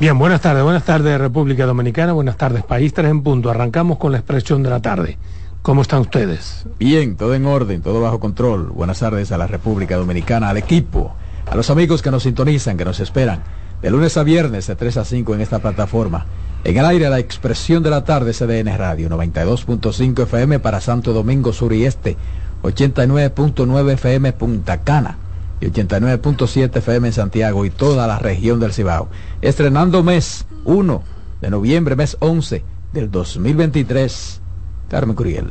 Bien, buenas tardes, buenas tardes República Dominicana, buenas tardes País 3 en punto. Arrancamos con la expresión de la tarde. ¿Cómo están ustedes? Bien, todo en orden, todo bajo control. Buenas tardes a la República Dominicana, al equipo, a los amigos que nos sintonizan, que nos esperan. De lunes a viernes de 3 a 5 en esta plataforma. En el aire la expresión de la tarde CDN Radio 92.5 FM para Santo Domingo Sur y Este, 89.9 FM Punta Cana y 89.7 FM en Santiago y toda la región del Cibao. Estrenando mes 1 de noviembre, mes 11 del 2023. Carmen Curiel.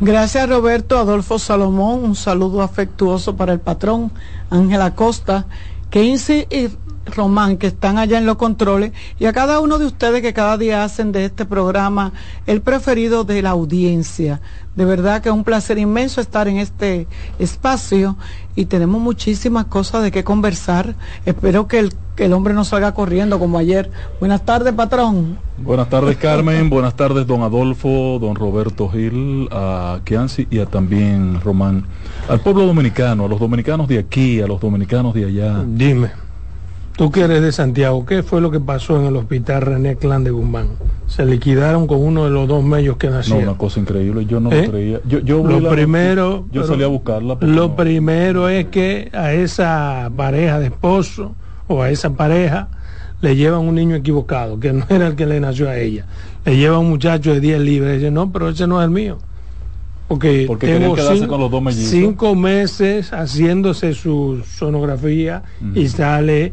Gracias Roberto Adolfo Salomón, un saludo afectuoso para el patrón Ángela Costa, y Román que están allá en los controles y a cada uno de ustedes que cada día hacen de este programa el preferido de la audiencia. De verdad que es un placer inmenso estar en este espacio y tenemos muchísimas cosas de qué conversar. Espero que el, que el hombre no salga corriendo como ayer. Buenas tardes, patrón. Buenas tardes, Carmen. Buenas tardes, don Adolfo, don Roberto Gil, a Kianci y a también Román. Al pueblo dominicano, a los dominicanos de aquí, a los dominicanos de allá. Dime. Tú que eres de Santiago, ¿qué fue lo que pasó en el hospital René Clan de Guzmán? Se liquidaron con uno de los dos medios que nacieron. No, una cosa increíble, yo no lo ¿Eh? creía. Yo, yo lo primero, yo salí a buscarla. Lo no. primero es que a esa pareja de esposo o a esa pareja le llevan un niño equivocado, que no era el que le nació a ella. Le llevan un muchacho de 10 libras y dice, no, pero ese no es el mío. Porque, Porque tengo cinco, con los dos cinco meses haciéndose su sonografía y sale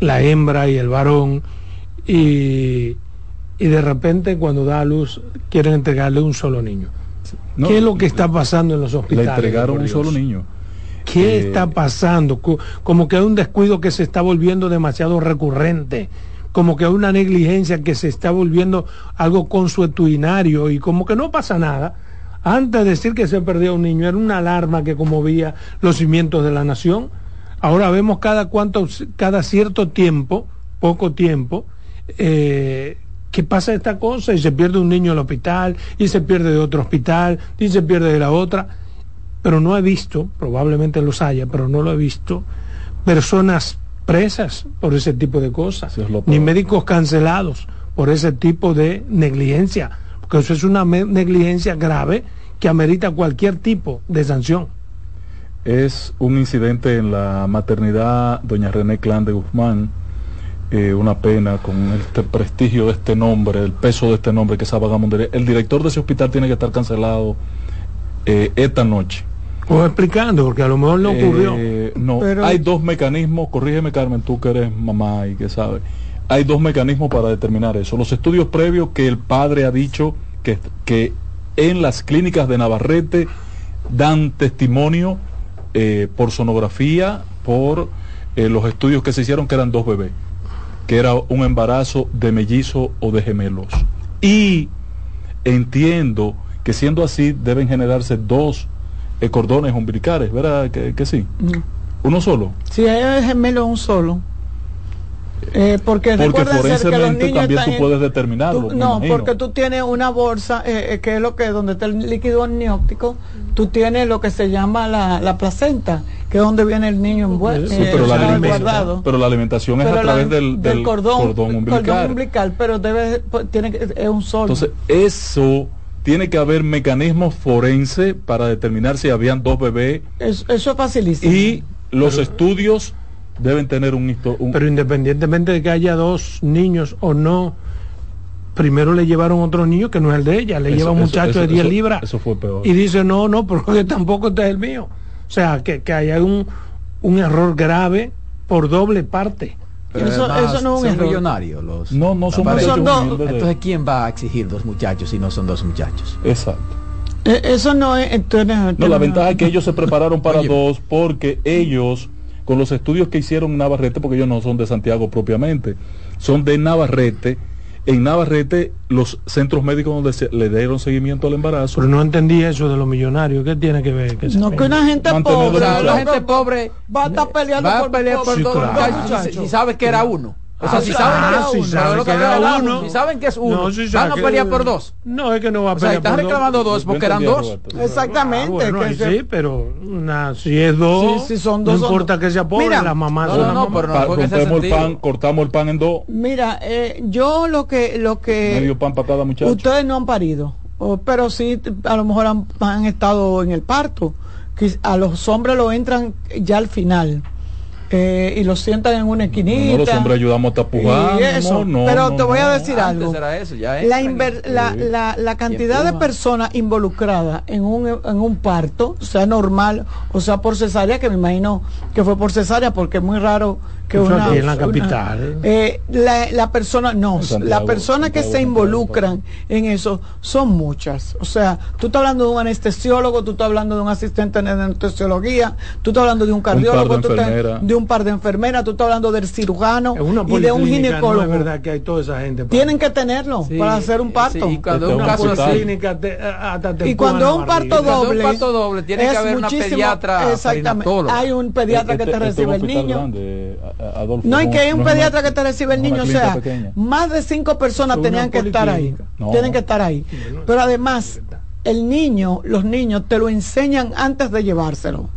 la hembra y el varón y, y de repente cuando da a luz quieren entregarle un solo niño. No, ¿Qué es lo que está pasando en los Le hospitales? entregaron por un solo niño. ¿Qué Eh, está pasando? Co- Como que hay un descuido que se está volviendo demasiado recurrente, como que hay una negligencia que se está volviendo algo consuetudinario y como que no pasa nada. Antes de decir que se perdió un niño, era una alarma que conmovía los cimientos de la nación. Ahora vemos cada cuánto, cada cierto tiempo, poco tiempo, eh, que pasa esta cosa y se pierde un niño en el hospital y se pierde de otro hospital y se pierde de la otra pero no he visto, probablemente los haya, pero no lo he visto, personas presas por ese tipo de cosas, es ni médicos cancelados por ese tipo de negligencia, porque eso es una negligencia grave que amerita cualquier tipo de sanción. Es un incidente en la maternidad Doña René Clan de Guzmán. eh, una pena con este prestigio de este nombre, el peso de este nombre que es esa vagabundería. El director de ese hospital tiene que estar cancelado eh, esta noche. O explicando, porque a lo mejor no ocurrió. Eh, no, Pero- hay dos mecanismos, corrígeme Carmen, tú que eres mamá y que sabes, hay dos mecanismos para determinar eso. Los estudios previos que el padre ha dicho que, que en las clínicas de Navarrete dan testimonio eh, por sonografía, por eh, los estudios que se hicieron que eran dos bebés, que era un embarazo de mellizo o de gemelos. Y entiendo que siendo así deben generarse dos eh, cordones umbilicales, ¿verdad? Que, que sí. No. Uno solo. Si hay gemelo un solo. Eh, porque Porque forensemente también tú en- puedes determinarlo. tú- no, imagino. porque tú tienes una bolsa, eh, eh, que es lo que donde está el líquido amniótico, tú tienes lo que se llama la, la placenta, que es donde viene el niño envuelto, Sí, pero, la eh, alimentación, guardado. pero la alimentación es Pero a la- través del, del cordón, umbilical. cordón umbilical, pero debe, pues, tiene es un solo. Entonces, eso tiene que haber mecanismos forense para determinar si habían dos bebés eso, eso es facilísimo. y los estudios deben tener un, histo- un- Pero independientemente de que haya dos niños o no, primero le llevaron otro niño que no es el de ella, le Eso- lleva un muchacho eso- de 10 eso- libras. eso fue peor. Y dice, no, no, porque tampoco este es el mío. O sea, que, que haya un, un error grave por doble parte. Pero Eso- además eso no es un son error. millonarios los. No, no son dos. de- Entonces, ¿quién va a exigir dos muchachos si no son dos muchachos? Exacto. Eh, eso no es, entonces, No, la ventaja es que ellos se prepararon para Oye. dos porque ellos con los estudios que hicieron en Navarrete, porque ellos no son de Santiago propiamente, son de Navarrete. En Navarrete, los centros médicos donde se, le dieron seguimiento al embarazo. Pero no entendí eso de los millonarios. ¿Qué tiene que ver? Que No que una gente pobre, la gente pobre va a estar peleando va a por, pelear por Sí, dos claro. saben que era uno. O sea, Ah, si saben ah, que es uno, saben que era si saben que es uno, No, sí van a que- pelear por dos. No, es que no va a O sea, pelear están dos. reclamando dos porque eran dos. Roberto. Exactamente. Ah, bueno, que ahí se- sí, pero una, si es dos, Sí, sí, son dos, no son importa dos. que sea pobre, Mira, la mamá no, son no, no, pero no rompemos el pan, cortamos el pan en dos, Mira, eh, yo lo que lo que medio pan para cada muchacho. ustedes no han parido, pero sí a lo mejor han, han estado en el parto. que A los hombres lo entran ya al final eh, y los sientan en una esquinita. No, los hombres ayudamos a tapujar. y eso. no, pero no, te voy a decir algo. era eso, ya La, inver- la, Sí. la, la cantidad de personas involucradas en un, en un parto, sea normal o sea por cesárea, que me imagino que fue por cesárea, porque es muy raro que una, aquí en la una- capital. eh, la, la persona, no, las personas que Santiago, se Santiago, involucran en eso son muchas. O sea, tú estás hablando de un anestesiólogo, tú estás hablando de un asistente en anestesiología, tú estás hablando de un cardiólogo, par de tú estás- enfermeras. de un par de enfermeras, tú estás hablando del cirujano y de un ginecólogo. No es verdad que hay toda esa gente. para- Tienen que tenerlo Sí, para hacer un parto. sí, y cuando Este es un un caso clínica te- hasta te Y cuando un parto es un doble, parto doble, tiene que haber una pediatra exactamente. Hay un pediatra que Este- te este es un recibe el niño. grande, Adolfo, No, y que hay un no pediatra una- que te recibe el niño, o sea, pequeña. más de cinco personas tenían que estar ahí. No. Tienen que estar ahí. Pero además, el niño, los niños te lo enseñan antes de llevárselo.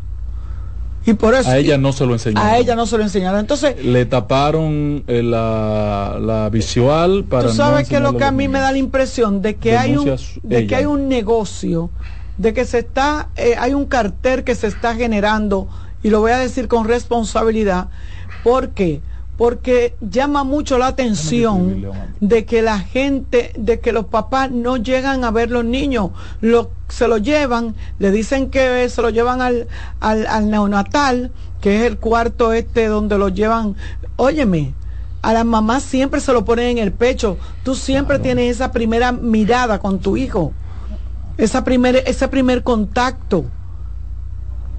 Y por eso A ella no se lo enseñaron. a ella no se lo enseñaron. Entonces, Le taparon eh, la, la visual para tú sabes no que lo que a mí me da la niños. impresión de que hay un de que hay un negocio, de que se está eh, hay un cartel que se está generando y lo voy a decir con responsabilidad, ¿por qué? Porque llama mucho la atención de que la gente, de que los papás no llegan a ver los niños, lo, se lo llevan, le dicen que se lo llevan al, al, al neonatal, que es el cuarto este donde lo llevan, óyeme, a la mamá siempre se lo ponen en el pecho, tú siempre tienes esa primera mirada con tu hijo, esa primer, ese primer contacto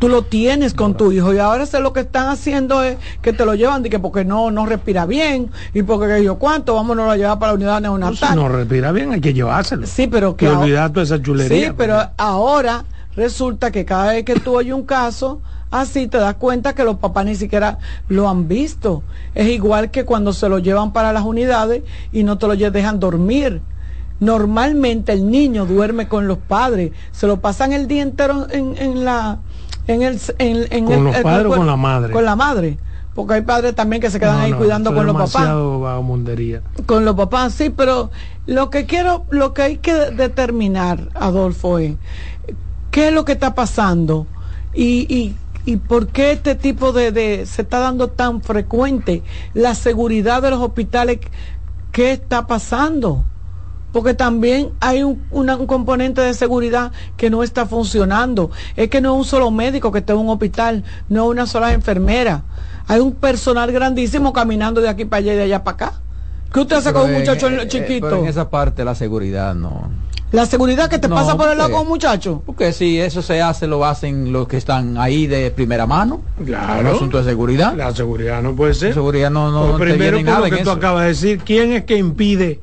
tú lo tienes con tu hijo y ahora sé lo que están haciendo es que te lo llevan de que porque no no respira bien y porque que yo cuánto vámonos a llevar para la unidad No, si neonatal no respira bien, hay que llevárselo. sí pero que ahora- toda esa chulería. sí pero porque- ahora resulta que cada vez que tú oyes un caso así te das cuenta que los papás ni siquiera lo han visto es igual que cuando se lo llevan para las unidades y no te lo dejan dormir normalmente el niño duerme con los padres se lo pasan el día entero en, en la en el en, en ¿Con el- los el- padres o con la madre? con la madre porque hay padres también que se quedan No, ahí no, cuidando con los papás con los papás, sí, pero lo que quiero, lo que hay que determinar, Adolfo, es qué es lo que está pasando y, y, y por qué este tipo de, de se está dando tan frecuente la seguridad de los hospitales, qué está pasando. Porque también hay un, una- un componente de seguridad que no está funcionando. Es que no es un solo médico que está en un hospital, no es una sola enfermera. Hay un personal grandísimo caminando de aquí para allá y de allá para acá. ¿Qué usted hace con un en- muchacho eh, eh, chiquito? pero en esa parte la seguridad no. La seguridad que te No, pasa por el lado con un muchacho. Porque si eso se hace, lo hacen los que están ahí de primera mano. Claro. Un asunto de seguridad. La seguridad no puede ser. La seguridad no, no, Pues no primero, interviene por nada lo en que tú eso. acabas de decir, ¿quién es que impide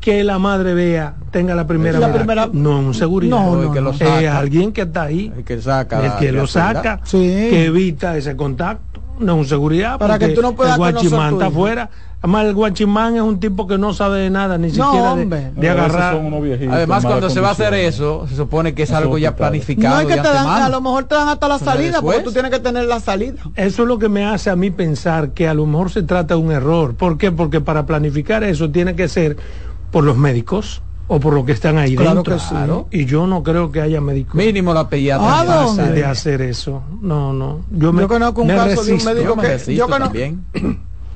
que la madre vea, tenga la primera La primera- No, un seguridad. No, el que lo es saca. alguien que está ahí, El que saca el que lo saca, Sí. que evita ese contacto. No un seguridad, Para que tú no puedas el guachimán está afuera. Además, el guachimán es un tipo que no sabe de nada, ni No, siquiera de, agarrar. viejitos Además, cuando se va a hacer eso, se supone que es algo ya planificado. No es que te dan, a lo mejor te dan hasta la salida, porque tú tienes que tener la salida. Eso es lo que me hace a mí pensar que a lo mejor se trata de un error. ¿Por qué? Porque para planificar eso tiene que ser por los médicos o por los que están ahí Claro dentro. que sí. Y yo no creo que haya médicos Mínimo la pediatra. ¿A capaces dónde? de hacer eso. No, no. Yo, me, Yo conozco un me caso de un médico Yo me que- resisto yo conozco- también.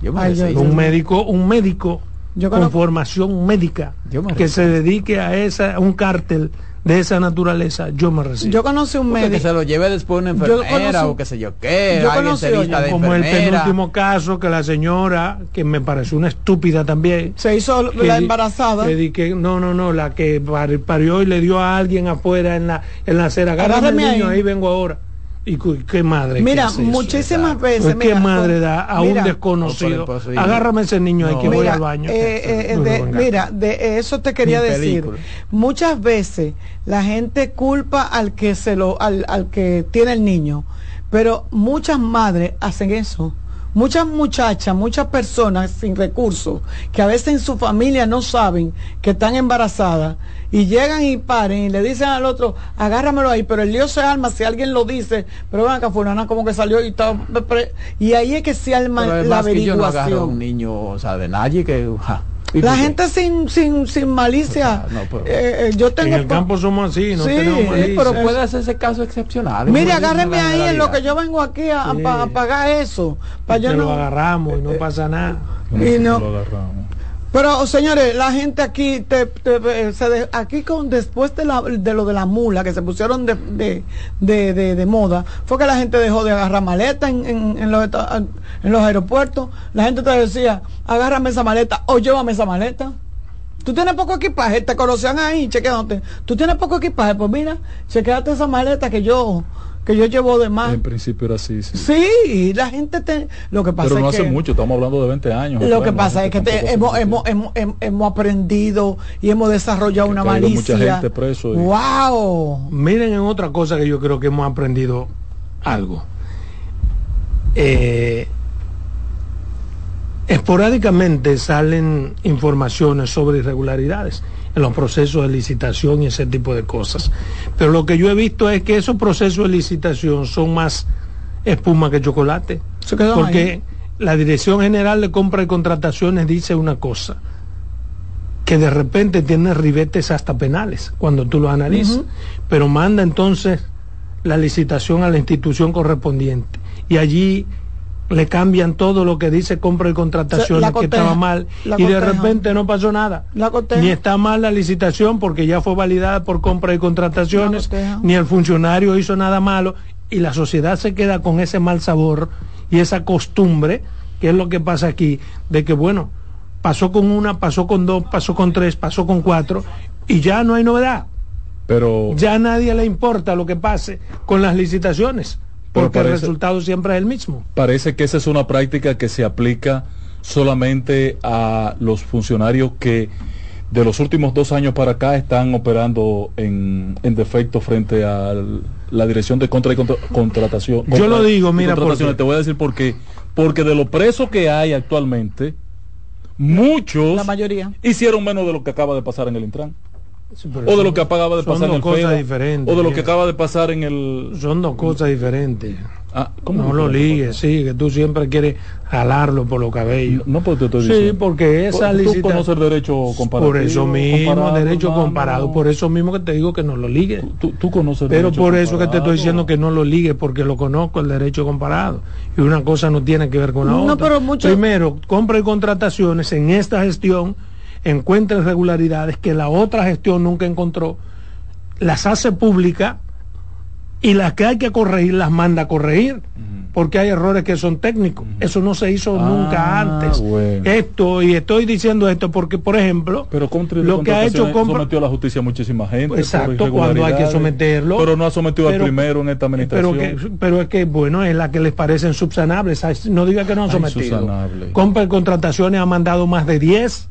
Yo me Ay, yo- resisto. Un médico, un médico Yo con formación médica que se dedique a esa, a un cártel de esa naturaleza, yo me resisto. Yo conocí un Porque que médico. se lo lleve después una Yo enfermera conocí- o qué sé yo qué. yo conocí, de como el penúltimo caso que la señora, que me pareció una estúpida también, Se hizo que la embarazada. que di que- no, no, no, la que par- parió y le dio a alguien afuera en la, en la acera. Agárrame el Agárrame niño, ahí. ahí vengo ahora. ¿Y qué madre? que Mira, eso? muchísimas veces. Pues, ¿Qué mira, madre da a mira, un desconocido? Agárrame ese niño ahí No. que voy Mira, al baño. eh, eh, No, de- no, venga. mira, de eso te quería decir. película. Muchas veces la gente culpa al que se lo, al, al que tiene el niño, pero muchas madres hacen eso. Muchas muchachas, muchas personas sin recursos, que a veces en su familia no saben que están embarazadas y llegan y paren y le dicen al otro, agárramelo ahí, pero el lío se arma si alguien lo dice, pero ven acá, fulana como que salió y está... Y ahí es que se arma Pero la además que yo no agarro a averiguación. un niño, o sea, de nadie que... ja. ¿Y La gente sin, sin, sin malicia. No, pero- eh, eh, yo tengo. En el campo somos así, no Sí, tenemos sí, malicia. pero puede hacerse caso excepcional. Mire, agárreme bien, ahí en lo que yo vengo aquí a, Sí. a pagar eso. Para yo lo no. agarramos y no pasa nada. Y no- Lo agarramos. Pero señores, la gente aquí, te, eh, aquí con después de, la- de lo de la mula que se pusieron de, moda, fue que la gente dejó de agarrar maleta en, los, en los aeropuertos. La gente te decía, agárrame esa maleta o llévame esa maleta. Tú tienes poco equipaje, te conocían ahí, chequeándote. Tú tienes poco equipaje, pues mira, chequeate esa maleta que yo, que yo llevo de más. En principio era así, sí. Sí, la gente te, lo que pasa Pero no es hace que mucho, estamos hablando de 20 años. lo que pasa es que te- hemos, hemos, hemos, hem- hemos aprendido y hemos desarrollado Que una malicia. mucha gente preso y- ¡Wow! Miren en otra cosa que yo creo que hemos aprendido algo. Eh, esporádicamente salen informaciones sobre irregularidades en los procesos de licitación y ese tipo de cosas. Pero lo que yo he visto es que esos procesos de licitación son más espuma que chocolate. Se Porque ahí. la Dirección General de Compra y Contrataciones dice una cosa, que de repente tiene ribetes hasta penales cuando tú lo analizas, pero manda entonces la licitación a la institución correspondiente y allí le cambian todo lo que dice compra y contrataciones La que coteja, estaba mal y de repente no pasó nada. Ni está mal la licitación porque ya fue validada por compra y contrataciones, ni el funcionario hizo nada malo y la sociedad se queda con ese mal sabor y esa costumbre, que es lo que pasa aquí, de que bueno, pasó con una, pasó con dos, pasó con tres, pasó con cuatro y ya no hay novedad. Pero Ya a nadie le importa lo que pase con las licitaciones, Porque el resultado siempre es el mismo. parece que esa es una práctica que se aplica solamente a los funcionarios que de los últimos dos años para acá están operando en, en defecto frente a la dirección de contra y contra- contratación. Yo lo digo, mira, porque- Te voy a decir por qué. Porque de los presos que hay actualmente, muchos La mayoría. hicieron menos de lo que acaba de pasar en el Intran. Sí, O de son- lo que acaba de pasar en el cosas FEDA, diferentes, O de lo que acaba de pasar en el... Son dos cosas diferentes. Ah, ¿cómo No lo ligues, sí, que tú siempre quieres jalarlo por los cabellos. No, porque te estoy Sí, diciendo. porque esa Tú licitación... conoces el derecho comparativo. Por eso mismo, comparado, derecho comparado. Por eso mismo que te digo que no lo ligue. Tú, tú conoces el Pero derecho por eso que te comparado. estoy diciendo que no lo ligue, porque lo conozco el derecho comparado. Y una cosa no tiene que ver con la No, otra. pero mucho- Primero, compra y contrataciones en esta gestión encuentra irregularidades que la otra gestión nunca encontró, las hace públicas y las que hay que corregir las manda a corregir. Porque hay errores que son técnicos. Eso no se hizo Ah, nunca antes. bueno. Esto, y estoy diciendo esto porque, por ejemplo, Pero lo que ha hecho compra, sometió a la justicia muchísima gente. Exacto, cuando hay que someterlo. Pero no ha sometido Pero- al primero en esta administración. Pero, que, pero es que, bueno, es la que les parecen subsanables. Ay, No diga que no han Ay, sometido. subsanable. Compra y contrataciones ha mandado más de 10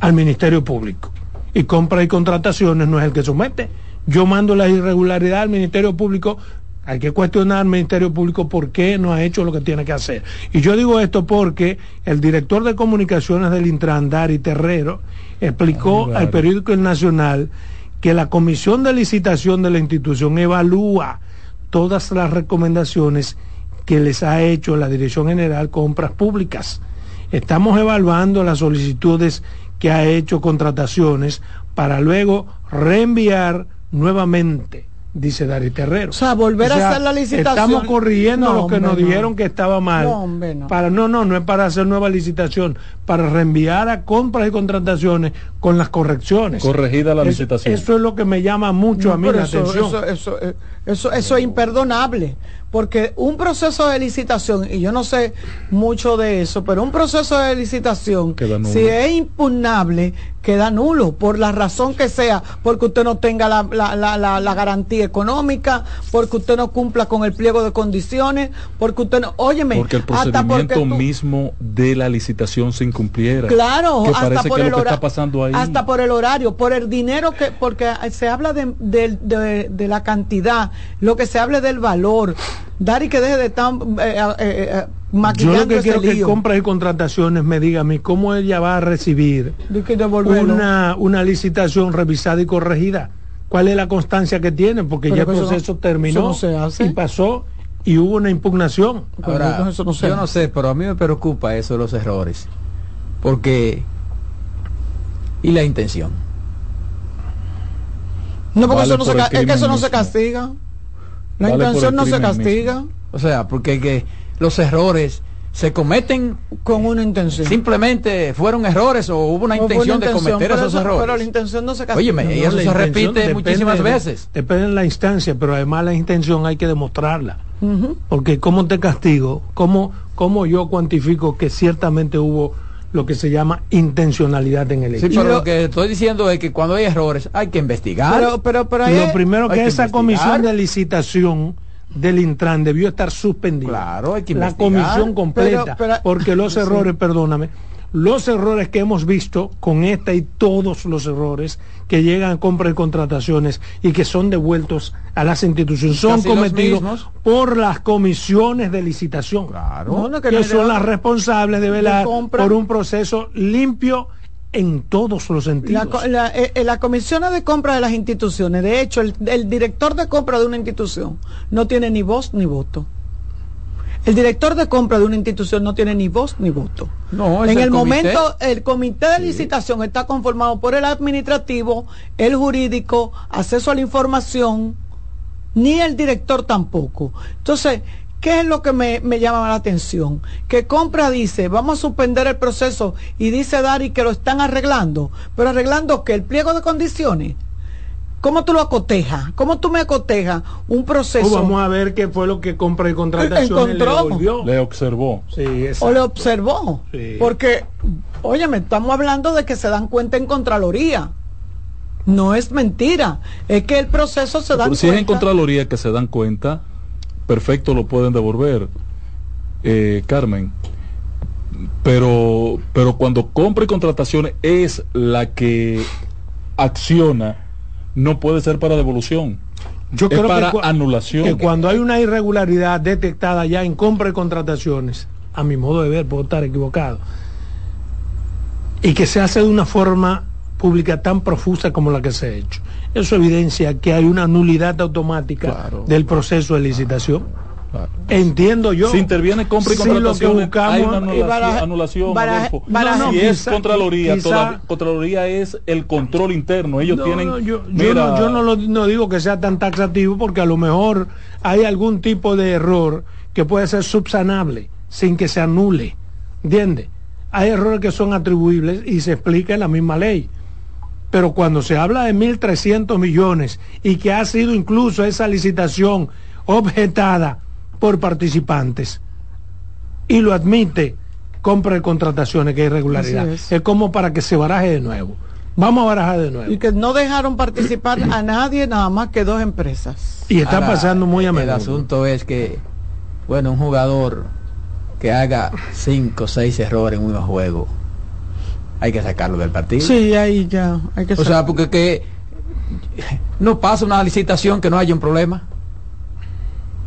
al Ministerio Público. Y compra y contrataciones no es el que somete. Yo mando la irregularidad al Ministerio Público. Hay que cuestionar al Ministerio Público por qué no ha hecho lo que tiene que hacer. Y yo digo esto porque el director de comunicaciones del Intran, Dari Terrero, explicó Ay, al periódico El Nacional que la comisión de licitación de la institución evalúa todas las recomendaciones que les ha hecho la Dirección General Compras Públicas. Estamos evaluando las solicitudes que ha hecho contrataciones para luego reenviar nuevamente, dice Dari Terrero. O sea, volver a hacer la licitación. Estamos corrigiendo No, lo que hombre, nos no. dijeron que estaba mal. No, hombre, no. Para, no, no, no es para hacer nueva licitación, para reenviar a compras y contrataciones con las correcciones. Corregida la lecitación. Eso es lo que me llama mucho a mí la eso, atención. Eso, eso, eh, eso, eso es imperdonable. porque un proceso de licitación, y yo no sé mucho de eso, pero un proceso de licitación, si es impugnable, queda nulo, por la razón que sea, porque usted no tenga la, la- la- la- la garantía económica, porque usted no cumpla con el pliego de condiciones, porque usted no, óyeme, Porque el hasta porque procedimiento tú- mismo de la licitación se incumpliera. Claro, que hasta por que el lo que hora- está pasando ahí. Hasta por el horario, por el dinero que, porque se habla de, de- de- de la cantidad, lo que se hable del valor. Dari que deje de estar eh, eh, eh, Yo maquillando lo que ese quiero que lío. compras y contrataciones me diga a mí cómo ella va a recibir que una, una licitación revisada y corregida. ¿Cuál es la constancia que tiene? Porque Pero ya el no- proceso terminó no se hace. y pasó y hubo una impugnación. Ahora, eso no se yo no sé, pero a mí me preocupa eso de los errores. Porque... ¿Y la intención? No, porque Vale eso no se, por ca- es que eso no se castiga. La Vale intención no se castiga O sea, porque que los errores se cometen con una intención. simplemente fueron errores o hubo una O intención una de cometer esos eso- errores. Pero la intención no se castiga. Óyeme, y eso se repite depende muchísimas de- veces. Depende de la instancia, pero además la intención hay que demostrarla. Porque ¿cómo te castigo? ¿Cómo, ¿Cómo yo cuantifico que ciertamente hubo lo que se llama intencionalidad en el Sí, hecho? pero lo- lo que estoy diciendo es que cuando hay errores hay que investigar. Pero, pero, pero ahí Lo primero hay que que esa investigar. comisión de licitación del Intran debió estar suspendida. Claro, hay que La investigar. comisión completa, Pero- pero- porque los Sí. errores, perdóname, los errores que hemos visto con esta y todos los errores que llegan a compra y contrataciones y que son devueltos a las instituciones son Casi cometidos por las comisiones de licitación. Claro. No, no, que que no hay son las responsables de velar por un proceso limpio en todos los sentidos. La, la, eh, eh, la comisión de compra de las instituciones, de hecho, el, el director de compra de una institución no tiene ni voz ni voto. El director de compra de una institución no tiene ni voz ni voto. No, en el momento, el comité de licitación está conformado por el administrativo, el jurídico, acceso a la información, ni el director tampoco. Entonces, ¿qué es lo que me, me llama la atención? Que compra dice, vamos a suspender el proceso y dice Dari que lo están arreglando, pero arreglando que el pliego de condiciones. ¿Cómo tú lo acotejas? ¿Cómo tú me acotejas un proceso? Pues vamos a ver qué fue lo que compra y contratación le devolvió. Le observó. Sí, o le observó. Sí. Porque, óyeme, estamos hablando de que se dan cuenta en Contraloría. No es mentira. Es que el proceso se da Pero si es en cuenta. Contraloría que se dan cuenta, perfecto lo pueden devolver, eh, Carmen. Pero, pero cuando compra y contrataciones es la que acciona, no puede ser para devolución. Yo es creo para que, anulación. que cuando hay una irregularidad detectada ya en compra y contrataciones, a mi modo de ver, puedo estar equivocado, y que se hace de una forma pública tan profusa como la que se ha hecho, eso evidencia que hay una nulidad automática Claro. del proceso de licitación. Entiendo yo. Si interviene compra y Si contrataciones, buscamos- hay una y anulación. baraja- anulación, baraja- Adolfo. baraja- No, no, si es Contraloría, quizá- toda- Contraloría es el control interno. Ellos No, tienen. yo, yo mira, no, yo no lo- no digo que sea tan taxativo porque a lo mejor hay algún tipo de error que puede ser subsanable sin que se anule. ¿Entiende? Hay errores que son atribuibles y se explica en la misma ley. Pero cuando se habla de 1.300 millones y que ha sido incluso esa licitación objetada por participantes y lo admite compra y contrataciones que hay irregularidad, es. es. como para que se baraje de nuevo. Vamos a barajar de nuevo. Y que no dejaron participar a nadie, nada más que dos empresas. Y está Ahora, pasando muy a El asunto es que, bueno, un jugador que haga cinco o seis errores en un juego, hay que sacarlo del partido. Sí, ahí ya hay que O sea, porque que no pasa una licitación que no haya un problema.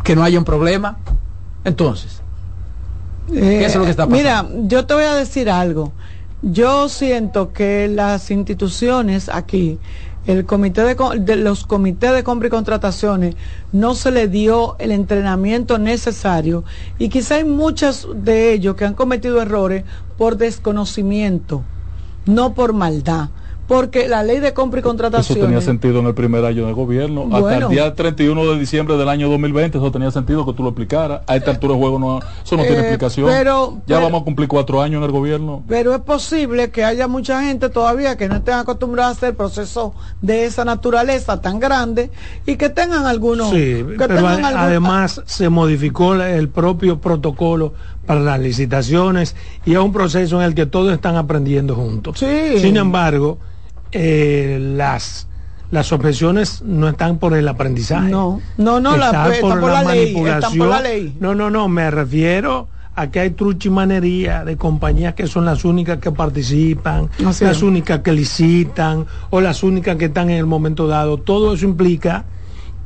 Que no haya un problema. Entonces, ¿qué es lo que está pasando? Mira, yo te voy a decir algo. Yo siento que las instituciones aquí, el comité de, de los comités de compra y contrataciones, no se le dio el entrenamiento necesario y quizá hay muchos de ellos que han cometido errores por desconocimiento, no por maldad. Porque la ley de compra y contratación. Eso tenía sentido en el primer año de gobierno. Hasta el día 31 de diciembre del año 2020, eso tenía sentido que tú lo explicaras. A esta altura de juego no, eso no tiene eh, explicación. Pero, ya vamos a cumplir cuatro años en el gobierno. Pero es posible que haya mucha gente todavía que no estén acostumbrados a hacer procesos de esa naturaleza tan grande y que tengan algunos. Sí, pero además se modificó el propio protocolo para las licitaciones y es un proceso en el que todos están aprendiendo juntos. Sí. Sin embargo, eh, las las objeciones no están por el aprendizaje. No, no, no, la, por, la ley, No, no, no, me refiero a que hay truchimanería de compañías que son las únicas que participan, las únicas que licitan o las únicas que están en el momento dado. Todo eso implica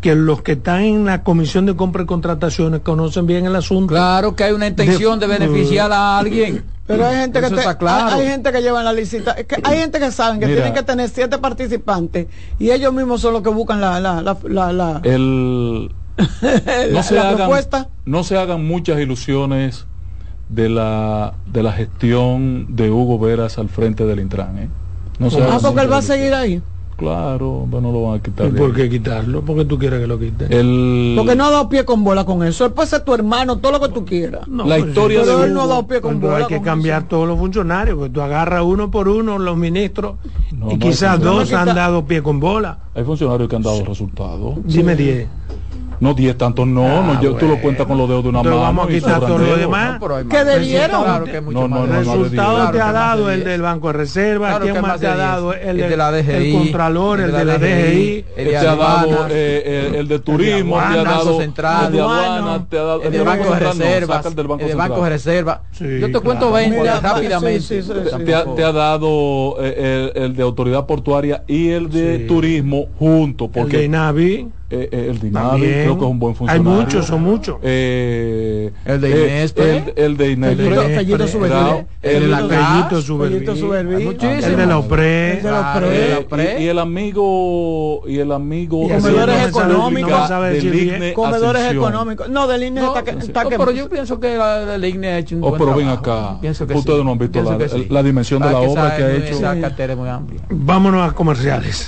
que los que están en la comisión de compra y contrataciones conocen bien el asunto. Claro que hay una intención de, beneficiar a alguien. Pero hay gente que hay, gente que lleva la licita, hay gente que saben que tienen que tener siete participantes y ellos mismos son los que buscan la la la la, el no se hagan, propuesta. No se hagan muchas ilusiones de la de la gestión de Hugo Veras al frente del Intran, ¿eh? No se ah, porque él va a seguir ahí. Claro, pero no lo van a quitar. ¿Y por qué quitarlo? ¿Por qué tú quieres que lo quite? El... Porque no ha dado pie con bola con eso. Él puede ser tu hermano, todo lo que tú quieras. la pues, historia de él no ha dado pie con bola. Hay que cambiar todos los funcionarios, porque tú agarras uno por uno los ministros y quizás dos han dado pie con bola. Hay funcionarios que han dado resultados. Dime diez. No 10 tantos, no, no ah, yo, tú lo cuentas con los dedos de una mano. vamos a quitar todo lo demás. ¿Qué debieron? Claro que mucho no, no, no, resultado te ha dado el del Banco de Reserva, ¿quién más te ha dado? El, de la DGI, el Contralor, el de la DGI, te ha dado el de Turismo, te ha dado el de aduana, te ha dado el de Banco de Reserva, el del Banco de Reserva. Yo te cuento 20 rápidamente. Te ha dado el de Autoridad Portuaria y el de Turismo juntos. El de INAVI eh, eh, el Dinavi creo que es un buen funcionario. Hay muchos, son muchos. Eh, el de Inés, el, el, de Inés, el de la el de el de la OPRE, y el amigo y el amigo comedores económicos, comedores económicos. No, del INE está que pero yo pienso que el INE ha hecho un oh, buen pero ven acá. Ustedes no han visto la dimensión de la obra que ha hecho. Vámonos a comerciales.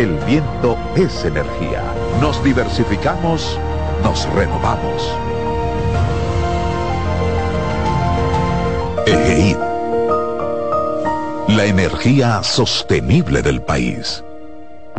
el viento es energía. Nos diversificamos, nos renovamos. EGEID. La energía sostenible del país.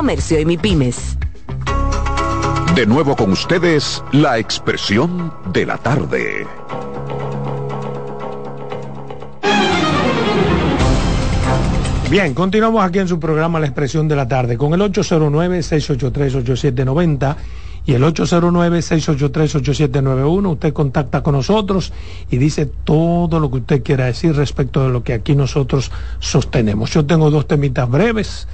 Comercio y MIPIMES. De nuevo con ustedes, la expresión de la tarde. Bien, continuamos aquí en su programa La Expresión de la Tarde con el 809-683-8790 y el 809-683-8791. Usted contacta con nosotros y dice todo lo que usted quiera decir respecto de lo que aquí nosotros sostenemos. Yo tengo dos temitas breves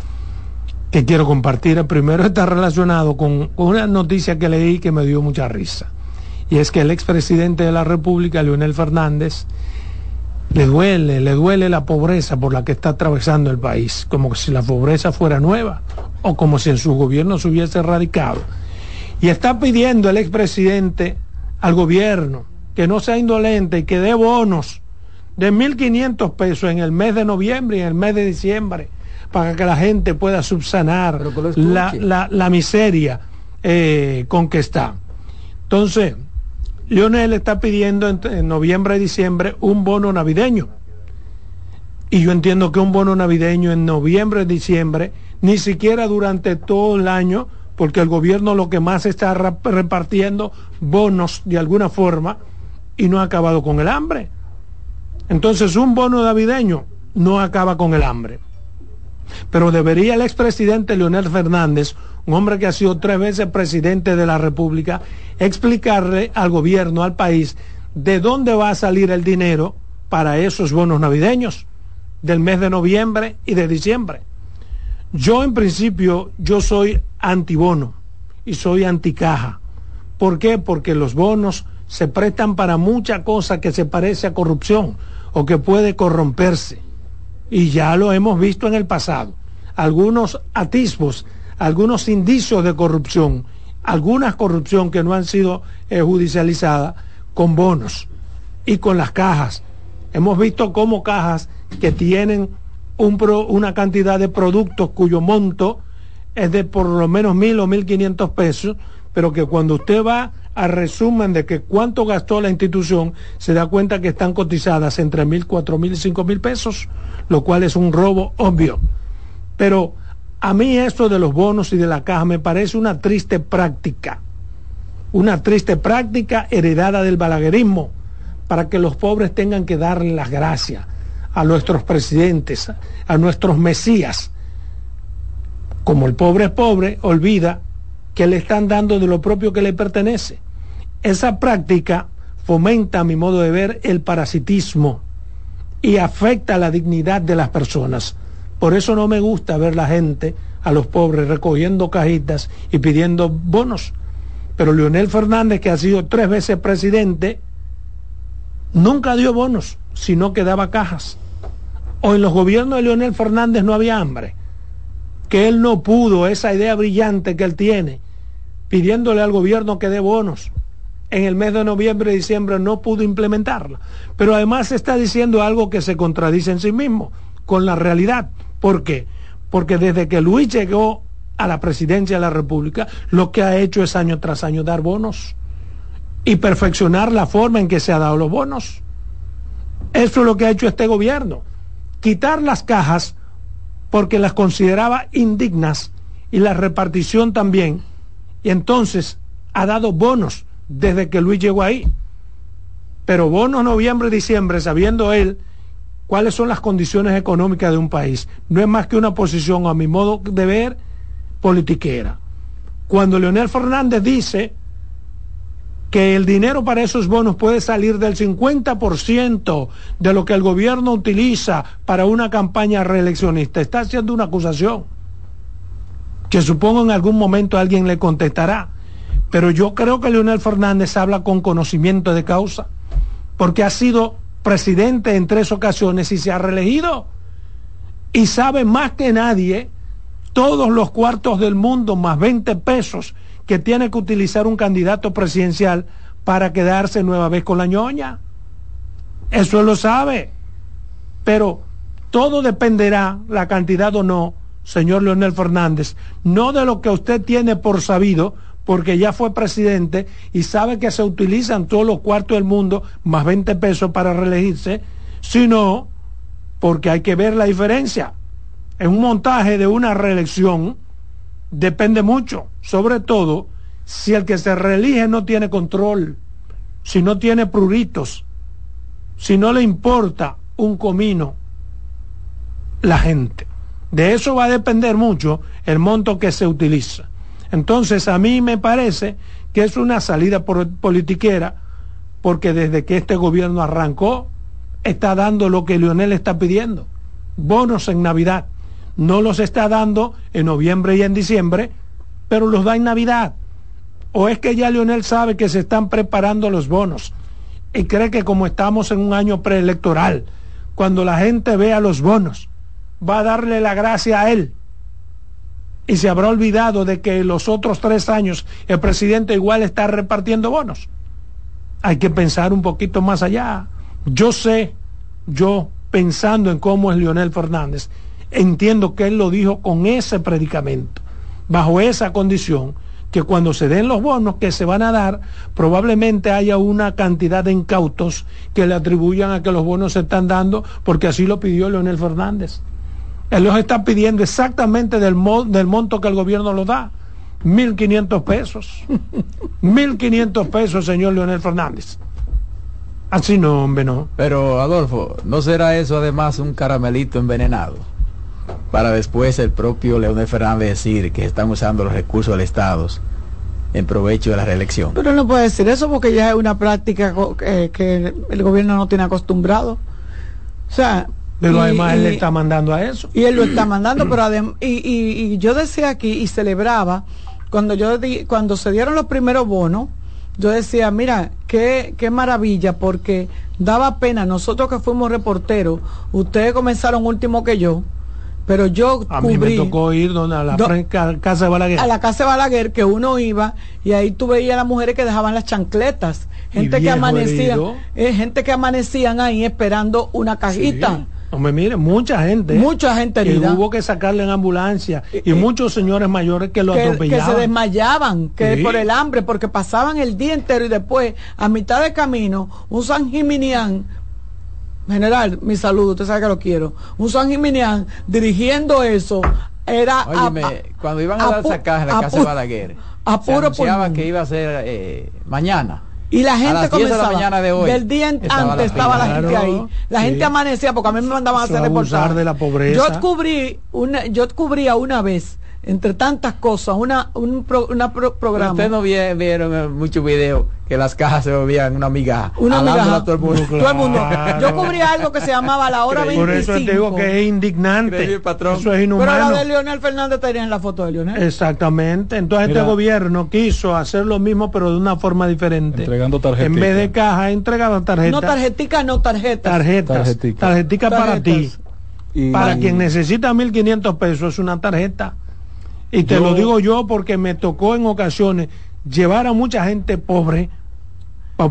que quiero compartir. Primero está relacionado con, con una noticia que leí que me dio mucha risa. Y es que el expresidente de la República, Leonel Fernández, le duele, le duele la pobreza por la que está atravesando el país, como si la pobreza fuera nueva o como si en su gobierno se hubiese erradicado. Y está pidiendo el expresidente al gobierno que no sea indolente y que dé bonos de 1.500 pesos en el mes de noviembre y en el mes de diciembre para que la gente pueda subsanar la, la, miseria eh, con que está. Entonces, Lionel está pidiendo en, noviembre y diciembre un bono navideño. Y yo entiendo que un bono navideño en noviembre y diciembre, ni siquiera durante todo el año, porque el gobierno lo que más está repartiendo bonos de alguna forma y no ha acabado con el hambre. Entonces un bono navideño no acaba con el hambre. Pero debería el expresidente Leonel Fernández, un hombre que ha sido tres veces presidente de la República, explicarle al gobierno, al país, de dónde va a salir el dinero para esos bonos navideños del mes de noviembre y de diciembre. Yo en principio, yo soy antibono y soy anticaja. ¿Por qué? Porque los bonos se prestan para mucha cosa que se parece a corrupción o que puede corromperse y ya lo hemos visto en el pasado. Algunos atisbos, algunos indicios de corrupción, alguna corrupción que no han sido eh, judicializadas con bonos y con las cajas. Hemos visto cómo cajas que tienen un una cantidad de productos cuyo monto es de por lo menos mil o mil quinientos pesos, pero que cuando usted va a resumen de que cuánto gastó la institución, se da cuenta que están cotizadas entre mil, cuatro mil y cinco mil pesos, lo cual es un robo obvio. Pero a mí esto de los bonos y de la caja me parece una triste práctica, una triste práctica heredada del balaguerismo, para que los pobres tengan que darle las gracias a nuestros presidentes, a nuestros mesías. Como el pobre es pobre, olvida que le están dando de lo propio que le pertenece. Esa práctica fomenta, a mi modo de ver, el parasitismo y afecta la dignidad de las personas. Por eso no me gusta ver la gente, a los pobres, recogiendo cajitas y pidiendo bonos. Pero Leonel Fernández, que ha sido tres veces presidente, nunca dio bonos, sino que daba cajas. O en los gobiernos de Leonel Fernández no había hambre. Que él no pudo, esa idea brillante que él tiene, pidiéndole al gobierno que dé bonos en el mes de noviembre y diciembre no pudo implementarla. Pero además está diciendo algo que se contradice en sí mismo con la realidad. ¿Por qué? Porque desde que Luis llegó a la presidencia de la República, lo que ha hecho es año tras año dar bonos y perfeccionar la forma en que se ha dado los bonos. Eso es lo que ha hecho este gobierno. Quitar las cajas porque las consideraba indignas y la repartición también. Y entonces ha dado bonos desde que Luis llegó ahí. Pero bonos noviembre, diciembre, sabiendo él cuáles son las condiciones económicas de un país, no es más que una posición, a mi modo de ver, politiquera. Cuando Leonel Fernández dice que el dinero para esos bonos puede salir del 50% de lo que el gobierno utiliza para una campaña reeleccionista, está haciendo una acusación que supongo en algún momento alguien le contestará. Pero yo creo que Leonel Fernández habla con conocimiento de causa, porque ha sido presidente en tres ocasiones y se ha reelegido. Y sabe más que nadie todos los cuartos del mundo más 20 pesos que tiene que utilizar un candidato presidencial para quedarse nueva vez con la ñoña. Eso lo sabe. Pero todo dependerá, la cantidad o no, señor Leonel Fernández, no de lo que usted tiene por sabido, porque ya fue presidente y sabe que se utilizan todos los cuartos del mundo, más 20 pesos para reelegirse, sino porque hay que ver la diferencia. En un montaje de una reelección depende mucho, sobre todo si el que se reelige no tiene control, si no tiene pruritos, si no le importa un comino la gente. De eso va a depender mucho el monto que se utiliza. Entonces a mí me parece que es una salida politiquera porque desde que este gobierno arrancó está dando lo que Leonel está pidiendo, bonos en Navidad. No los está dando en noviembre y en diciembre, pero los da en Navidad. ¿O es que ya Leonel sabe que se están preparando los bonos y cree que como estamos en un año preelectoral, cuando la gente vea los bonos, va a darle la gracia a él? Y se habrá olvidado de que los otros tres años el presidente igual está repartiendo bonos. Hay que pensar un poquito más allá. Yo sé, yo pensando en cómo es Leonel Fernández, entiendo que él lo dijo con ese predicamento, bajo esa condición, que cuando se den los bonos que se van a dar, probablemente haya una cantidad de incautos que le atribuyan a que los bonos se están dando, porque así lo pidió Leonel Fernández. Él los está pidiendo exactamente del, del monto que el gobierno lo da. 1.500 pesos. 1.500 pesos, señor Leonel Fernández. Así no, hombre, no. Pero, Adolfo, ¿no será eso además un caramelito envenenado? Para después el propio Leonel Fernández decir que están usando los recursos del Estado en provecho de la reelección. Pero no puede decir eso porque ya es una práctica que, el gobierno no tiene acostumbrado. O sea, pero además él le está mandando a eso. Y él lo está mandando, pero además, y, y, yo decía aquí y celebraba, cuando yo di, cuando se dieron los primeros bonos, yo decía, mira, qué, qué maravilla, porque daba pena, nosotros que fuimos reporteros, ustedes comenzaron último que yo, pero yo a mí me tocó ir donde a la casa de Balaguer. a la casa de Balaguer que uno iba y ahí tú veías a las mujeres que dejaban las chancletas. Gente que amanecían eh, gente que amanecían ahí esperando una cajita Hombre, mire, mucha gente. Mucha gente que hubo que sacarle en ambulancia y, muchos señores mayores que lo atropellaban. Que se desmayaban, que por el hambre, porque pasaban el día entero y después, a mitad de camino, un San Jiminián, general, mi saludo, usted sabe que lo quiero, un San Jiminián dirigiendo eso, era... cuando iban a, dar esa caja en la casa de Balaguer, se anunciaba que iba a ser eh, mañana y la gente comenzaba, mañana de hoy, del día antes estaba la gente ahí. La gente amanecía porque a mí me mandaban a hacer reportajes. de la pobreza. Yo descubrí una, yo cubría una vez entre tantas cosas, una, un una programa. Ustedes no vieron muchos videos que las cajas se volvían una migaja. Una migaja. Todo el mundo. Todo el mundo. Yo cubría algo que se llamaba la hora 25. Por eso te digo que es indignante. Patrón. Eso es inhumano. Pero la de Leonel Fernández estaría en la foto de Leonel. Exactamente. Entonces este gobierno quiso hacer lo mismo, pero de una forma diferente. Entregando tarjetas. En vez de caja, entregaba tarjetas. No tarjetica, no tarjetas. Tarjetas. Tarjetica, para ti. para quien necesita 1.500 pesos es una tarjeta. Y te lo digo yo porque me tocó en ocasiones llevar a mucha gente pobre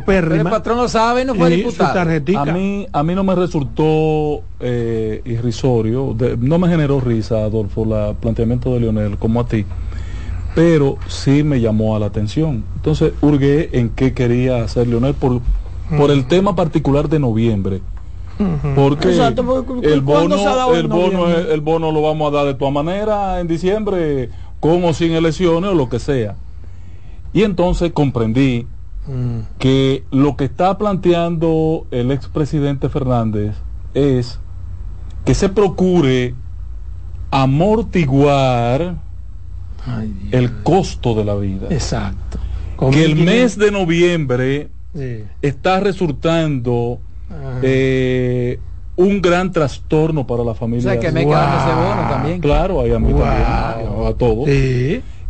pero el patrón lo sabe, no fue diputado. A mí, a mí no me resultó eh, irrisorio, no me generó risa, Adolfo, el planteamiento de Leonel, como a ti, pero sí me llamó a la atención. Entonces, hurgué en qué quería hacer Leonel por, por el tema particular de noviembre. Porque el bono, el, bono, el bono lo vamos a dar de todas maneras en diciembre, con o sin elecciones o lo que sea. Y entonces comprendí mm. que lo que está planteando el expresidente Fernández es que se procure amortiguar el costo de la vida. Exacto. que el mes de noviembre está resultando eh, un gran trastorno para la familia. O sea, que me ese bono también. Claro, a mí también, a, todos.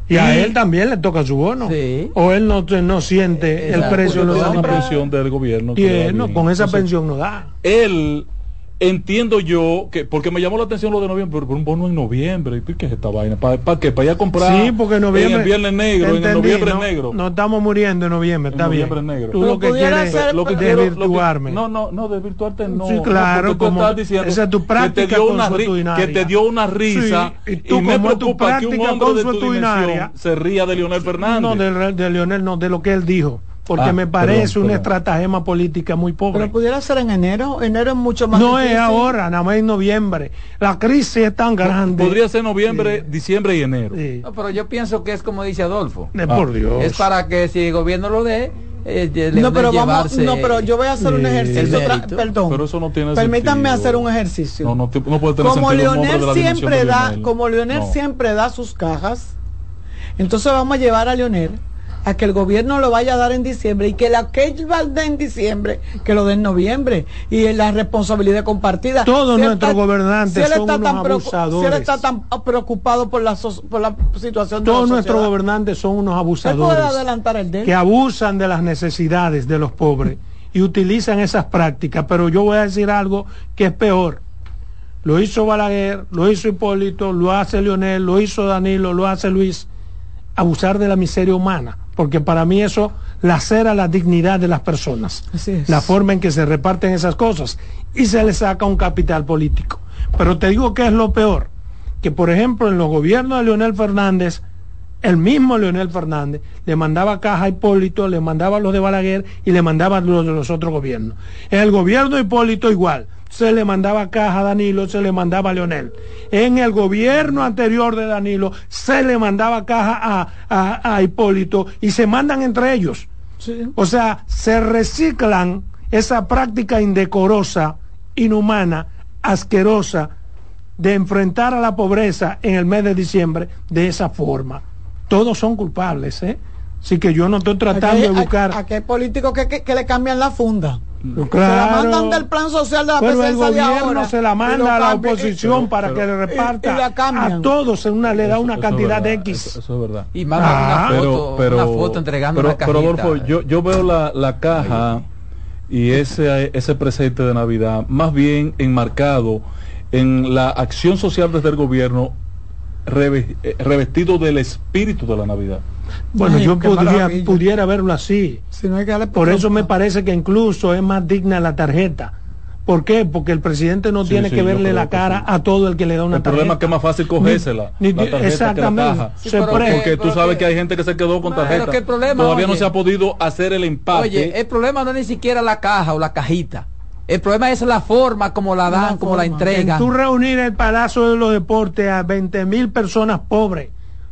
Y, a él también le toca su bono. O él no, no siente el precio de la pensión del gobierno. Y con esa pensión no da. Él entiendo yo que porque me llamó la atención lo de noviembre por un bono en noviembre y qué es esta vaina para pa qué para ir a comprar sí porque noviembre en el viernes negro en el noviembre negro. no estamos muriendo en noviembre está bien. negro. tú lo que quieres lo que desvirtuarme. no no no desvirtuarte no sí claro no, como estás diciendo esa es tu práctica que te dio una que te dio una risa y, tú, me preocupa que un hombre de tu dinárica se ría de Leonel Fernández. no de, de Leonel no de lo que él dijo porque ah, me parece una estratagema política muy pobre. Pero pudiera ser en enero, enero es mucho más No es ahora, nada más en noviembre. La crisis es tan grande. Podría ser noviembre, diciembre y enero. pero yo pienso que es como dice Adolfo. por Dios. Es para que si el gobierno lo dé, eh, no, pero vamos, no, pero yo voy a hacer un ejercicio. perdón. Pero eso no tiene Permítanme hacer un ejercicio. No, no, no puede tener como Leonel siempre da, como Leonel siempre da sus cajas, entonces vamos a llevar a Leonel a que el gobierno lo vaya a dar en diciembre y que la que él va a dar en diciembre, que lo dé en noviembre. Y la responsabilidad compartida. Todos nuestros gobernantes son unos abusadores. Si él está tan preocupado por la, por la situación de Todos nuestros gobernantes son unos abusadores. Puede adelantar el Que abusan de las necesidades de los pobres y utilizan esas prácticas. Pero yo voy a decir algo que es peor. Lo hizo Balaguer, lo hizo Hipólito, lo hace Leonel, lo hizo Danilo, lo hace Luis. Abusar de la miseria humana porque para mí eso lacera la dignidad de las personas, la forma en que se reparten esas cosas. Y se le saca un capital político. Pero te digo que es lo peor, que por ejemplo en los gobiernos de Leonel Fernández, el mismo Leonel Fernández le mandaba caja a Hipólito, le mandaba los de Balaguer y le mandaba los de los otros gobiernos. En el gobierno de Hipólito igual, se le mandaba caja a Danilo, se le mandaba a Leonel. En el gobierno anterior de Danilo se le mandaba caja a, Hipólito y se mandan entre ellos. O sea, se reciclan esa práctica indecorosa, inhumana, asquerosa de enfrentar a la pobreza en el mes de diciembre de esa forma. Todos son culpables, ¿eh? Así que yo no estoy tratando de buscar... ¿A, qué político que le cambian la funda? Se la mandan del plan social de la Pero el gobierno se la manda a la oposición para que le reparta a todos en una, le da una cantidad de X. Eso, es verdad. Y manda una, ah. foto, pero, una foto entregando pero, Pero Adolfo, yo, yo veo la, la caja y ese, ese presente de Navidad más bien enmarcado en la acción social desde el gobierno revestido del espíritu de la Navidad. Bueno, yo podría, pudiera verlo así. por eso me parece que incluso es más digna la tarjeta. ¿Por qué? Porque el presidente no tiene que verle la cara a todo el que le da una tarjeta. El problema es que es más fácil cogérsela. la tarjeta exactamente. Que la caja. porque tú sabes que hay gente que se quedó con tarjeta. el problema, Todavía no se ha podido hacer el impacto. Oye, el problema no es ni siquiera la caja o la cajita. El problema es la forma como la dan, como la entregan. tú reunir el Palacio de los Deportes a 20 mil personas pobres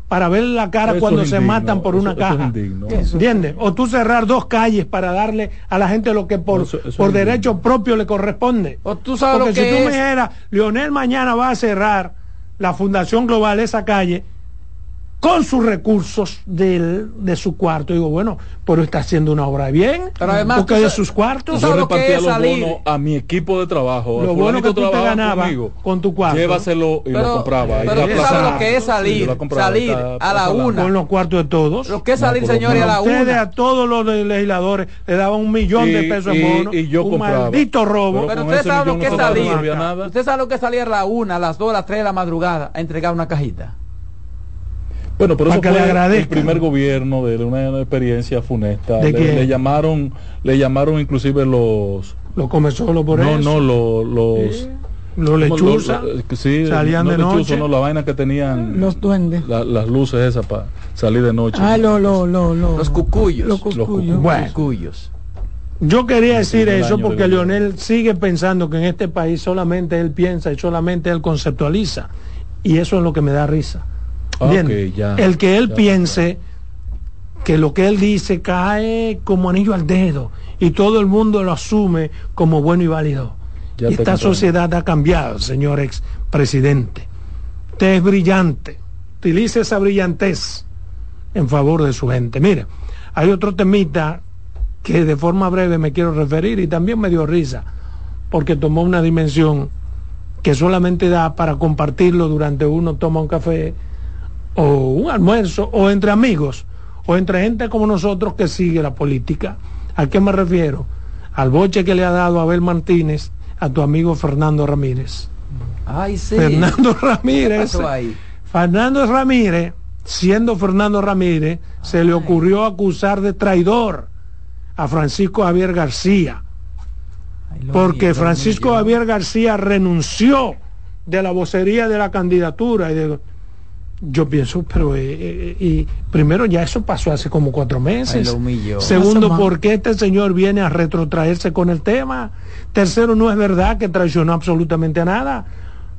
para ver la cara cuando se matan por una caja. ¿Entiendes? O tú cerrar dos calles para darle a la gente lo que por, por derecho propio le corresponde. O tú sabes Porque si tú me dijeras, Leonel mañana va a cerrar la Fundación Global esa calle, con sus recursos de su cuarto. Digo, bueno, pero está haciendo una obra bien, pero además porque de sus cuartos. Yo repartía los bonos a mi equipo de trabajo. Lo bueno que tú te ganabas con tu cuarto. Llévaselo y lo compraba. Pero tú sabes lo que es salir, salir a la una. Con los cuartos de todos. Lo que es salir, señores, a la una. Ustedes a todos los legisladores le daban un millón de pesos en bonos. Y yo un maldito robo. Pero, usted sabe lo que es salir. Usted sabe lo que es salir a la una, a las dos, a las tres de la madrugada a entregar una cajita. Bueno, pero eso fue el primer gobierno de una experiencia funesta. le, llamaron, le llamaron inclusive los los comenzó por no, No, los los los lechuzas sí, salían de noche. No, la vaina que tenían los duendes. las luces esas para salir de noche. Ah, lo, lo, lo, los cucuyos. Los cucuyos. Bueno, Yo quería decir eso porque Leonel sigue pensando que en este país solamente él piensa y solamente él conceptualiza. Y eso es lo que me da risa el que él piense que lo que él dice cae como anillo al dedo y todo el mundo lo asume como bueno y válido. esta sociedad ha cambiado, señor ex presidente. Usted es brillante. Utilice esa brillantez en favor de su gente. Mire, hay otro temita que de forma breve me quiero referir y también me dio risa porque tomó una dimensión que solamente da para compartirlo durante uno toma un café o un almuerzo, o entre amigos, o entre gente como nosotros que sigue la política. ¿A qué me refiero? Al boche que le ha dado Abel Martínez a tu amigo Fernando Ramírez. Ay, sí. Fernando Ramírez. Fernando Ramírez, siendo Fernando Ramírez, se le ocurrió acusar de traidor a Francisco Javier García. porque Francisco Javier García renunció de la vocería de la candidatura y de yo pienso, pero eh, eh, y primero ya eso pasó hace como cuatro meses. Segundo, ¿por qué este señor viene a retrotraerse con el tema? Tercero, no es verdad que traicionó absolutamente a nada.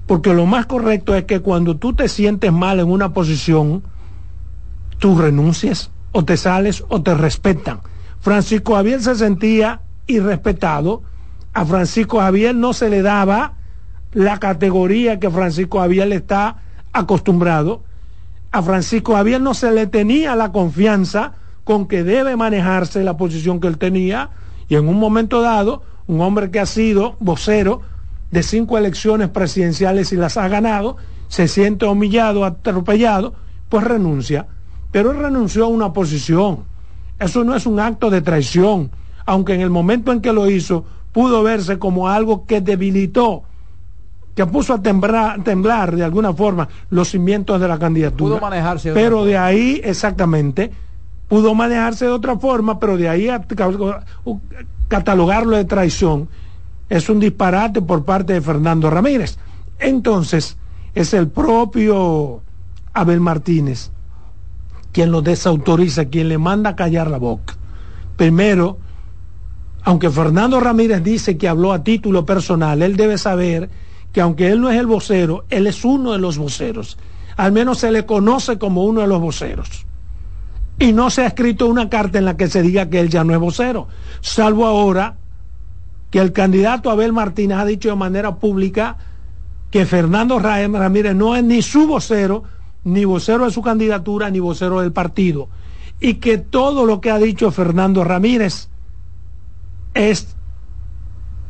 Porque lo más correcto es que cuando tú te sientes mal en una posición, tú renuncies o te sales o te respetan. Francisco Javier se sentía irrespetado, a Francisco Javier no se le daba la categoría que Francisco Javier le está acostumbrado, a Francisco Javier no se le tenía la confianza con que debe manejarse la posición que él tenía y en un momento dado, un hombre que ha sido vocero de cinco elecciones presidenciales y las ha ganado, se siente humillado, atropellado, pues renuncia. Pero él renunció a una posición. Eso no es un acto de traición, aunque en el momento en que lo hizo pudo verse como algo que debilitó, que puso a temblar, temblar de alguna forma los cimientos de la candidatura. Pudo manejarse. pero de ahí, exactamente, pudo manejarse de otra forma, pero de ahí a catalogarlo de traición es un disparate por parte de Fernando Ramírez. Entonces, es el propio Abel Martínez quien lo desautoriza, quien le manda a callar la boca. Primero, aunque Fernando Ramírez dice que habló a título personal, él debe saber que aunque él no es el vocero, él es uno de los voceros. Al menos se le conoce como uno de los voceros. Y no se ha escrito una carta en la que se diga que él ya no es vocero, salvo ahora que el candidato Abel Martínez ha dicho de manera pública que Fernando Ramírez no es ni su vocero, ni vocero de su candidatura, ni vocero del partido. Y que todo lo que ha dicho Fernando Ramírez es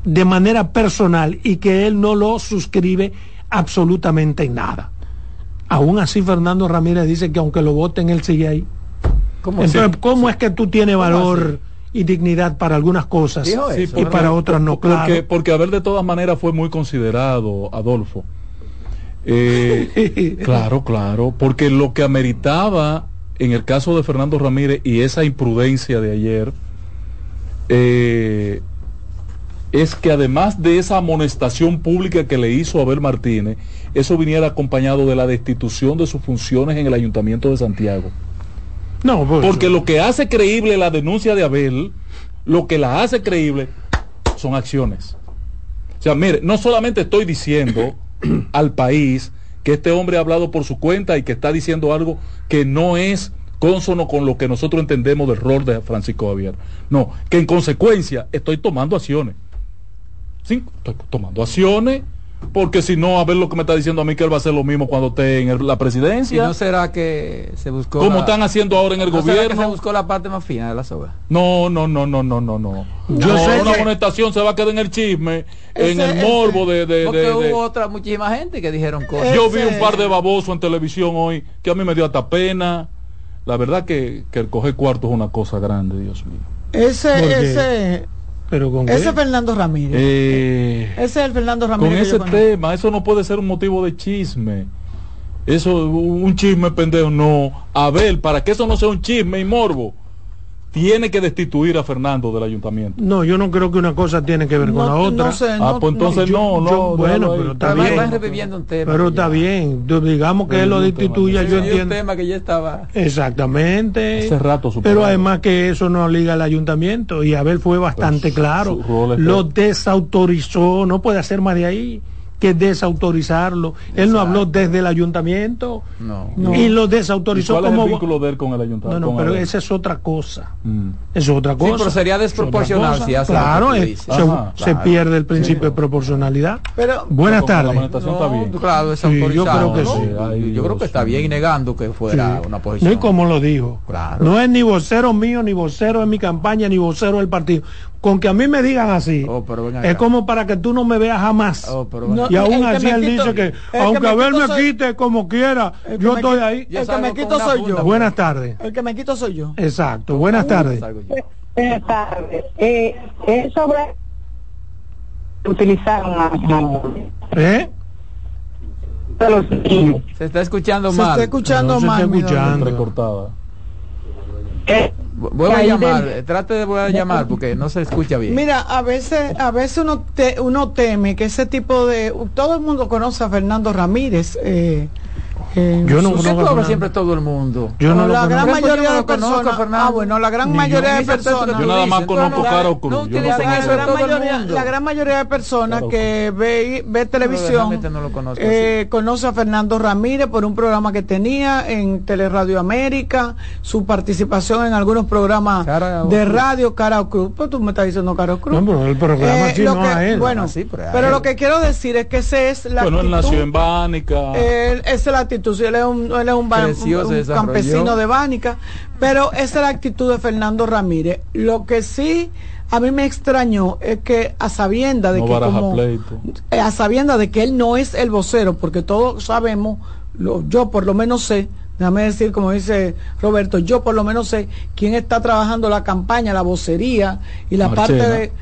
de manera personal y que él no lo suscribe absolutamente en nada. Aún así, Fernando Ramírez dice que aunque lo voten, él sigue ahí. ¿Cómo Entonces, ¿cómo es que tú tienes valor y dignidad para algunas cosas y para otras no? Porque, porque Abel de todas maneras fue muy considerado, Adolfo. Eh, claro, claro, porque lo que ameritaba en el caso de Fernando Ramírez y esa imprudencia de ayer, eh, es que además de esa amonestación pública que le hizo Abel Martínez, eso viniera acompañado de la destitución de sus funciones en el Ayuntamiento de Santiago. No, pues, porque lo que hace creíble la denuncia de Abel, lo que la hace creíble son acciones. O sea, mire, no solamente estoy diciendo al país que este hombre ha hablado por su cuenta y que está diciendo algo que no es consono con lo que nosotros entendemos del rol de Francisco Javier. No, que en consecuencia estoy tomando acciones. Estoy tomando acciones porque si no, a ver lo que me está diciendo a mí que él va a hacer lo mismo cuando esté en la presidencia. ¿Y no será que se buscó como están haciendo ahora en el gobierno? Será que se buscó la parte más fina de la soga? No, no, no, no, no, no, no. Yo sé una amonestación se va a quedar en el chisme, en el morbo de, de, Porque hubo otra muchísima gente que dijeron cosas. Yo vi un par de babosos en televisión hoy que a mí me dio hasta pena. La verdad que, que el coger cuarto es una cosa grande, Dios mío. Ese, ese, ese es Fernando Ramírez. Eh, ese es el Fernando Ramírez. Con ese tema, eso no puede ser un motivo de chisme. Eso, un chisme pendejo, no. A ver, para que eso no sea un chisme y morbo tiene que destituir a Fernando del ayuntamiento. No, yo no creo que una cosa tiene que ver con la otra. ah, pues entonces no, no. bueno, pero está bien. pero está bien. Digamos que él lo destituya, yo entiendo. un tema que ya estaba. Exactamente. Hace rato Pero además que eso no liga al ayuntamiento y Abel fue bastante pues, claro. Lo desautorizó, no puede hacer más de ahí que desautorizarlo. Él no habló desde el ayuntamiento y lo desautorizó cuál como... Es el vínculo de él con el ayuntamiento? No, no, pero esa es otra cosa. Mm. es otra cosa. Sí, pero sería desproporcional si hace Claro, se, pierde el principio de proporcionalidad. Pero, Buenas tardes. está bien. Claro, yo creo que sí. yo creo que está bien negando que fuera una posición. No, y como lo dijo. No es ni vocero mío, ni vocero de mi campaña, ni vocero del partido con que a mí me digan así, oh, es como para que tú no me veas jamás. Oh, y aún así él dice que, aunque a ver me quite como quiera, yo estoy ahí. El que me quito soy yo. Buenas tardes. El que me quito soy yo. Exacto. Buenas tardes. Buenas tardes. Eh, es sobre utilizaron a, ¿Eh? Se está escuchando mal. Se está escuchando mal. Se está escuchando. Recortada. Eh, Vuelve a llamar, trate de volver a llamar porque no se escucha bien. Mira, a veces, a veces uno, uno teme que ese tipo de... Todo el mundo conoce a Fernando Ramírez. Eh, Eh, Yo no ¿Por qué conozco a cobra Fernando. siempre todo el mundo? Yo no lo la gran mayoría no de personas. Fernando. Ah, bueno, la gran mayoría de personas. tú Yo nada más conozco no, Caro no Cruz. No utilicen eso la de gran todo el mayoría, mundo. la gran mayoría de personas Claro. que ve, ve televisión realmente no lo conozco eh, conoce a Fernando Ramírez por un programa que tenía en Teleradio América, su participación en algunos programas de radio, Cara o Cruz. Pues tú me estás diciendo Cara o Cruz. No, pero el programa sí, lo no que- a él. Bueno, Ah, sí, pero a pero él. lo que quiero decir es que ese es la Bueno, él nació en Bánica. esa es la actitud, si él es un, él es un, Creció, campesino de Bánica, pero esa es la actitud de Fernando Ramírez. Lo que sí a mí me extrañó es que a sabienda de No que como, eh, a sabienda de que él no es el vocero, porque todos sabemos, lo- yo por lo menos sé, déjame decir como dice Roberto, yo por lo menos sé quién está trabajando la campaña, la vocería y la Marchena. parte de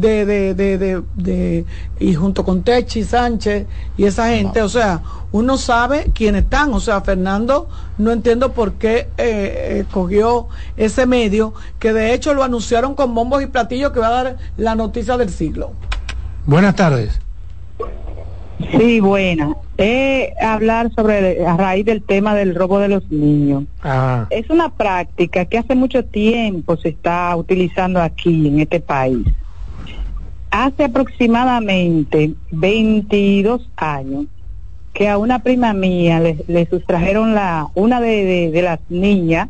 de, de, de, de, de- y junto con Techi Sánchez y esa gente, o sea, uno sabe quiénes están, o sea, Fernando, no entiendo por qué eh, escogió ese medio, que de hecho lo anunciaron con bombos y platillos que va a dar la noticia del siglo. Buenas tardes. Sí, buena. Eh, hablar sobre, a raíz del tema del robo de los niños. Ah, Es una práctica que hace mucho tiempo se está utilizando aquí en este país. Hace aproximadamente 22 años que a una prima mía le, le sustrajeron la una de, de- de las niñas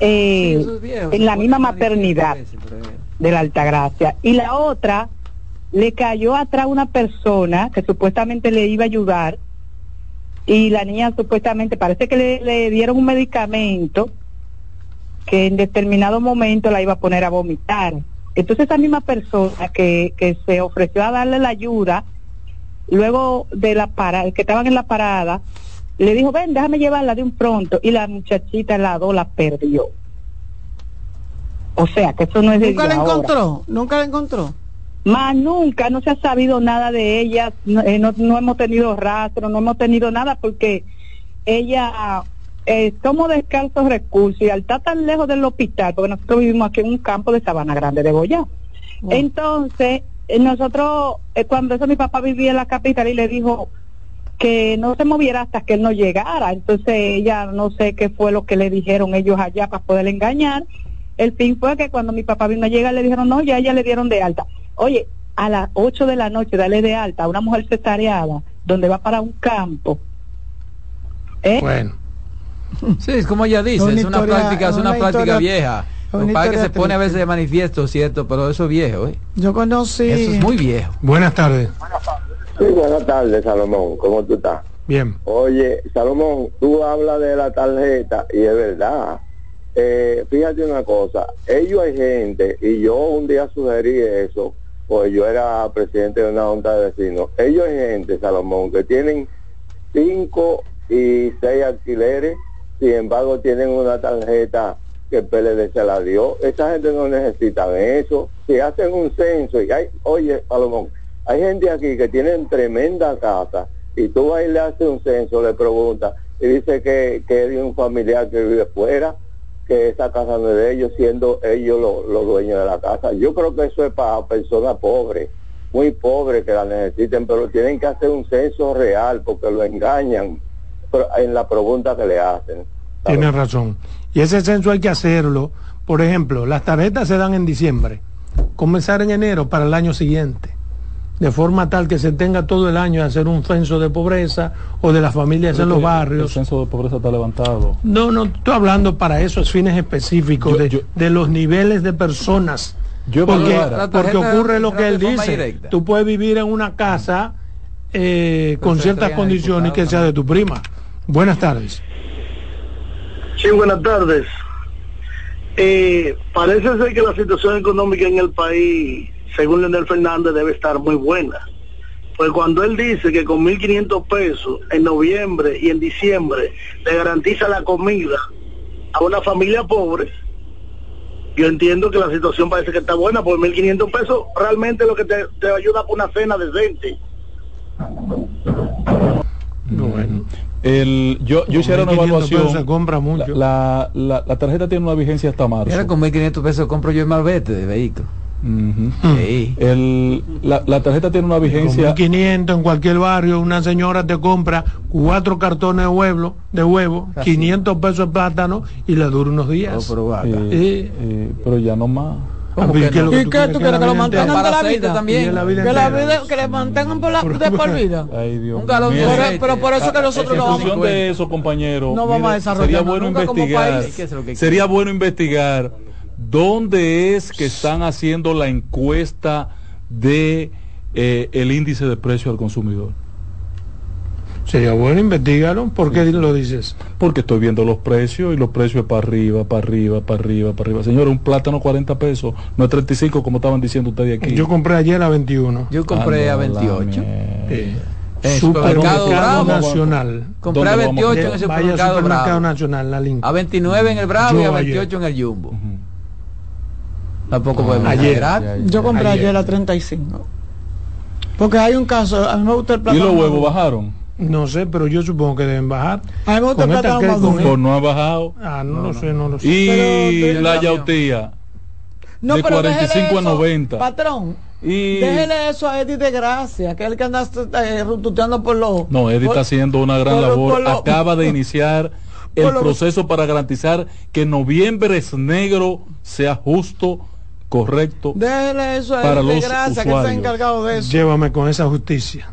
eh, Sí, en la misma maternidad de la Altagracia y la otra le cayó atrás una persona que supuestamente le iba a ayudar y la niña supuestamente parece que le, le dieron un medicamento que en determinado momento la iba a poner a vomitar. Entonces esa misma persona que, que se ofreció a darle la ayuda, luego de la parada, que estaban en la parada, le dijo, ven, déjame llevarla de un pronto, y la muchachita la dos la perdió. O sea, que eso no es de ¿Nunca la ahora. encontró? ¿Nunca la encontró? Más nunca, no se ha sabido nada de ella, no, eh, no, no hemos tenido rastro, no hemos tenido nada porque ella eh, somos de escasos recursos y al estar tan lejos del hospital, porque nosotros vivimos aquí en un campo de Sabana Grande de Goya. Entonces, eh, nosotros, eh, cuando eso mi papá vivía en la capital y le dijo que no se moviera hasta que él no llegara. Entonces ella no sé qué fue lo que le dijeron ellos allá para poder engañar. El fin fue que cuando mi papá vino a llegar le dijeron, no, ya ella le dieron de alta. Oye, a las 8 de la noche dale de alta a una mujer cesareada donde va para un campo. ¿Eh? bueno. Sí, es como ella dice, Una es una historia- práctica, es una, una práctica historia- vieja. Lo que pasa que se pone a veces de manifiesto, cierto, pero eso es viejo, ¿eh? Yo conocí... Eso es muy viejo. Buenas tardes. Sí, buenas tardes, Salomón. ¿Cómo tú estás? Bien. Oye, Salomón, tú hablas de la tarjeta y es verdad. Eh, fíjate una cosa, ellos hay gente, y yo un día sugerí eso, pues yo era presidente de una junta de vecinos. Ellos hay gente, Salomón, que tienen cinco y seis alquileres, sin embargo tienen una tarjeta que el PLD se la dio. Esa gente no necesita eso. Si hacen un censo y hay, oye, Salomón, hay gente aquí que tienen tremenda casa y tú vas y le haces un censo, le preguntas y dice que, que es de un familiar que vive fuera, que esa casa no es de ellos, siendo ellos los, dueños de la casa. Yo creo que eso es para personas pobres, muy pobres que la necesiten, pero tienen que hacer un censo real porque lo engañan en la pregunta que le hacen. Tienes razón. Y ese censo hay que hacerlo. Por ejemplo, las tarjetas se dan en diciembre. Comenzar en enero para el año siguiente. De forma tal que se tenga todo el año a hacer un censo de pobreza o de las familias en los El barrios. censo de pobreza está levantado. No, no, estoy hablando para esos fines específicos Yo- de, yo- de los niveles de personas. Yo Porque, porque ocurre lo que él dice. directa. Tú puedes vivir en una casa eh, con ciertas condiciones que sea de tu prima. Buenas tardes. Sí, buenas tardes. Eh, parece ser que la situación económica en el país, según Leonel Fernández, debe estar muy buena. Pues cuando él dice que con 1.500 pesos en noviembre y en diciembre le garantiza la comida a una familia pobre, yo entiendo que la situación parece que está buena, por 1.500 pesos realmente lo que te, te ayuda por una cena decente. Bueno. El, yo, yo hiciera una 1.500 evaluación. pesos se compra mucho. La, la, la tarjeta tiene una vigencia hasta marzo. Mira, con 1.500 pesos compro yo el malvete de vehículo. el, la, la, tarjeta tiene una vigencia. 500 en cualquier barrio, una señora te compra cuatro cartones de huevo, de huevo 500 pesos de plátano y le dura unos días. pero, pero ya no más. ¿Y qué tú quieres que lo mantengan para la vida también? Que la vida que le mantengan por la de por vida. Ay, Dios. Un galón pero por eso que nosotros no vamos. En función de eso, compañero. No vamos a desarrollar Sería bueno investigar. Sería bueno investigar dónde es que están haciendo la encuesta de eh, el índice de precio al consumidor. Sería bueno investigarlo. ¿Por qué lo dices? Porque estoy viendo los precios y los precios para arriba, para arriba, para arriba, para arriba. Señor, un plátano 40 pesos, no es 35 como estaban diciendo ustedes aquí. Yo compré ayer a 21. Yo compré a 28. supermercado Nacional. Compré a 28 en el supermercado, Nacional, la A 29 en el Bravo y a 28 en el Jumbo. Tampoco podemos ayer. Yo compré ayer. a 35. Porque hay un caso, a mí me gusta el plátano. ¿Y los huevos bajaron? No sé, pero yo supongo que deben bajar. A mí con esta con, no ha bajado. Ah, no, lo sé, no lo sé. Y la yautía. No, de 45 a 90. Patrón, y... Déjele eso a Eddie de Gracia, que es el que anda eh, rututeando por los... No, Eddie está haciendo una gran labor. Acaba de iniciar el proceso para garantizar que noviembre es negro, sea justo, correcto. Déjele eso a Eddie de Gracia, que está encargado de eso. Llévame con esa justicia.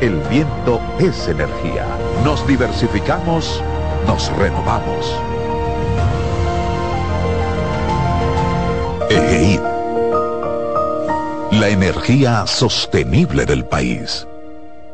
el viento es energía. Nos diversificamos, nos renovamos. EGEID. La energía sostenible del país.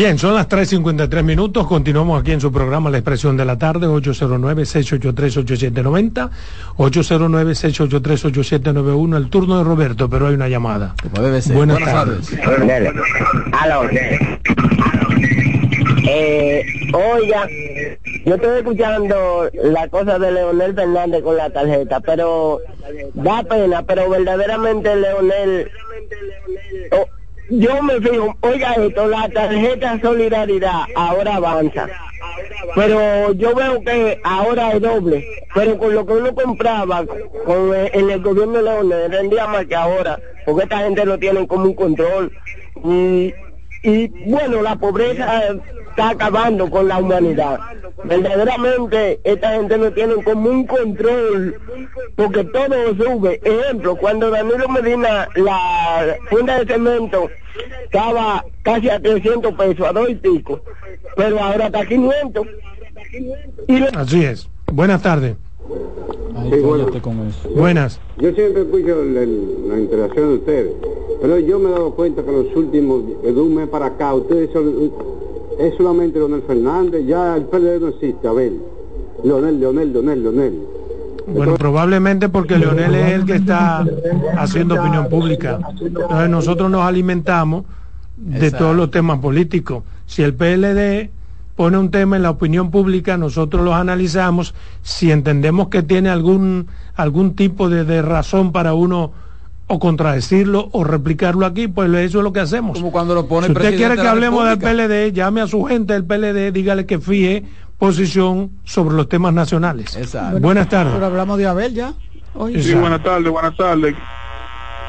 Bien, son las 3.53 minutos. Continuamos aquí en su programa La Expresión de la Tarde, 809-683-8790, 809-683-8791. El turno de Roberto, pero hay una llamada. Como debe ser. Buenas, tardes. Aló. Eh, oiga, yo estoy escuchando la cosa de Leonel Fernández con la tarjeta, pero da pena, pero verdaderamente Leonel... oh, yo me fijo, oiga esto, la tarjeta Solidaridad ahora avanza, pero yo veo que ahora es doble, pero con lo que uno compraba con el- en el gobierno de Leonel rendía más que ahora, porque esta gente lo tiene como un control. Y, y bueno, la pobreza está acabando con la humanidad. Verdaderamente esta gente no tiene como un control porque todo sube. Ejemplo, cuando Danilo Medina la funda de cemento estaba casi a 300 pesos, a dos y pico, pero ahora está a 500. Y la- Así es. Buenas tardes. Ay, cállate con eso. Buenas. Yo siempre escucho el- la interacción de ustedes, pero yo me he dado cuenta que los últimos, de un mes para acá, ustedes son, es solamente Leonel Fernández, ya el PLD no existe, a ver, Leonel, Leonel, Leonel, Leonel. Bueno, probablemente porque Leonel es el que está haciendo opinión pública. Entonces nosotros nos alimentamos de Exacto. todos los temas políticos. Si el PLD pone un tema en la opinión pública, nosotros los analizamos. Si entendemos que tiene algún, algún tipo de, de razón para uno o contradecirlo o replicarlo aquí, pues eso es lo que hacemos. Como cuando lo pone Si usted quiere que hablemos del. PLD, llame a su gente del PLD, dígale que fije posición sobre los temas nacionales. Exacto. Buenas tardes. Pero hablamos de Abel ya. Hoy. Sí, Sí, buenas tardes, buenas tardes.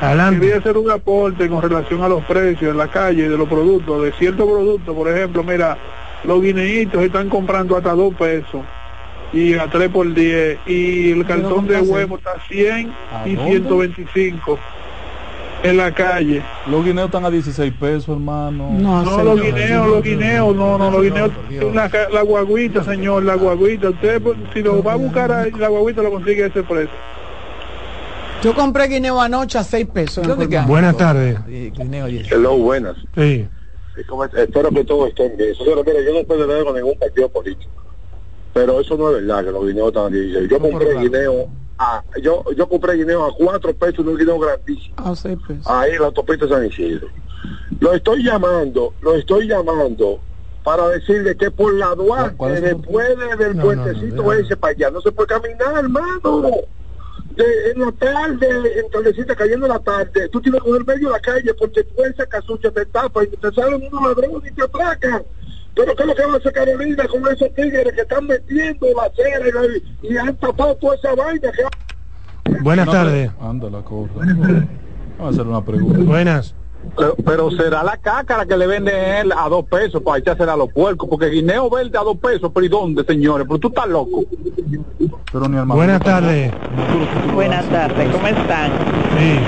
Adelante. Quería hacer un aporte con relación a los precios en la calle de los productos, de ciertos productos, por ejemplo, mira, los guineitos están comprando hasta dos pesos y a tres por 10 y el cartón de huevo está a 100 ¿A y dónde? 125 en la calle. Los guineos están a 16 pesos, hermano. No, No, señor. los guineos, los guineos, no, no, los guineos, la, guaguita, señor, la guaguita. Usted, pues, si lo va a buscar ahí, la guaguita lo consigue a ese precio. Yo compré guineo anoche a 6 pesos. Buenas tardes. Hello, buenas. Sí. ¿Cómo es? Espero que todos estén bien. Yo no puedo tener con ningún partido político. Pero eso no es verdad que los guineos están 16. Yo compré guineo a, yo, yo compré guineo a 4 pesos en un guineo grandísimo. A 6 pesos. Ahí en la autopista San Isidro. Lo estoy llamando, lo estoy llamando para decirle que por la ¿Cuál- cuál Duarte, es el- después de- del puentecito ese para allá, no se puede caminar, hermano. De, en la tarde, en tardecita, cayendo la tarde, tú tienes que coger medio de la calle porque tú esa casucha te tapa y te salen unos ladrones y te atracan. Pero ¿qué es lo que va a hacer Carolina con esos tigres que están metiendo la cera y, la- y han tapado toda esa vaina? Que... Buenas tardes. Anda la cosa. Vamos a hacer una pregunta. Buenas. Pero, pero será la cácara que le vende él a dos pesos para echársela a los puercos, porque guineo verde a dos pesos, pero ¿y dónde, señores? Pero tú estás loco. Pero ni hermano. Buenas tardes. Buenas tardes, ¿cómo están? Sí.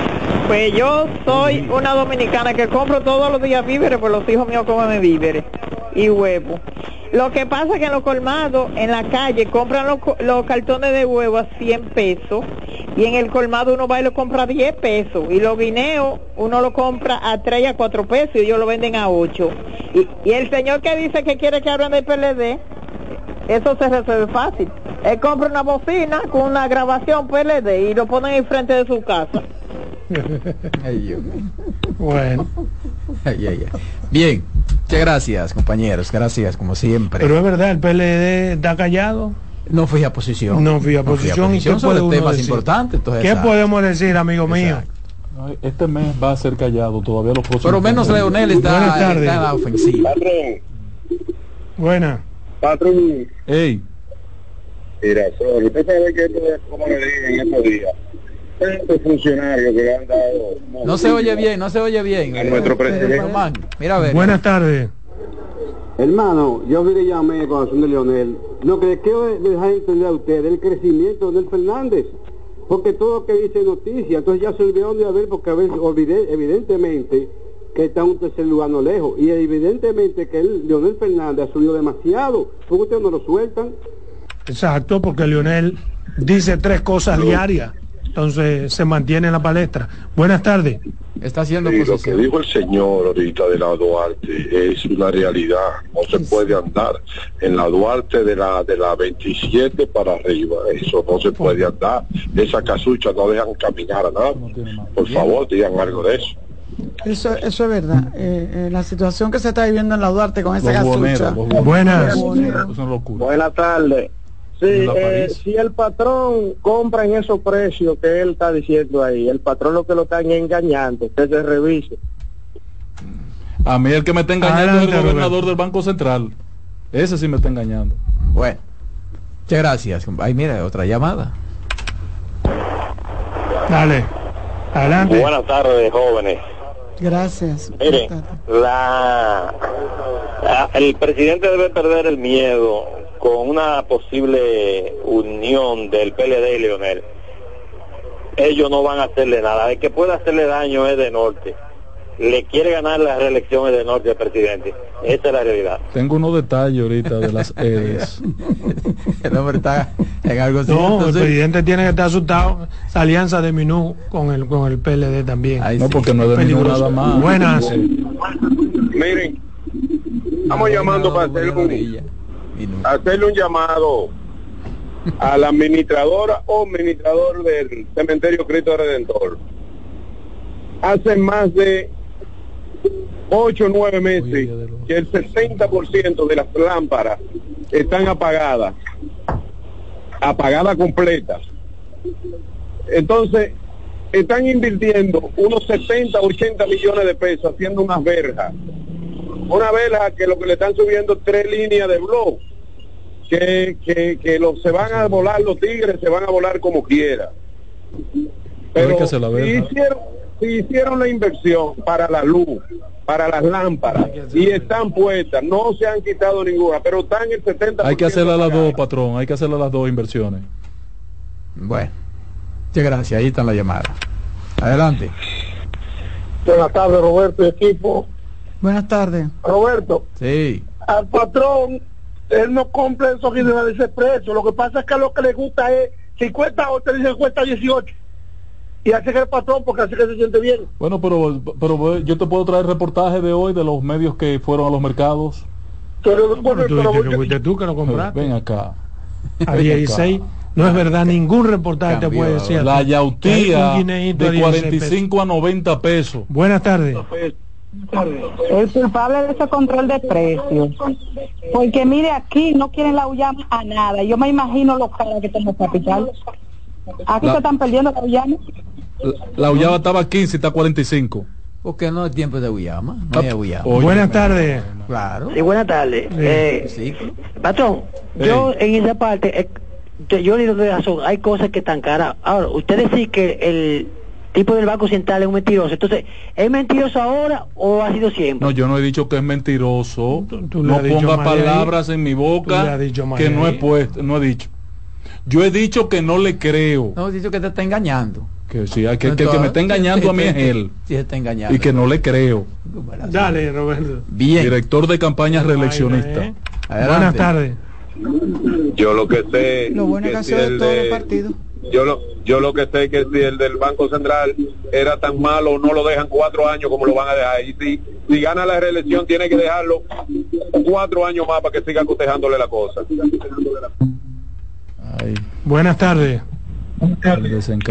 Pues yo soy una dominicana que compro todos los días víveres, pues los hijos míos comen víveres y huevo. Lo que pasa es que en los colmados, en la calle, compran los, los cartones de huevo a 100 pesos y en el colmado uno va y lo compra a 10 pesos y los guineos uno lo compra a 3 y a 4 pesos y ellos lo venden a 8. Y, y el señor que dice que quiere que hablen del PLD, eso se resuelve fácil. Él compra una bocina con una grabación PLD y lo ponen enfrente de su casa. Bueno. Ay, ay, ay. Bien, muchas gracias, compañeros. Gracias, como siempre. Pero es verdad, el PLD está callado. no fui a posición. No fui a posición. ¿Y qué sobre temas decir? importantes. Entonces, ¿Qué exacto. podemos decir, amigo mío? Exacto. Este mes va a ser callado todavía los próximos. Pero menos. Leonel está, está en la ofensiva. Patrón, Buena. patrón, Ey, Mira, Sol, usted sabe que esto es como le dije en estos días. Tantos funcionarios que le han dado. No se oye bien, no se oye bien. A nuestro Eh, presidente. Román, Mira a ver. Buenas tardes. Hermano, yo le llamé con razón de Leonel. Lo que le quiero dejar entender a usted el crecimiento de Leonel Fernández. Porque todo lo que dice es noticia, entonces ya se olvidaron de haber, porque a ver, olvidé, evidentemente que está en un tercer lugar no lejos. Y evidentemente que él, Leonel Fernández ha subido demasiado, porque ustedes no lo sueltan. Exacto, porque Leonel dice tres cosas diarias. Entonces se mantiene en la palestra. Buenas tardes. Está haciendo Sí, lo que dijo el señor ahorita de la Duarte es una realidad. No se puede andar en la Duarte de la de la 27 para arriba. Eso no se puede andar. Esa casucha no dejan caminar a nadie. Por favor, digan algo de eso. Eso, eso es verdad. Eh, eh, la situación que se está viviendo en la Duarte con esa Los casucha. los. Buenas tardes. Sí, eh, si el patrón compra en esos precios que él está diciendo ahí, el patrón lo que lo están engañando, que se revise. A mí el que me está engañando Adelante, es el gobernador Roberto. del Banco Central. Ese sí me está engañando. Bueno, muchas gracias. Ay, mira, otra llamada. Dale. Adelante. Buenas tardes, jóvenes. Gracias. Miren, la, la- el presidente debe perder el miedo con una posible unión del PLD y Leonel. Ellos no van a hacerle nada. El que puede hacerle daño es de norte. Le quiere ganar las reelecciones de norte al presidente. Esa es la realidad. Tengo unos detalles ahorita de las EDES. El hombre está en algo No, cierto, el sí. presidente tiene que estar asustado. Esa alianza de Minú con el con el PLD también. Ay, No, sí. porque no es de ningún nada más. Buenas. Miren, estamos llamando para hacer un, Hacerle un llamado a la administradora o administrador del cementerio Cristo Redentor. Hace más de ocho o nueve meses que el 60% de las lámparas están apagadas, apagadas completas. Entonces, están invirtiendo unos 70, 80 millones de pesos haciendo unas verjas. Una verja que lo que le están subiendo tres líneas de blog, que, que, que los, se van a volar los tigres, se van a volar como quiera. Pero que la si hicieron, si hicieron la inversión para la luz, para las lámparas, y están puestas, no se han quitado ninguna, pero están el 70%. Hay que hacerle a las dos, patrón. Hay que hacerle a las dos inversiones. Bueno, muchas gracias. Ahí está la llamada. Adelante. Buenas tardes, Roberto y equipo. Buenas tardes. Roberto, Sí. al patrón, él no cumple esos ese precio. Lo que pasa es que lo que le gusta es, si cuesta 8, dice que cuesta 18. Y hace que el patrón, porque hace que se siente bien. Bueno, pero, pero yo te puedo traer reportaje de hoy de los medios que fueron a los mercados. Pero, Bueno, bueno, tú pero que fuiste tú que lo compraste. Ven acá. A 16. No es verdad, ningún reportaje te puede decir. La yautía a de 16 45 a 90 pesos. Buenas tardes. El culpable de ese control de precios. Porque mire, aquí no quieren la Uyama a nada. Yo me imagino los caras que tenemos capital. Aquí La- se están perdiendo la Uyama. La, la Ullava estaba a 15 y está a 45. Porque no es tiempo de Uyama. No hay Uyama. Oye, Buenas tardes. Claro. Sí, buenas tardes. Eh, Sí. patrón, yo en esa parte, eh, yo- le doy razón, hay cosas que están caras. Ahora, usted dice que el tipo del Banco Central es un mentiroso. Entonces, ¿es mentiroso ahora o ha sido siempre? No, yo no he dicho que es mentiroso. tú no ponga palabras en mi boca dicho que no he puesto, no he dicho. Yo he dicho que no le creo. No, he dicho que te está engañando. Que sí, que, que el que me está engañando a mí es él. Sí, está engañando. Y que no le creo. Dale, Roberto. Bien. Director de campañas reeleccionista. ¿eh? Adelante. Buenas tardes. Yo lo que sé Lo bueno es que que ha si sido de el todos los de- partidos. Yo lo yo lo que sé que si el del Banco Central era tan malo no lo dejan cuatro años como lo van a dejar y si si gana la reelección tiene que dejarlo cuatro años más para que siga cotejándole la cosa Ay, Buenas tardes.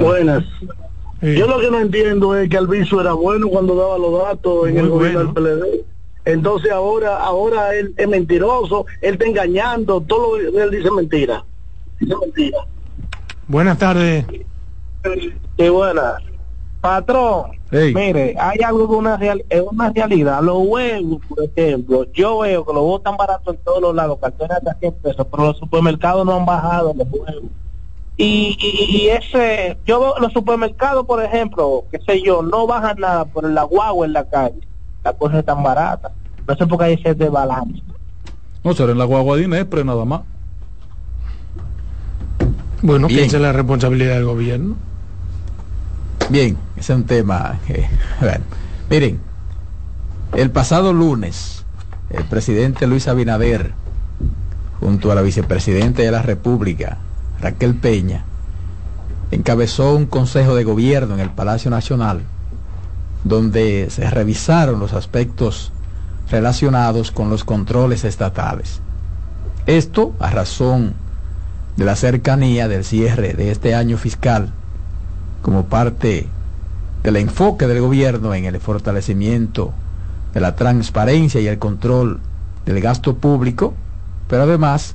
Buenas. Sí. Yo lo que no entiendo es que Alviso era bueno cuando daba los datos en Muy el gobierno bueno. del PLD. Entonces ahora ahora él es mentiroso, él está engañando, todo lo que él dice mentira. Dice mentira. Buenas tardes. Sí, buena. Patrón, mire, hay algo de una, real, es una realidad. Los huevos, por ejemplo, yo veo que los huevos están baratos en todos los lados, cartones hasta 100 pesos, pero los supermercados no han bajado los huevos. Y, y, y ese, yo veo los supermercados, por ejemplo, qué sé yo, no bajan nada por la guagua en la calle. La cosa es tan barata. No sé por qué hay ese desbalance. No, será en la guagua de Inespre nada más. Bueno, Bien. es la responsabilidad del gobierno. Bien, ese es un tema que, bueno, miren, el pasado lunes, el presidente Luis Abinader, junto a la vicepresidenta de la República, Raquel Peña, encabezó un consejo de gobierno en el Palacio Nacional donde se revisaron los aspectos relacionados con los controles estatales. Esto a razón de la cercanía del cierre de este año fiscal como parte del enfoque del gobierno en el fortalecimiento de la transparencia y el control del gasto público, pero además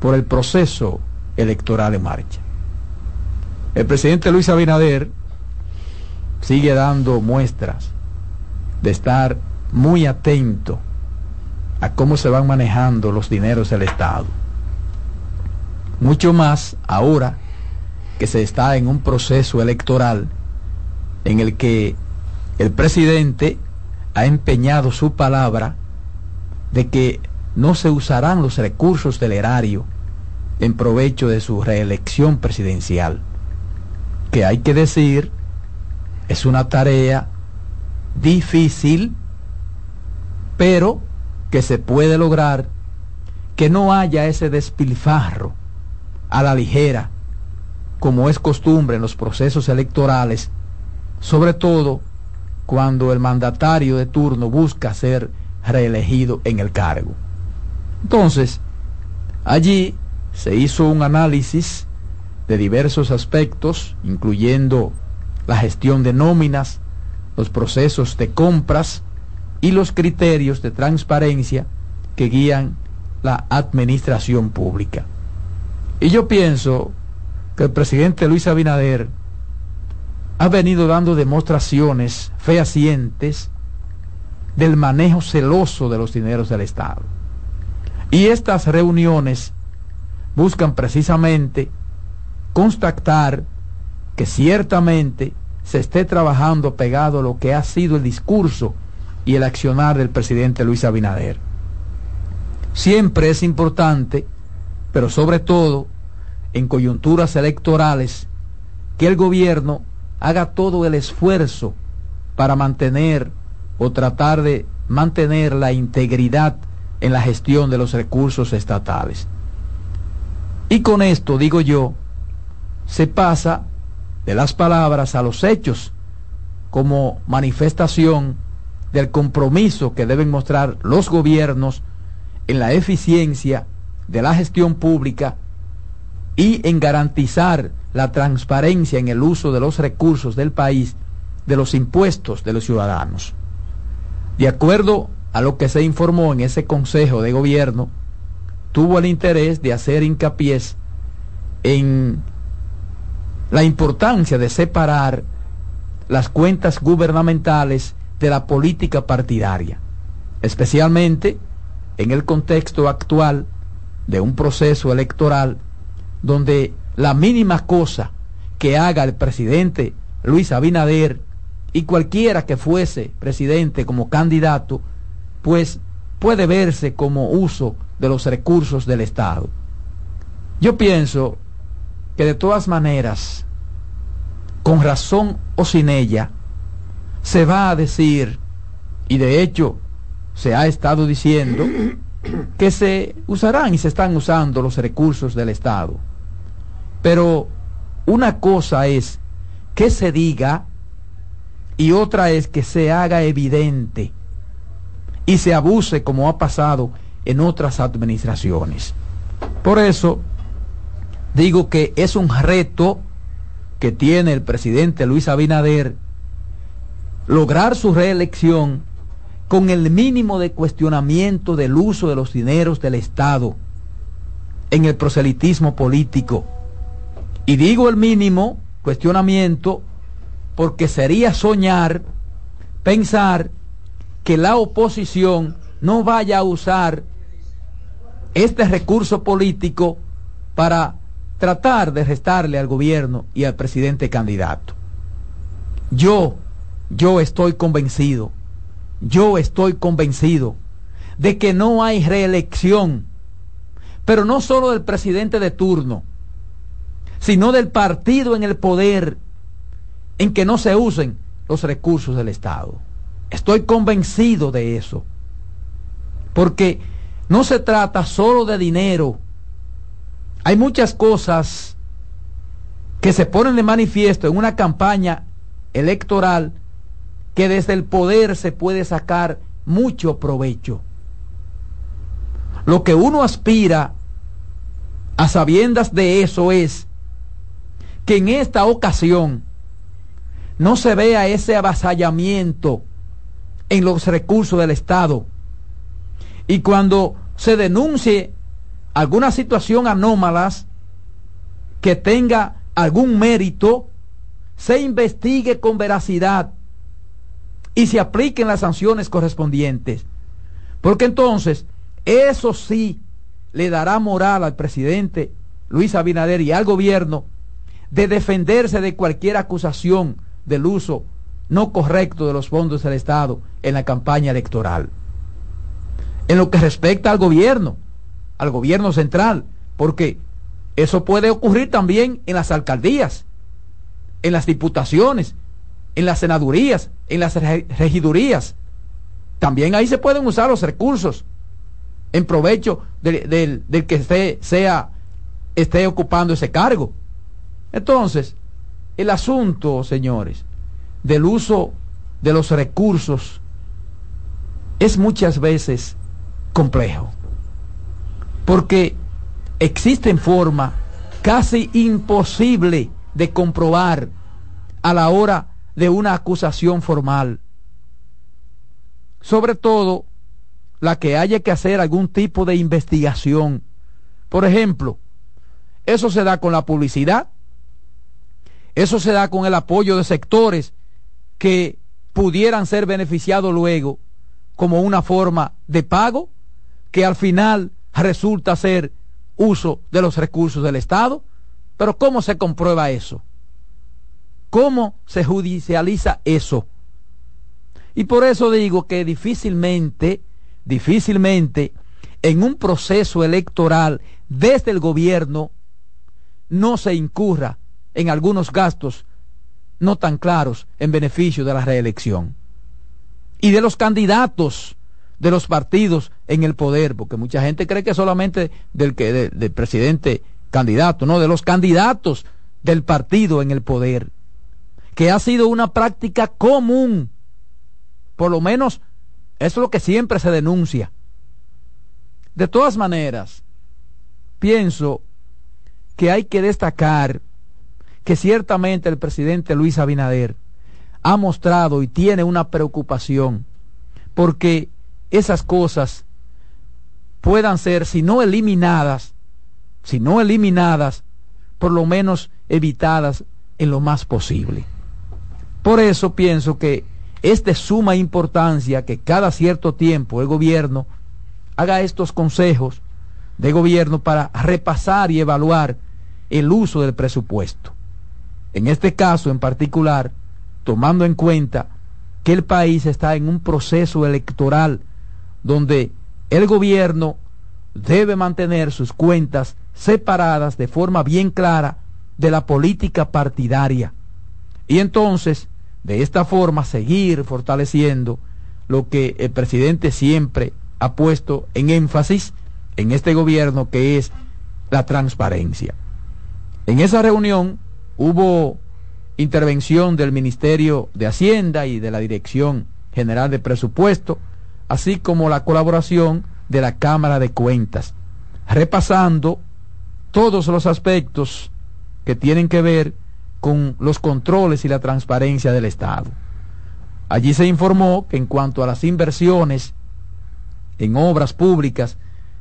por el proceso electoral en marcha. El presidente Luis Abinader sigue dando muestras de estar muy atento a cómo se van manejando los dineros del Estado. Mucho más ahora que se está en un proceso electoral en el que el presidente ha empeñado su palabra de que no se usarán los recursos del erario en provecho de su reelección presidencial, que hay que decir es una tarea difícil, pero que se puede lograr que no haya ese despilfarro a la ligera, como es costumbre en los procesos electorales, sobre todo cuando el mandatario de turno busca ser reelegido en el cargo. Entonces, allí se hizo un análisis de diversos aspectos, incluyendo la gestión de nóminas, los procesos de compras y los criterios de transparencia que guían la administración pública. Y yo pienso que el presidente Luis Abinader ha venido dando demostraciones fehacientes del manejo celoso de los dineros del Estado. Y estas reuniones buscan precisamente constatar que ciertamente se esté trabajando pegado a lo que ha sido el discurso y el accionar del presidente Luis Abinader. Siempre es importante, pero sobre todo en coyunturas electorales, que el gobierno haga todo el esfuerzo para mantener o tratar de mantener la integridad en la gestión de los recursos estatales. Y con esto, digo yo, se pasa de las palabras a los hechos como manifestación del compromiso que deben mostrar los gobiernos en la eficiencia de la gestión pública y en garantizar la transparencia en el uso de los recursos del país, de los impuestos de los ciudadanos. De acuerdo a lo que se informó en ese Consejo de Gobierno, tuvo el interés de hacer hincapié en la importancia de separar las cuentas gubernamentales de la política partidaria, especialmente en el contexto actual de un proceso electoral donde la mínima cosa que haga el presidente Luis Abinader y cualquiera que fuese presidente como candidato, pues puede verse como uso de los recursos del Estado. Yo pienso que de todas maneras, con razón o sin ella, se va a decir, y de hecho se ha estado diciendo, que se usarán y se están usando los recursos del Estado. Pero una cosa es que se diga y otra es que se haga evidente y se abuse como ha pasado en otras administraciones. Por eso, digo que es un reto que tiene el presidente Luis Abinader lograr su reelección con el mínimo de cuestionamiento del uso de los dineros del Estado en el proselitismo político. Y digo el mínimo cuestionamiento porque sería soñar, pensar que la oposición no vaya a usar este recurso político para tratar de restarle al gobierno y al presidente candidato. Yo, yo estoy convencido, yo estoy convencido de que no hay reelección, pero no solo del presidente de turno, sino del partido en el poder en que no se usen los recursos del Estado. Estoy convencido de eso, porque no se trata solo de dinero, hay muchas cosas que se ponen de manifiesto en una campaña electoral que desde el poder se puede sacar mucho provecho. Lo que uno aspira a sabiendas de eso es que en esta ocasión no se vea ese avasallamiento en los recursos del Estado. Y cuando se denuncie alguna situación anómalas que tenga algún mérito, se investigue con veracidad y se apliquen las sanciones correspondientes. Porque entonces, eso sí le dará moral al presidente Luis Abinader y al gobierno de defenderse de cualquier acusación del uso no correcto de los fondos del Estado en la campaña electoral. En lo que respecta al gobierno, al gobierno central, porque eso puede ocurrir también en las alcaldías, en las diputaciones, en las senadurías, en las regidurías. También ahí se pueden usar los recursos en provecho del, que esté, sea, esté ocupando ese cargo. Entonces, el asunto, señores, del uso de los recursos es muchas veces complejo. Porque existen formas casi imposible de comprobar a la hora de una acusación formal. Sobre todo la que haya que hacer algún tipo de investigación. Por ejemplo, eso se da con la publicidad, eso se da con el apoyo de sectores que pudieran ser beneficiados luego como una forma de pago que al final resulta ser uso de los recursos del Estado. Pero ¿cómo se comprueba eso? ¿Cómo se judicializa eso? Y por eso digo que difícilmente, difícilmente, en un proceso electoral desde el gobierno no se incurra en algunos gastos no tan claros en beneficio de la reelección. Y de los candidatos de los partidos en el poder, porque mucha gente cree que solamente del que del presidente candidato, no, de los candidatos del partido en el poder, que ha sido una práctica común, por lo menos eso es lo que siempre se denuncia. De todas maneras, pienso que hay que destacar que ciertamente el presidente Luis Abinader ha mostrado y tiene una preocupación porque esas cosas puedan ser, si no eliminadas, si no eliminadas, por lo menos evitadas en lo más posible. Por eso pienso que es de suma importancia que cada cierto tiempo el gobierno haga estos consejos de gobierno para repasar y evaluar el uso del presupuesto. En este caso en particular, tomando en cuenta que el país está en un proceso electoral donde el gobierno debe mantener sus cuentas separadas de forma bien clara de la política partidaria. Y entonces, de esta forma, seguir fortaleciendo lo que el presidente siempre ha puesto en énfasis en este gobierno, que es la transparencia. En esa reunión hubo intervención del Ministerio de Hacienda y de la Dirección General de Presupuesto, así como la colaboración de la Cámara de Cuentas, repasando todos los aspectos que tienen que ver con los controles y la transparencia del Estado. Allí se informó que en cuanto a las inversiones en obras públicas,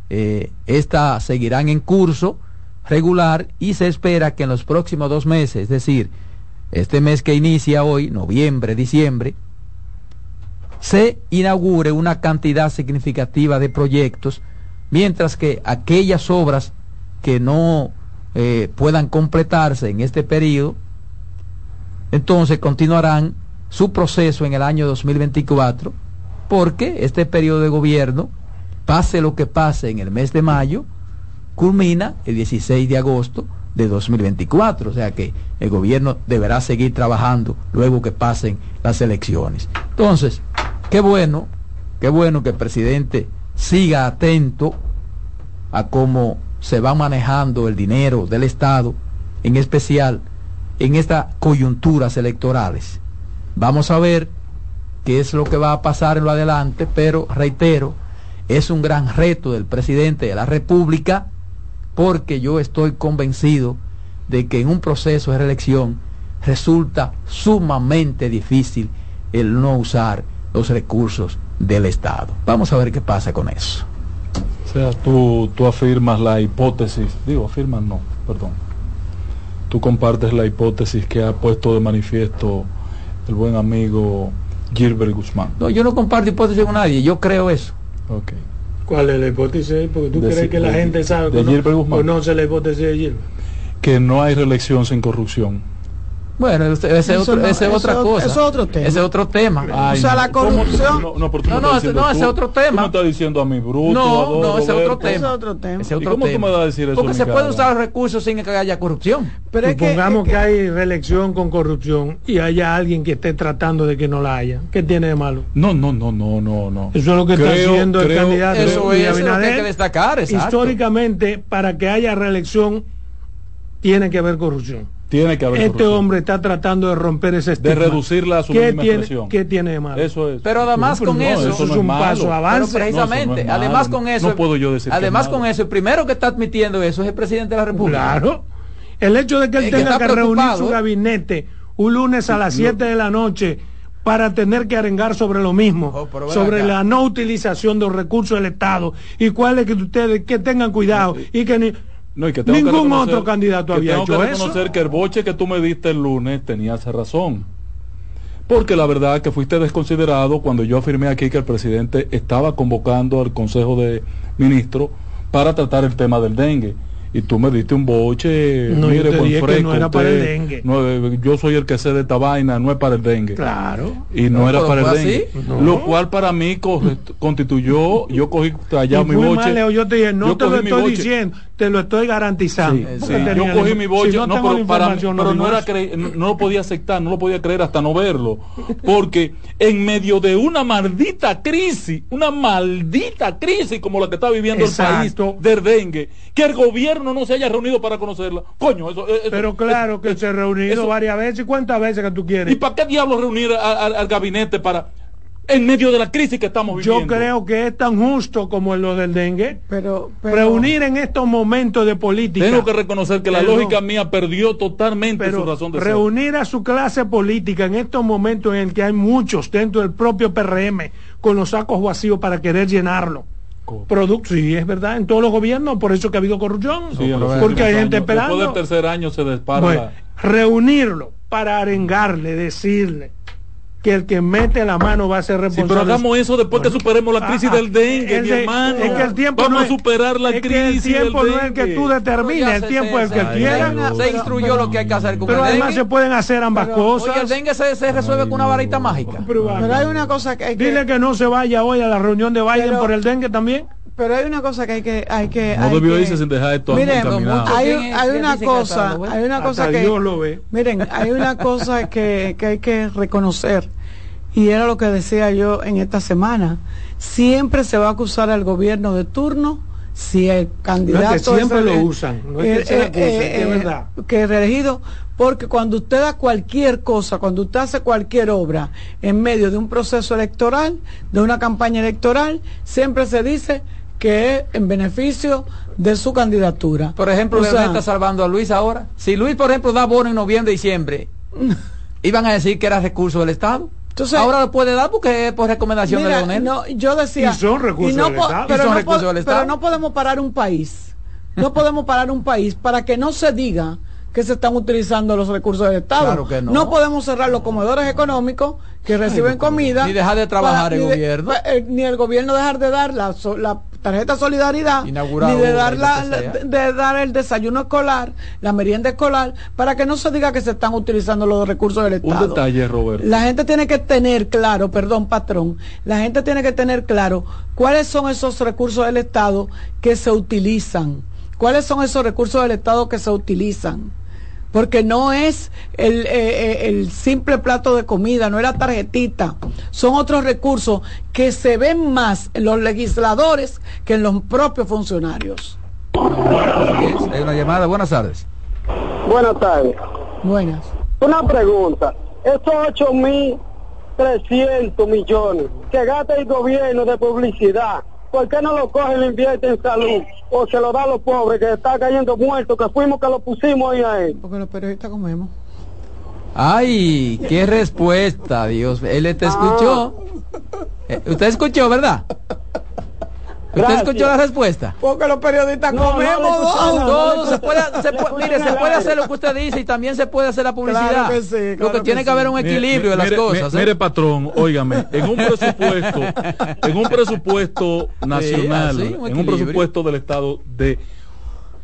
eh, estas seguirán en curso regular y se espera que en los próximos dos meses, es decir, este mes que inicia hoy, noviembre, diciembre, se inaugure una cantidad significativa de proyectos, mientras que aquellas obras que no eh, puedan completarse en este periodo, entonces continuarán su proceso en el año 2024, porque este periodo de gobierno, pase lo que pase en el mes de mayo, culmina el 16 de agosto de 2024. O sea que el gobierno deberá seguir trabajando luego que pasen las elecciones. Entonces, qué bueno, qué bueno que el presidente siga atento a cómo se va manejando el dinero del Estado, en especial en estas coyunturas electorales. Vamos a ver qué es lo que va a pasar en lo adelante, pero reitero, es un gran reto del presidente de la República porque yo estoy convencido de que en un proceso de reelección resulta sumamente difícil el no usar los recursos del Estado. Vamos a ver qué pasa con eso. O sea, tú, tú afirmas la hipótesis, digo, afirmas no, perdón. Tú compartes la hipótesis que ha puesto de manifiesto el buen amigo Gilbert Guzmán. No, yo no comparto hipótesis con nadie, yo creo eso. Okay. ¿Cuál es la hipótesis? Porque tú crees que la gente sabe de que no, conoce la hipótesis de Gilbert. Que no hay reelección sin corrupción. Bueno, ese, es otro, ese es otra cosa. Ese es otro tema. Ese es otro tema. Ay, o sea, la corrupción. No, no, pero tú no, no, ese, no, ese es otro tema. Tú me estás diciendo a mi bruto. No, no, ese es otro Ese es tema. otro tema. Ese es ¿Y otro cómo tema. tú me vas a decir eso? Porque se puede usar los recursos sin que haya corrupción. Pero es que, Supongamos es que, hay reelección con corrupción y haya alguien que esté tratando de que no la haya. ¿Qué tiene de malo? No, no, no, no, no, no. Eso es lo que está Creo- haciendo el candidato. Eso es, eso es lo que hay que destacar, exacto. Históricamente, para que haya reelección, tiene que haber corrupción. Tiene que haber Este corrupción. hombre está tratando de romper ese de estigma. reducirla a su ¿Qué mínima tiene, expresión. ¿Qué tiene de malo? Eso es. Pero además Pero con no, eso, eso es un malo. paso pero avance. precisamente, No, eso no es malo. además con eso, No puedo yo decir además con eso, el primero que está admitiendo eso es el presidente de la República. Claro. El hecho de que él Eh, tenga que reunir su ¿eh? gabinete un lunes a las 7 de la noche para tener que arengar sobre lo mismo, Oh, pero sobre acá. la no utilización de los recursos del Estado y cuáles que ustedes que tengan cuidado y que ni, No, y que tengo que ningún reconocer- otro candidato había tengo hecho que eso. reconocer que el boche que tú me diste el lunes tenías razón. Porque la verdad que fuiste desconsiderado cuando yo afirmé aquí que el presidente estaba convocando al Consejo de Ministros para tratar el tema del dengue. Y tú me diste un boche, No, yo mire, te buen fresco, no era para el usted- dengue. no, eh, yo soy el que sé de esta vaina, no es para el dengue. Claro. Y no, No, era para el dengue. así. No. Lo cual para mí co- constituyó, yo cogí allá Y mi boche. mal, Leo, yo te dije, no yo te lo estoy boche. diciendo, te lo estoy garantizando. Sí, sí. Yo cogí mi boche, si no, pero, para pero no, era no lo podía aceptar, no lo podía creer hasta no verlo. Porque en medio de una maldita crisis, una maldita crisis como la que está viviendo Exacto. el país del dengue, que el gobierno no se haya reunido para conocerla. Coño, eso, eso- Pero claro que se ha reunido eso- varias veces. ¿Y cuántas veces que tú quieres? ¿Y para qué diablos reunir a- a- al gabinete para en medio de la crisis que estamos Yo viviendo? creo que es tan justo como en lo del dengue. pero, pero- Reunir en estos momentos de política. Tengo que reconocer que la Pero- lógica mía perdió totalmente pero su razón de ser. reunir a su clase política en estos momentos en el que hay muchos dentro del propio PRM con los sacos vacíos para querer llenarlo. Producto, sí, es verdad, en todos los gobiernos, por eso que ha habido corrupción. Sí, porque hay gente años. Después del esperando. tercer año se dispara Bueno, reunirlo para arengarle, decirle que el que mete la mano va a ser Sí, responsable. pero hagamos eso después que superemos la crisis Ah, del dengue, el mi hermano. Es que el tiempo Vamos no a superar la es que crisis el tiempo del no es el que tú determines, el tiempo es el que quiera. Se instruyó lo que hay que hacer con Pero el además dengue. se pueden hacer ambas pero, cosas. Oye, el dengue se, se resuelve con una varita mágica. Pero, pero hay una cosa que hay que Dile que no se vaya hoy a la reunión de Biden Pero- por el dengue también. Pero hay una cosa que hay que hay que No hay debió que- irse sin dejar esto Miren, hay, ¿Quién es- hay una cosa hay una cosa Hasta que Dios lo ve. miren hay una cosa que, que hay que reconocer y era lo que decía yo en esta semana siempre se va a acusar al gobierno de turno si el candidato No, que siempre es lo usan, no es que acuse, que es verdad. que es reelegido porque cuando usted da cualquier cosa, cuando usted hace cualquier obra en medio de un proceso electoral, de una campaña electoral, siempre se dice que es en beneficio de su candidatura. Por ejemplo, O Leonel sea, está salvando a Luis ahora. Si Luis, por ejemplo, da bono en noviembre, diciembre, iban a decir que era recurso del Estado. Entonces- ahora lo puede dar porque es por recomendación de Mira, Leonel. no, yo decía Y son recursos no del Estado. Y Pero, son no recursos del Estado. pero no podemos parar un país. No podemos parar un país para que no se diga que se están utilizando los recursos del Estado. Claro que no. podemos cerrar los comedores económicos que reciben comida. Ni dejar de trabajar el ni de- gobierno. pa- eh, ni el gobierno dejar de dar la, so- la tarjeta solidaridad, Inaugurar ni de dar, la, de, de dar el desayuno escolar, la merienda escolar, para que no se diga que se están utilizando los recursos del Un Estado. detalle, Roberto. La gente tiene que tener claro, perdón, patrón, la gente tiene que tener claro cuáles son esos recursos del Estado que se utilizan. ¿Cuáles son esos recursos del Estado que se utilizan? Porque no es el, eh, eh, el simple plato de comida, no es la tarjetita. Son otros recursos que se ven más en los legisladores que en los propios funcionarios. Hay una llamada. Buenas tardes. Buenas tardes. Buenas. Una pregunta. Esos 8.300 millones que gasta el gobierno de publicidad, ¿por qué no lo cogen y lo invierten en salud? O se lo da a los pobres que están cayendo muertos, que fuimos que lo pusimos ahí a él. Porque los periodistas comemos. Ay, qué respuesta, Dios. Él te escuchó. Eh, Usted escuchó, ¿verdad? ¿Usted Gracias. escuchó la respuesta? Porque los periodistas No, comemos. Todo se puede, se puede- mire, se puede hacer lo que usted dice y también se puede hacer la publicidad. Claro que sí, lo que tiene que que haber un equilibrio de las Mire, cosas. mire, ¿eh? mire, patrón, óigame, en un presupuesto, en un presupuesto nacional, así, un en un presupuesto del Estado de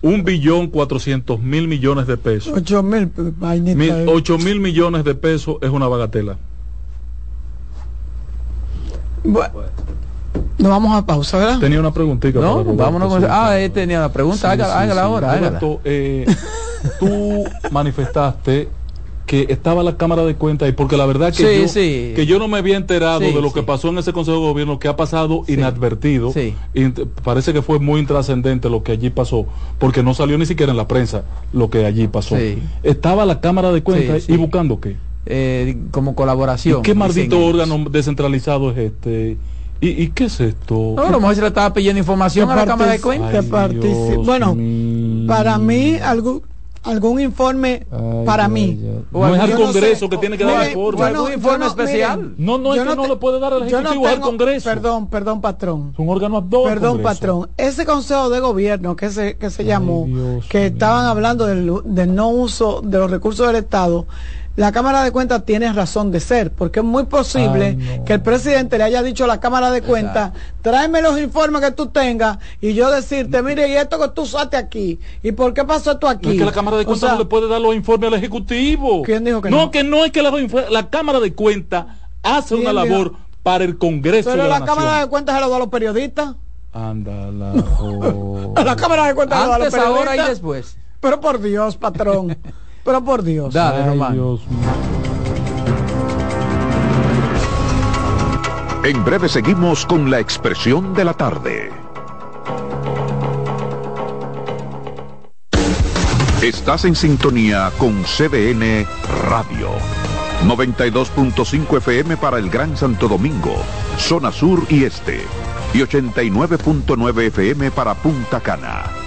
un billón cuatrocientos mil millones de pesos. Ocho mil vainita Mil- ocho mil millones de pesos es una bagatela. Bueno, nos vamos a pausa, ¿verdad? Tenía una preguntita. No, para vámonos con... sí. Ah, él tenía la pregunta. Sí, hágala, sí, sí. ahora, hágala. Roberto, eh, tú manifestaste que estaba la Cámara de Cuentas y porque la verdad que, Sí, yo, sí. que yo no me había enterado Sí, de lo sí. que pasó en ese Consejo de Gobierno que ha pasado inadvertido. Sí. Y parece que fue muy intrascendente lo que allí pasó, porque no salió ni siquiera en la prensa lo que allí pasó. Sí. Estaba la Cámara de Cuentas Sí, sí. y buscando qué. Eh, como colaboración. ¿Y qué maldito ellos. órgano descentralizado es este? ¿Y, y qué es esto? No, a lo mejor se le estaba pidiendo información a la Cámara de Cuentas. bueno, mío. para mí algún algún informe Ay, para ay, mí. ay. O No es al no Congreso sé. que tiene que dar informe. yo ¿Algún informe especial? No, no, es que no te- le puede dar no Ejecutivo, al Congreso. Perdón, perdón, patrón. Es un órgano ad hoc, Perdón, Congreso. patrón. Ese consejo de gobierno que se, que se llamó, Dios que estaban hablando del, del no uso de los recursos del Estado, la Cámara de Cuentas tiene razón de ser, porque es muy posible Ay, no. que el presidente le haya dicho a la Cámara de Cuentas, tráeme los informes que tú tengas y yo decirte, mire, y esto que tú usaste aquí, y por qué pasó esto aquí. Es que la Cámara de O Cuentas sea, no le puede dar los informes al Ejecutivo. ¿Quién dijo que no? no? que no es que la, la Cámara de Cuentas hace ¿Quién una dijo? labor para el Congreso Pero de la, la, Cámara de. Cuentas se lo da a los periodistas. Ándala, oh. A la Cámara de Cuentas se lo da a los Antes, ahora y periodistas. después. Pero por Dios, patrón. Pero por Dios. Dale, Ay, Román. Dios mío. En breve seguimos con la expresión de la tarde. Estás en sintonía con CDN Radio. 92.5 FM para el Gran Santo Domingo, zona sur y este. Y 89.9 FM para Punta Cana.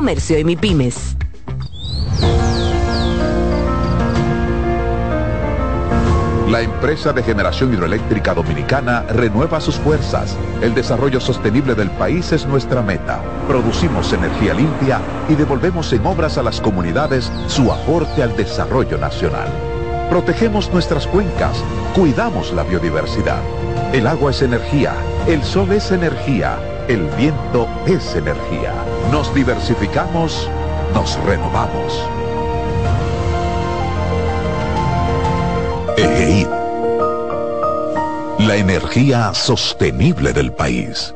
y MIPIMES. La empresa de generación hidroeléctrica dominicana renueva sus fuerzas. El desarrollo sostenible del país es nuestra meta. Producimos energía limpia y devolvemos en obras a las comunidades su aporte al desarrollo nacional. Protegemos nuestras cuencas, cuidamos la biodiversidad. El agua es energía, el sol es energía, el viento es energía. Nos diversificamos, nos renovamos. EGEID. La energía sostenible del país.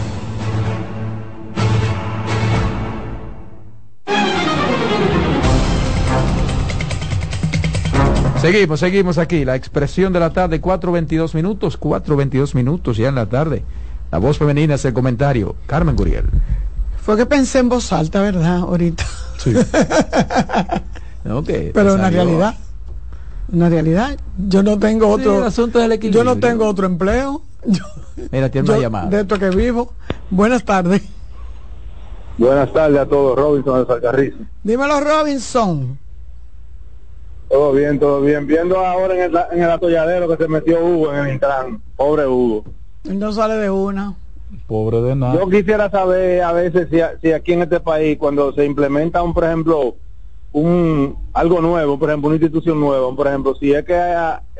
Seguimos, seguimos aquí. La expresión de la tarde, 4.22 minutos, 4.22 minutos ya en la tarde. La voz femenina es el comentario. Carmen Guriel. Fue que pensé en voz alta, ¿verdad? Ahorita. Sí. No, que Pero una salió. realidad. Una realidad. Yo no tengo Sí, otro. el asunto del yo equilibrio. no tengo otro empleo. Yo, Mira, tiene yo una llamada. de esto que vivo. Buenas tardes. Buenas tardes a todos, Robinson de Salcarrizo. Dímelo, Robinson. Todo bien, todo bien. Viendo ahora en el, en el atolladero que se metió Hugo en el Intran. Pobre Hugo. No sale de una. Pobre de nada. Yo quisiera saber a veces si, si aquí en este país, cuando se implementa un, por ejemplo, un algo nuevo, por ejemplo, una institución nueva, por ejemplo, si es que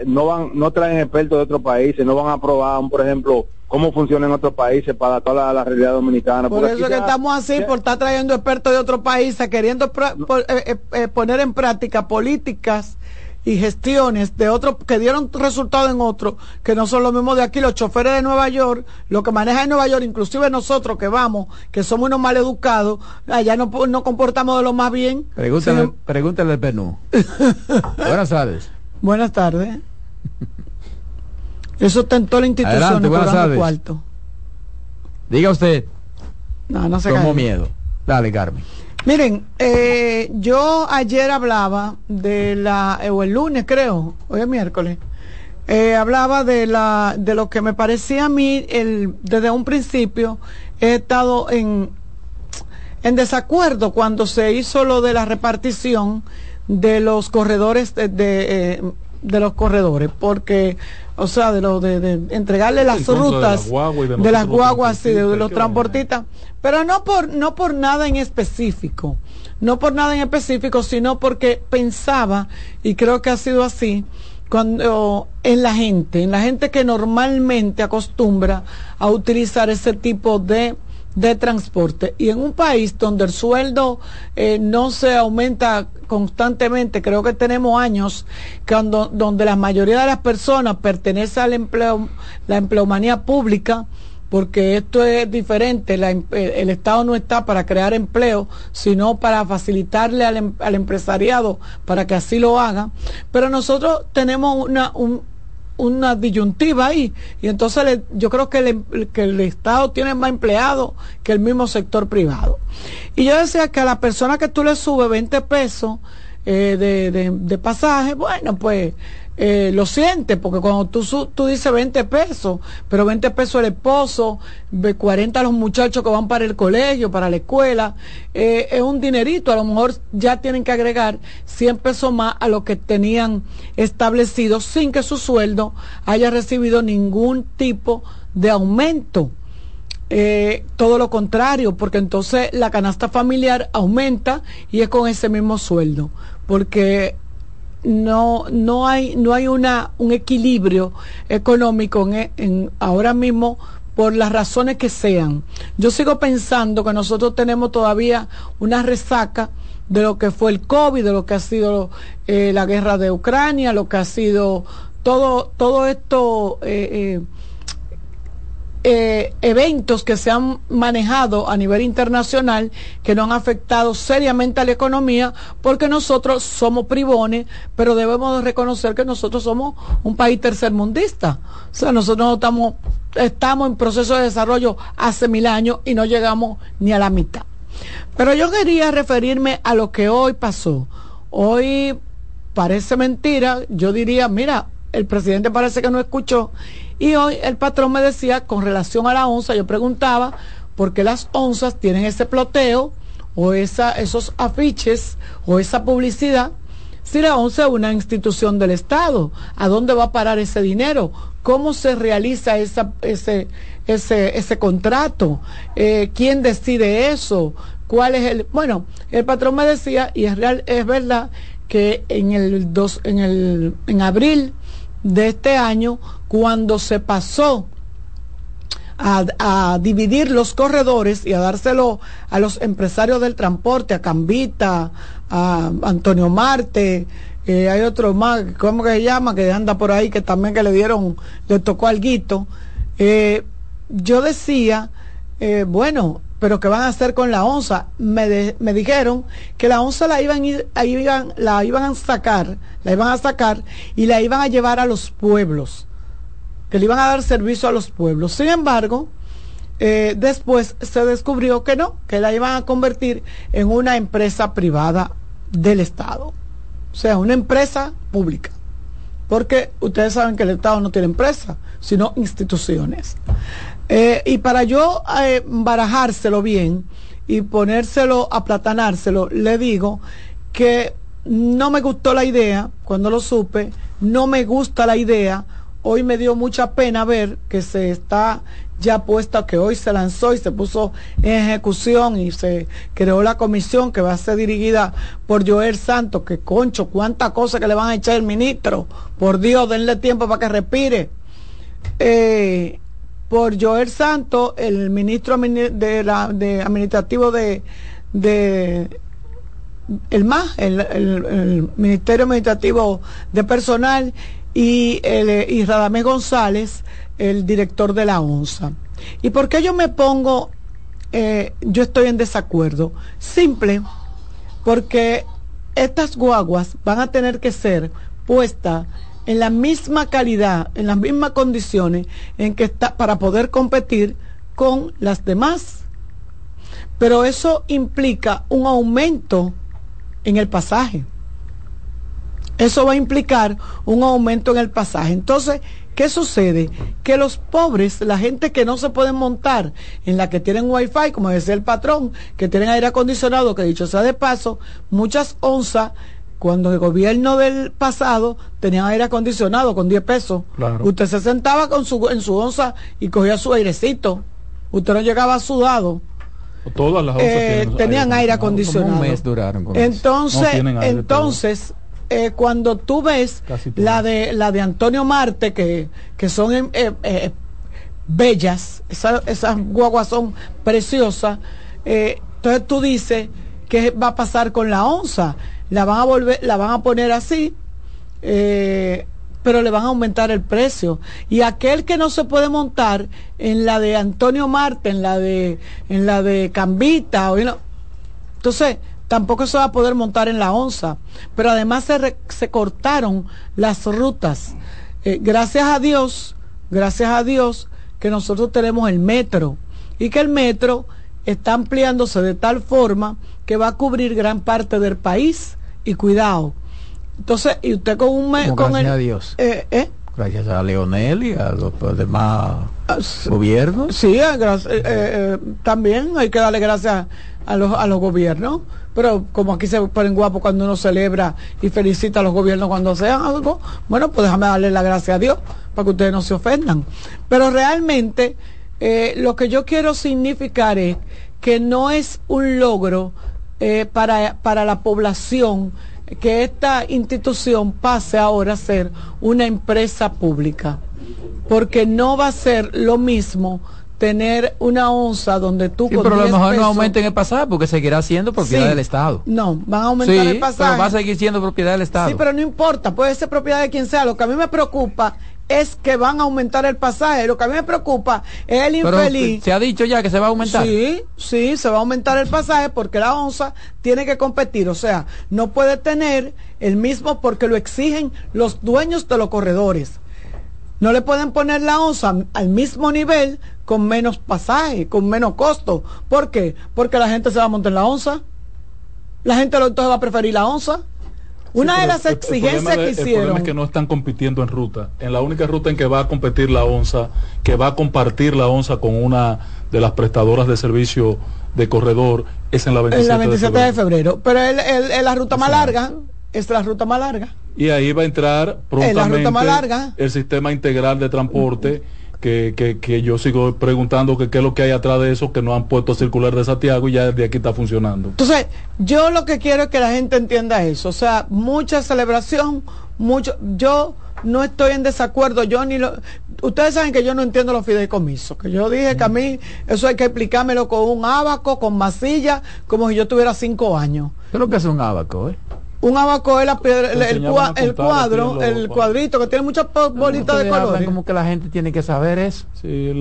no van, no traen expertos de otros países, no van a probar, por ejemplo, cómo funciona en otros países para toda la, realidad dominicana. Por eso que estamos así, por estar trayendo expertos de otros países, queriendo eh, eh, eh, poner en práctica políticas y gestiones de otros que dieron resultado en otros, que no son los mismos de aquí, los choferes de Nueva York, lo que maneja en Nueva York, inclusive nosotros que vamos, que somos unos mal educados, allá no, no comportamos de lo más bien. Pregúntale, pregúntale al Benú. buenas tardes. Buenas tardes. Eso tentó la institución Adelante, buenas tardes. cuarto. Diga usted. No, no se Tomo miedo. Dale, Carmen. Miren, eh, yo ayer hablaba de la, eh, o el lunes creo, hoy es miércoles, eh, hablaba de la, de lo que me parecía a mí, el, desde un principio he estado en, en desacuerdo cuando se hizo lo de la repartición de los corredores de, de, de los corredores, porque o sea, de, lo, de, entregarle las rutas de, las guaguas y de, los transportistas, pero no por, no por nada en específico, no por nada en específico, sino porque pensaba, y creo que ha sido así, cuando en la gente, en la gente que normalmente acostumbra a utilizar ese tipo de de transporte. Y en un país donde el sueldo eh, no se aumenta constantemente, creo que tenemos años cuando, donde la mayoría de las personas pertenece al empleo, la empleomanía pública, porque esto es diferente, el Estado no está para crear empleo, sino para facilitarle al, em, al empresariado para que así lo haga. Pero nosotros tenemos una, un, una disyuntiva ahí. Y entonces yo creo que el, que el Estado tiene más empleados que el mismo sector privado. Y yo decía que a la persona que tú le subes 20 pesos eh, de, de, de pasaje, bueno, pues eh, lo siente, porque cuando tú, tú dices 20 pesos, pero 20 pesos el esposo, 40 los muchachos que van para el colegio, para la escuela, eh, es un dinerito, a lo mejor ya tienen que agregar 100 pesos más a lo que tenían establecido sin que su sueldo haya recibido ningún tipo de aumento. Eh, todo lo contrario, porque entonces la canasta familiar aumenta y es con ese mismo sueldo, porque no, no hay, no hay una, un equilibrio económico en, ahora mismo por las razones que sean. Yo sigo pensando que nosotros tenemos todavía una resaca de lo que fue el COVID, de lo que ha sido eh, la guerra de Ucrania, lo que ha sido todo, todo esto eh, eh, eh, eventos que se han manejado a nivel internacional que no han afectado seriamente a la economía porque nosotros somos privones, pero debemos reconocer que nosotros somos un país tercermundista. O sea, nosotros no estamos, estamos en proceso de desarrollo hace mil años y no llegamos ni a la mitad. Pero yo quería referirme a lo que hoy pasó. Hoy parece mentira, yo diría, mira, el presidente parece que no escuchó y hoy el patrón me decía, con relación a la onza, yo preguntaba por qué las onzas tienen ese ploteo o esa, esos afiches o esa publicidad. Si la onza es una institución del Estado, ¿a dónde va a parar ese dinero? ¿Cómo se realiza esa, ese, ese, ese contrato? Eh, ¿Quién decide eso? ¿Cuál es el...? Bueno, el patrón me decía, y es, real, es verdad, que en el, dos, en el en abril de este año cuando se pasó a, dividir los corredores y a dárselo a los empresarios del transporte, a Cambita, a Antonio Marte, eh, hay otro más, ¿cómo que se llama? Que anda por ahí, que también que le dieron, le tocó algo. Eh, yo decía, eh, bueno, pero ¿qué van a hacer con la onza? Me, me dijeron que la onza la iban, iban, la iban a sacar, la iban a sacar y la iban a llevar a los pueblos, que le iban a dar servicio a los pueblos. Sin embargo, eh, después se descubrió que no, que la iban a convertir en una empresa privada del Estado, o sea, una empresa pública, porque ustedes saben que el Estado no tiene empresa, sino instituciones. Eh, y para yo eh, barajárselo bien y ponérselo, aplatanárselo, le digo que no me gustó la idea cuando lo supe, no me gusta la idea. Hoy me dio mucha pena ver que se está ya puesta, que hoy se lanzó y se puso en ejecución y se creó la comisión que va a ser dirigida por Joel Santos, que concho, cuánta cosa que le van a echar el ministro. Por Dios, denle tiempo para que respire. Eh, por Joel Santos, el ministro de, la, administrativo de, de el MAS, el, Ministerio Administrativo de Personal, y, el, y Radamés González, el director de la ONSA. ¿Y por qué yo me pongo, eh, yo estoy en desacuerdo? Simple, porque estas guaguas van a tener que ser puestas en la misma calidad, en las mismas condiciones en que está para poder competir con las demás. Pero eso implica un aumento en el pasaje. Eso va a implicar un aumento en el pasaje. Entonces, ¿qué sucede? Que los pobres, la gente que no se pueden montar, en la que tienen wifi, como decía el patrón, que tienen aire acondicionado, que dicho sea de paso, muchas onzas cuando el gobierno del pasado tenía aire acondicionado con 10 pesos. Usted se sentaba con su, en su onza y cogía su airecito. Usted no llegaba sudado. Todas las eh, tenían aire acondicionado. Un mes duraron entonces, entonces eh, cuando tú ves la de la de Antonio Marte que, que son eh, bellas, esas guaguas son preciosas, entonces tú dices qué va a pasar con la onza la van a volver, la van a poner así, eh, pero le van a aumentar el precio. Y aquel que no se puede montar en la de Antonio Marte, en la de, en la de Cambita, o entonces tampoco se va a poder montar en la onza. Pero además se, se cortaron las rutas. Eh, gracias a Dios, gracias a Dios que nosotros tenemos el metro y que el metro está ampliándose de tal forma que va a cubrir gran parte del país y cuidado. Entonces, y usted con un mes... Con gracias a Dios. Eh, eh, Gracias a Leonel y a los demás ah, gobiernos. Sí, eh, también hay que darle gracias a los, a los gobiernos. Pero como aquí se ponen guapos cuando uno celebra y felicita a los gobiernos cuando sean algo, bueno, pues déjame darle la gracia a Dios para que ustedes no se ofendan. Pero realmente lo que yo quiero significar es que no es un logro eh, para, para la población que esta institución pase ahora a ser una empresa pública, porque no va a ser lo mismo tener una onza donde tú sí, pero a lo mejor no aumenten el pasaje porque seguirá siendo propiedad del Estado. No, van a aumentar el pasaje. Pero va a seguir siendo propiedad del Estado. Sí, pero no importa, puede ser propiedad de quien sea. Lo que a mí me preocupa es que van a aumentar el pasaje. Lo que a mí me preocupa es el infeliz. se ha dicho ya que se va a aumentar. Sí, sí, se va a aumentar el pasaje porque la onza tiene que competir. O sea, no puede tener el mismo porque lo exigen los dueños de los corredores. No le pueden poner la onza al mismo nivel con menos pasaje, con menos costo. ¿Por qué? Porque la gente se va a montar en la onza. La gente entonces va a preferir la onza. Una de las exigencias que hicieron. El problema es que no están compitiendo en ruta. En la única ruta en que va a competir la ONSA, que va a compartir la ONSA con una de las prestadoras de servicio de corredor, es en la 27, de, febrero. Pero es la ruta más larga. Es la ruta más larga. Y ahí va a entrar prontamente el sistema integral de transporte que, que, que, yo sigo preguntando que qué es lo que hay atrás de eso, que no han puesto circular de Santiago y ya desde aquí está funcionando. Entonces, yo lo que quiero es que la gente entienda eso, o sea, mucha celebración, mucho, yo no estoy en desacuerdo, yo ni lo, ustedes saben que yo no entiendo los fideicomisos, que yo dije que a mí eso hay que explicármelo con un abaco, con masilla, como si yo tuviera cinco años. ¿Qué es lo que es un abaco, eh? Un abaco es la piedra, el, el, cuadro, el cuadrito que tiene muchas bolitas de colores. Como que la gente tiene que saber eso.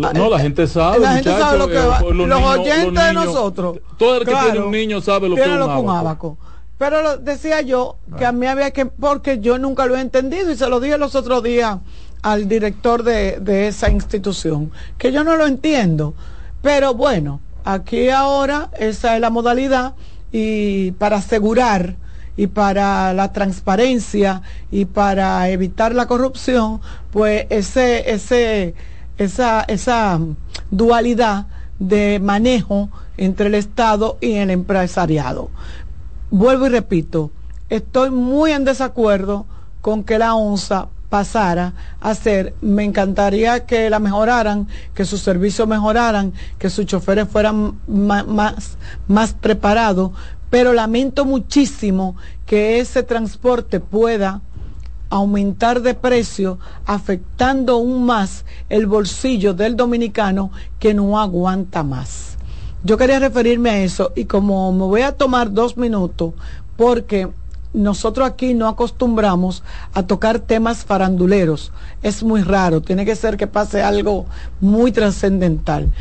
Ah, no, la gente sabe. La gente sabe lo que eh, va. Los, oyentes de nosotros. Todo el que tiene un niño sabe lo que es un abaco. Pero lo, decía yo que a mí había que, porque yo nunca lo he entendido y se lo dije los otros días al director de, de esa institución, que yo no lo entiendo. Pero bueno, aquí ahora esa es la modalidad y para asegurar y para la transparencia y para evitar la corrupción, pues ese, ese, esa, esa dualidad de manejo entre el Estado y el empresariado. Vuelvo y repito, estoy muy en desacuerdo con que la ONSA pasara a ser, me encantaría que la mejoraran, que sus servicios mejoraran, que sus choferes fueran más, más, preparados, pero lamento muchísimo que ese transporte pueda aumentar de precio, afectando aún más el bolsillo del dominicano que no aguanta más. Yo quería referirme a eso y como me voy a tomar dos minutos, porque nosotros aquí no acostumbramos a tocar temas faranduleros. Es muy raro, tiene que ser que pase algo muy trascendental.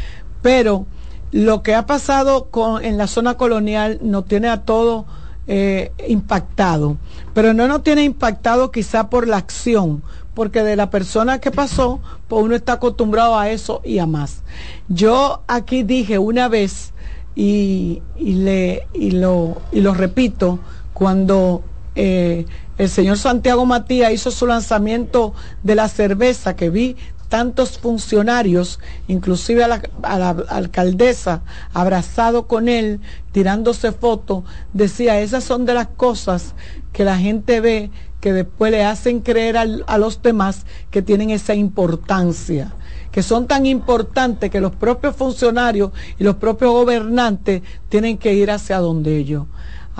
Pero lo que ha pasado en la zona colonial nos tiene a todos eh, impactado, pero no nos tiene impactado quizá por la acción, porque de la persona que pasó, pues uno está acostumbrado a eso y a más. Yo aquí dije una vez y, le, y, lo, y lo repito, cuando eh, el señor Santiago Matías hizo su lanzamiento de la cerveza, que vi tantos funcionarios, inclusive a la, alcaldesa, abrazado con él, tirándose fotos, decía, esas son de las cosas que la gente ve que después le hacen creer a los demás que tienen esa importancia que son tan importantes que los propios funcionarios y los propios gobernantes tienen que ir hacia donde ellos.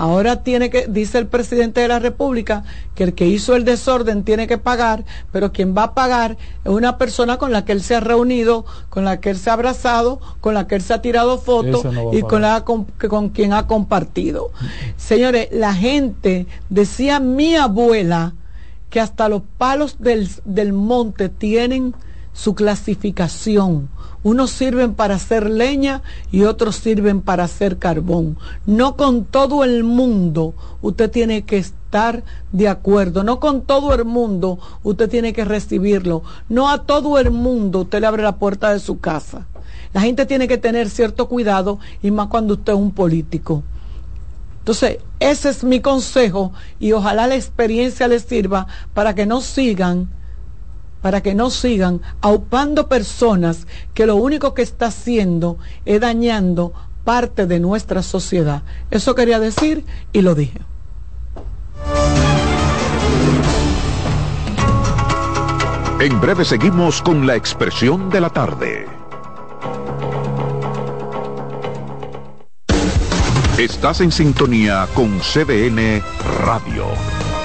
Ahora tiene que, dice el presidente de la República, que el que hizo el desorden tiene que pagar, pero quien va a pagar es una persona con la que él se ha reunido, con la que él se ha abrazado, con la que él se ha tirado fotos y con, la, con, con quien ha compartido. Señores, la gente, decía mi abuela, que hasta los palos del, del monte tienen su clasificación unos sirven para hacer leña y otros sirven para hacer carbón. No con todo el mundo usted tiene que estar de acuerdo. No con todo el mundo usted tiene que recibirlo. No a todo el mundo usted le abre la puerta de su casa. La gente tiene que tener cierto cuidado y más cuando usted es un político. Entonces, ese es mi consejo y ojalá la experiencia les sirva para que no sigan para que no sigan aupando personas que lo único que está haciendo es dañando parte de nuestra sociedad. Eso quería decir y lo dije. En breve seguimos con la expresión de la tarde. Estás en sintonía con CDN Radio.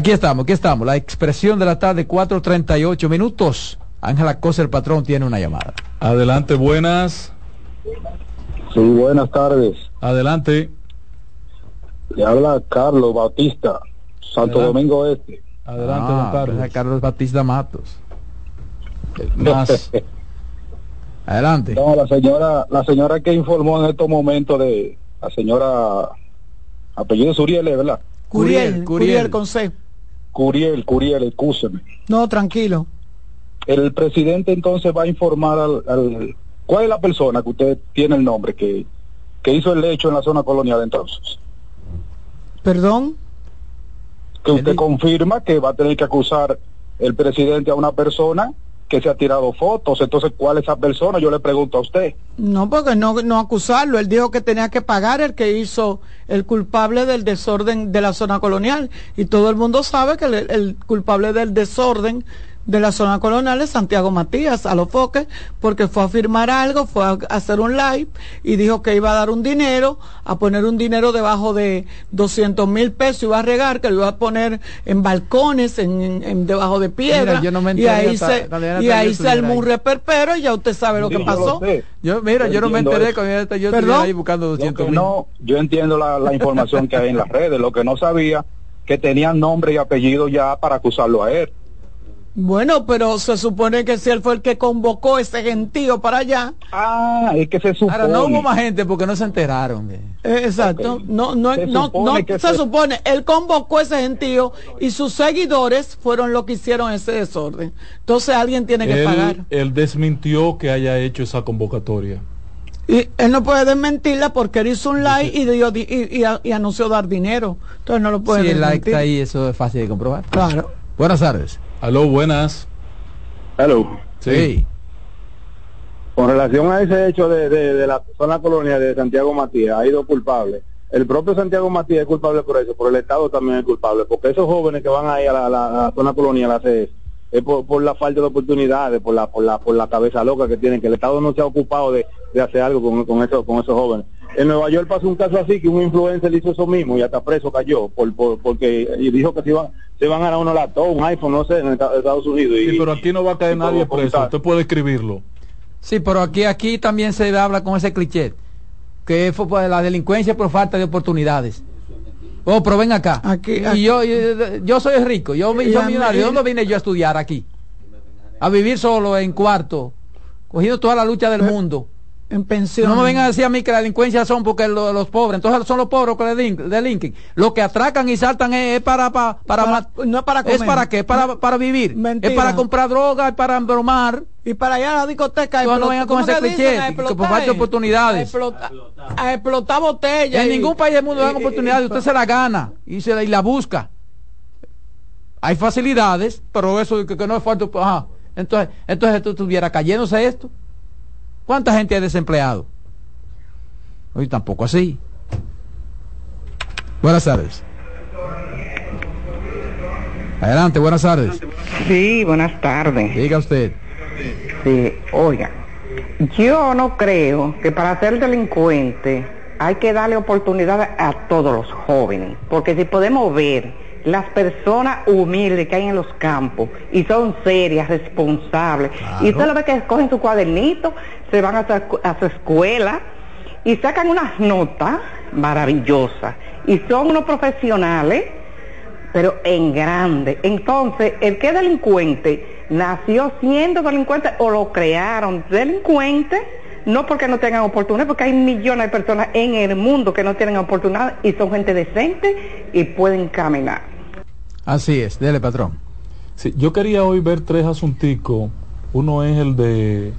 Aquí estamos, aquí estamos. La expresión de la tarde, 4.38 minutos. Ángela Cosa, el patrón, tiene una llamada. Adelante, buenas. Sí, buenas tardes. Adelante. Le habla Carlos Bautista, Santo Domingo Este. Adelante, don Ah, Carlos. Carlos Batista Matos. Más. Adelante. No, la señora, la señora que informó en estos momentos de la señora apellido Suriel, ¿verdad? Curiel, Curiel, con C. Curiel, Curiel, excúseme. No, tranquilo. El presidente entonces va a informar al, al- ¿cuál es la persona que usted tiene el nombre que, que hizo el hecho en la zona colonial entonces? Perdón. Que usted confirma que va a tener que acusar el presidente a una persona que se ha tirado fotos. Entonces, ¿cuál es esa persona? Yo le pregunto a usted. No, porque no, no acusarlo. Él dijo que tenía que pagar el que hizo el culpable del desorden de la zona colonial. Y todo el mundo sabe que el, el culpable del desorden de la zona colonial Santiago Matías a los foques, porque fue a firmar algo, fue a hacer un live y dijo que iba a dar un dinero, a poner un dinero debajo de 200 mil pesos, iba a regar, que lo iba a poner en balcones, en, en- en- debajo de piedra. Mira, yo no me y enteré ahí se, y ahí se armó un reperpero y ya usted sabe lo Sí, que yo pasó. lo. Yo, mira, yo no me enteré eso. cuando yo, ahí buscando Lo 200 que mil. no, yo entiendo la, la información que hay en las redes. Lo que no sabía que tenían nombre y apellido ya para acusarlo a él. Bueno, pero se supone que si él fue el que convocó ese gentío para allá. Ah, es que se supone. Ahora no hubo más gente porque no se enteraron. de- Eh, exacto. Ok. No, no, Se no, no se se- supone. Él convocó ese gentío y sus seguidores fueron los que hicieron ese desorden. Entonces alguien tiene que pagar. Él, desmintió que haya hecho esa convocatoria. Y él no puede desmentirla porque él hizo un live y, dio di- y, y- y anunció dar dinero. Entonces no lo puede Si el like está ahí, eso es fácil de comprobar. Claro. Buenas tardes. Aló, buenas. Hello. Sí. Con relación a ese hecho de, de, de la zona colonial de Santiago Matías, ha ido culpable. El propio Santiago Matías es culpable por eso, pero el Estado también es culpable, porque esos jóvenes que van ahí a la, a la- a la zona colonial a hacer eso, es por, por la falta de oportunidades, por la, por la, por la cabeza loca que tienen, que el Estado no se ha ocupado de, de hacer algo con, con, esos, con esos jóvenes. En Nueva York pasó un caso así, que un influencer hizo eso mismo y hasta preso cayó, por, por, porque y dijo que se iban, se iban a ganar uno laptop, un iPhone, no sé, en Esta- Estados Unidos. Y, Sí, pero aquí no va a caer nadie todo preso. Usted puede escribirlo. Sí, pero aquí, aquí también se habla con ese cliché, que fue por la delincuencia por falta de oportunidades. Oh, pero ven acá. Aquí- y yo, yo, yo soy rico, yo soy millonario. ¿De dónde vine yo a estudiar aquí? A vivir solo en cuarto, cogiendo toda la lucha del mundo. En pensión. No me vengan a decir a mí que la delincuencia son porque lo- los pobres, entonces son los pobres que delin- delinquen. Lo que atracan y saltan es, es para, para, para, Para- no es para ¿Es comer. para qué? Para, para vivir. Mentira. Es para comprar droga, es para bromar. Y para allá a la discoteca. No, no vengan con ¿cómo ese que cliché, que- que por falta de oportunidades. A explotar, a explotar botellas. En y- ningún país del mundo dan y- oportunidades, usted se la gana y se la, y la busca. Hay facilidades, pero eso que, que no es falta. Ajá. Entonces, entonces esto estuviera cayéndose esto. ¿Cuánta gente hay desempleado? Hoy tampoco así. Buenas tardes. Adelante, buenas tardes. Sí, buenas tardes. Diga usted. Sí, oiga, yo no creo que para ser delincuente hay que darle oportunidades a todos los jóvenes, porque si podemos ver las personas humildes que hay en los campos y son serias, responsables, y usted lo ve que cogen su cuadernito, se van a su, a su escuela y sacan unas notas maravillosas y son unos profesionales pero en grande. Entonces, el que es delincuente nació siendo delincuente o lo crearon delincuente, no porque no tengan oportunidad, porque hay millones de personas en el mundo que no tienen oportunidad y son gente decente y pueden caminar. Así es, dele patrón. Sí, yo quería hoy ver tres asunticos. Uno es el de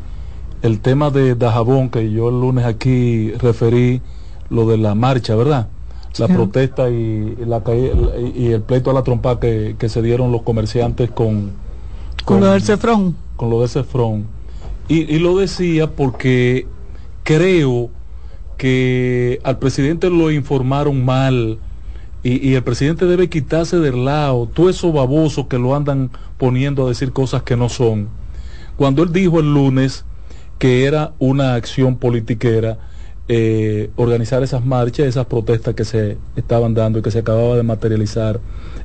el tema de Dajabón, que yo el lunes aquí referí lo de la marcha, ¿verdad? La Sí. protesta y, y la y el pleito a la trompa que, que se dieron los comerciantes con, Con lo del cefrón. con lo de Cefrón. Y, y lo decía porque creo que al presidente lo informaron mal y, el presidente debe quitarse del lado todo eso baboso que lo andan poniendo a decir cosas que no son. Cuando él dijo el lunes que era una acción politiquera, eh, organizar esas marchas, esas protestas que se estaban dando y que se acababa de materializar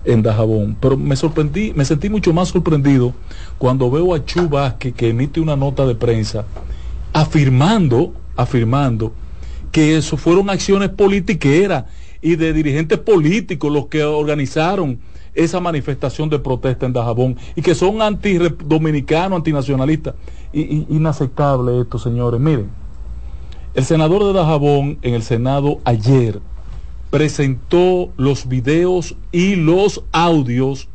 en Dajabón. Pero me sorprendí, me sentí mucho más sorprendido cuando veo a Chu Vázquez que emite una nota de prensa afirmando, afirmando que eso fueron acciones politiqueras y de dirigentes políticos los que organizaron esa manifestación de protesta en Dajabón y que son anti-dominicanos, antinacionalistas. Y, inaceptable esto, señores. Miren, el senador de Dajabón en el Senado ayer presentó los videos y los audios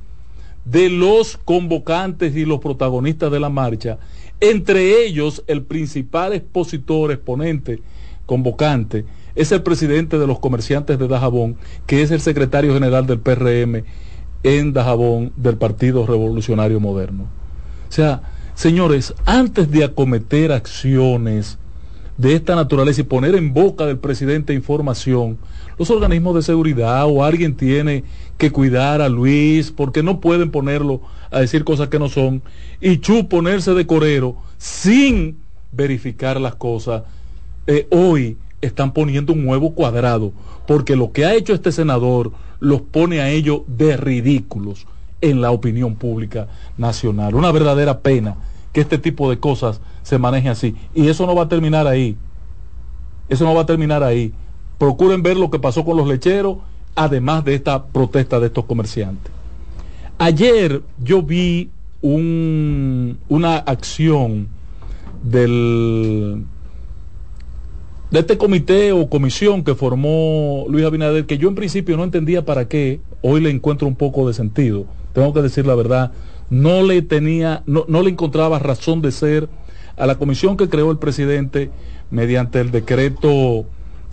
de los convocantes y los protagonistas de la marcha, entre ellos el principal expositor, exponente, convocante, es el presidente de los comerciantes de Dajabón, que es el secretario general del PRM en Dajabón del Partido Revolucionario Moderno. O sea, señores, antes de acometer acciones de esta naturaleza y poner en boca del presidente información, los organismos de seguridad o alguien tiene que cuidar a Luis porque no pueden ponerlo a decir cosas que no son y Chu ponerse de corero sin verificar las cosas. Eh, hoy están poniendo un huevo cuadrado porque lo que ha hecho este senador los pone a ellos de ridículos en la opinión pública nacional. Una verdadera pena que este tipo de cosas se maneje así. Y eso no va a terminar ahí. Eso no va a terminar ahí procuren ver lo que pasó con los lecheros, además de esta protesta de estos comerciantes. Ayer yo vi una acción del de este comité o comisión que formó Luis Abinader, que yo en principio no entendía para qué, hoy le encuentro un poco de sentido, tengo que decir la verdad, no le tenía, no, no le encontraba razón de ser a la comisión que creó el presidente mediante el decreto